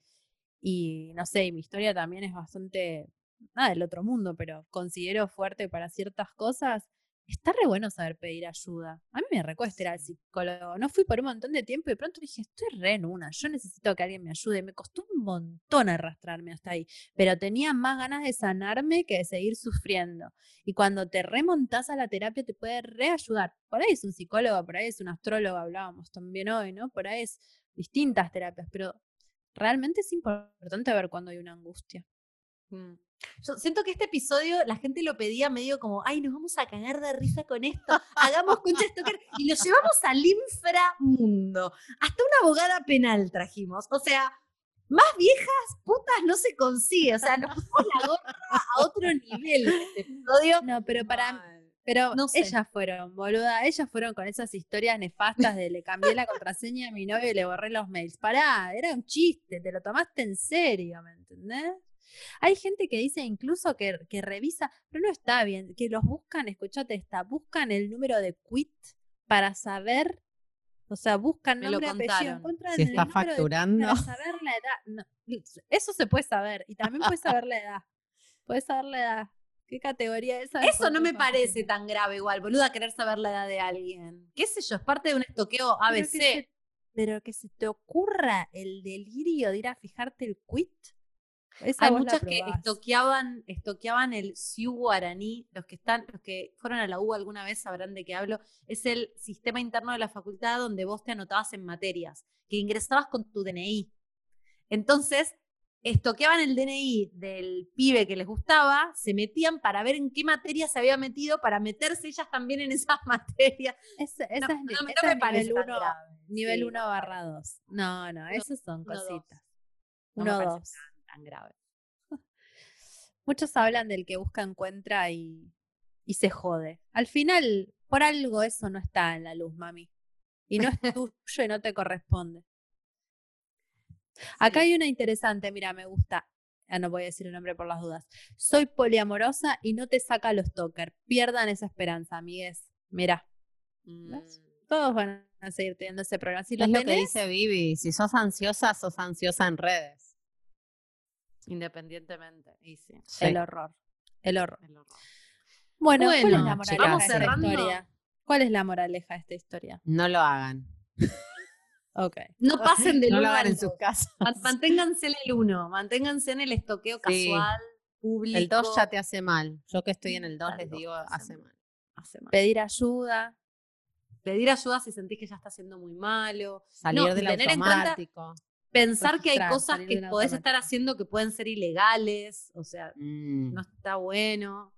y no sé, y mi historia también es bastante, nada del otro mundo, pero considero fuerte para ciertas cosas. Está re bueno saber pedir ayuda. A mí me recuesta ir al psicólogo. No fui por un montón de tiempo y de pronto dije, estoy re en una, yo necesito que alguien me ayude. Me costó un montón arrastrarme hasta ahí pero tenía más ganas de sanarme que de seguir sufriendo. Y cuando te remontás a la terapia te puede reayudar. Por ahí es un psicólogo, por ahí es un astrólogo, hablábamos también hoy, ¿no? Por ahí es distintas terapias, pero realmente es importante ver cuando hay una angustia. Mm. Yo siento que este episodio la gente lo pedía medio como, ay, nos vamos a cagar de risa con esto, hagamos concha stalker y lo llevamos al inframundo. Hasta una abogada penal trajimos. O sea, más viejas putas no se consigue. O sea, nos pusimos la gorra a otro nivel este episodio. No, pero para pero No sé. ellas fueron, boluda, ellas fueron con esas historias nefastas de le cambié la contraseña a mi novio y le borré los mails. Pará, era un chiste, te lo tomaste en serio, ¿me entendés? Hay gente que dice incluso que, que revisa, pero no está bien, que los buscan, escuchate esta, buscan el número de quit para saber, o sea, buscan Me lo nombre, apellido, encuentran Si el está número de quit facturando. para saber la edad. No, eso se puede saber, y también puedes saber la edad. Puedes saber la edad. ¿Qué categoría es esa? Eso no me parece tan grave igual, boluda, querer saber la edad de alguien. ¿Qué sé yo? Es parte de un estoqueo Pero que ABC. se- Pero que se te ocurra el delirio de ir a fijarte el quit. Esa Hay muchas que estoqueaban, estoqueaban el Sioux guaraní. Los que están, los que fueron a la U alguna vez sabrán de qué hablo. Es el sistema interno de la facultad donde vos te anotabas en materias, que ingresabas con tu DNI. Entonces, estoqueaban el DNI del pibe que les gustaba, se metían para ver en qué materia se había metido, para meterse ellas también en esas materias. Esa, esa No, es, no, no esa me es nivel tan 1 grave. nivel Sí, barra 2. No, no, esas son cositas. No me Uno, parece dos. Tan- grave. Muchos hablan del que busca encuentra y, y se jode. Al final, por algo eso no está en la luz, mami. Y no es tuyo y no te corresponde. Acá hay una interesante, mira, me gusta. Ah, no voy a decir el nombre por las dudas. Soy poliamorosa y no te saca los toker. Pierdan esa esperanza, amigues. Mira, ¿Ves? Mm. todos van a seguir teniendo ese programa. Si Es lo que dice Vivi. Si sos ansiosa, sos ansiosa en redes. Independientemente. Y sí. Sí. el horror. El horror. el horror. Bueno, ¿cuál es la moraleja vamos de esta historia? ¿Cuál es la moraleja de esta historia? No lo hagan. Ok. No pasen del No lo uno hagan al en sus casas. Man- Manténganse en el uno, manténganse en el estoqueo Sí. casual, público. El 2 ya te hace mal. Yo que estoy en el 2 Al les digo, hace hace mal. mal. hace mal. Pedir ayuda. Pedir ayuda si sentís que ya está siendo muy malo. Salir No, del tener en cuenta- automático. Pensar que hay cosas que de podés estar haciendo que pueden ser ilegales. O sea, Mm. no está bueno.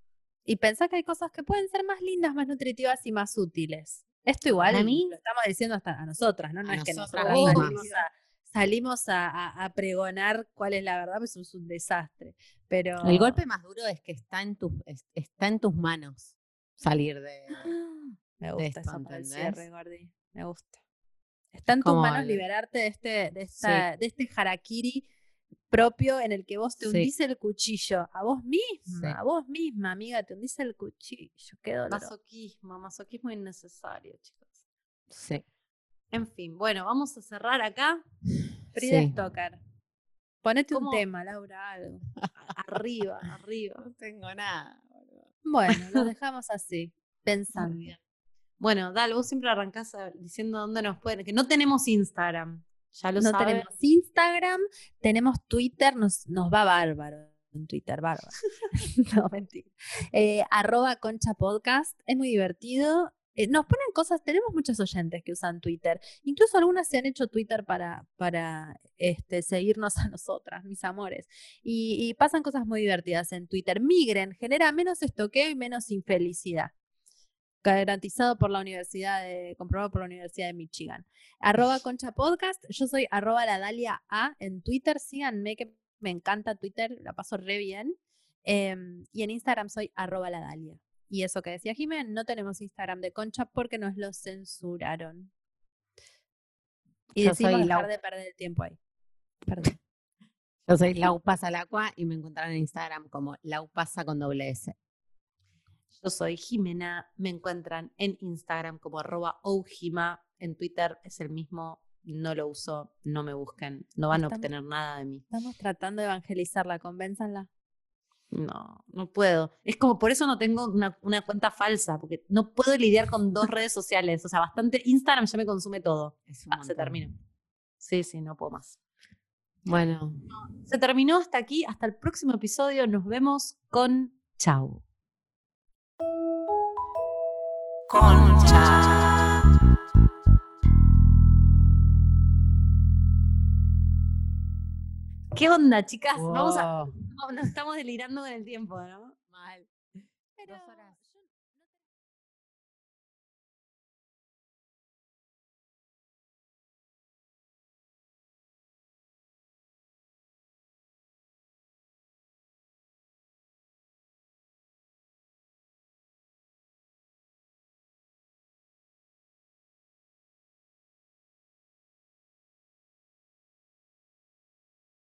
Y pensar que hay cosas que pueden ser más lindas, más nutritivas y más útiles. Esto igual Para mí- lo estamos diciendo hasta a nosotras, ¿no? No A es que nosotras salimos, a, salimos a- a- a pregonar cuál es la verdad, pues es un desastre. Pero El golpe más duro es que está en tus, es- está en tus manos salir de. Me gusta esto, eso para el ¿entendés? cierre, Gordi. Me gusta. Está en tus manos el- liberarte de este, de, esta, de este harakiri propio en el que vos te Sí. hundís el cuchillo. A vos misma, Sí. a vos misma, amiga, te hundís el cuchillo. Qué dolor. Masoquismo, masoquismo innecesario, chicos. Sí. En fin, bueno, vamos a cerrar acá. Frida Sí. Stoker. Ponete un tema, Laura, algo. Arriba, arriba. No tengo nada. Bueno, lo dejamos así, pensando. Bueno, Dal, vos siempre arrancás diciendo dónde nos pueden. Que no tenemos Instagram. Ya lo No saben. tenemos Instagram, tenemos Twitter, nos, nos va bárbaro en Twitter, bárbaro. no, mentira. Eh, arroba Concha Podcast, es muy divertido. Eh, nos ponen cosas, tenemos muchos oyentes que usan Twitter. Incluso algunas se han hecho Twitter para, para este, seguirnos a nosotras, mis amores. Y, y pasan cosas muy divertidas en Twitter. Migren, genera menos estoqueo y menos infelicidad. Garantizado por la Universidad de, comprobado por la Universidad de Michigan. Arroba Concha Podcast, yo soy arroba la Dalia A en Twitter, síganme que me encanta Twitter, la paso re bien. Em, y en Instagram soy arroba la Dalia. Y eso que decía Jiménez, no tenemos Instagram de Concha porque nos lo censuraron. Y Yo decidimos soy dejar Lau. de perder el tiempo ahí. Perdón. Yo soy y me encontrarán en Instagram como Lau Pasa con doble S. Yo soy Jimena. Me encuentran en Instagram como arroba oujima. En Twitter es el mismo. No lo uso. No me busquen. No van a obtener nada de mí. Estamos tratando de evangelizarla, convénzanla. No, no puedo. Es como por eso no tengo una, una cuenta falsa, porque no puedo lidiar con dos redes sociales. O sea, bastante. Instagram ya me consume todo. Ah, se terminó. Sí, sí, no puedo más. Bueno, Se terminó hasta aquí. Hasta el próximo episodio. Nos vemos con Chau. ¿Qué onda, chicas? Vamos a, no, nos estamos delirando con el tiempo, ¿no? Mal. Pero Dos horas.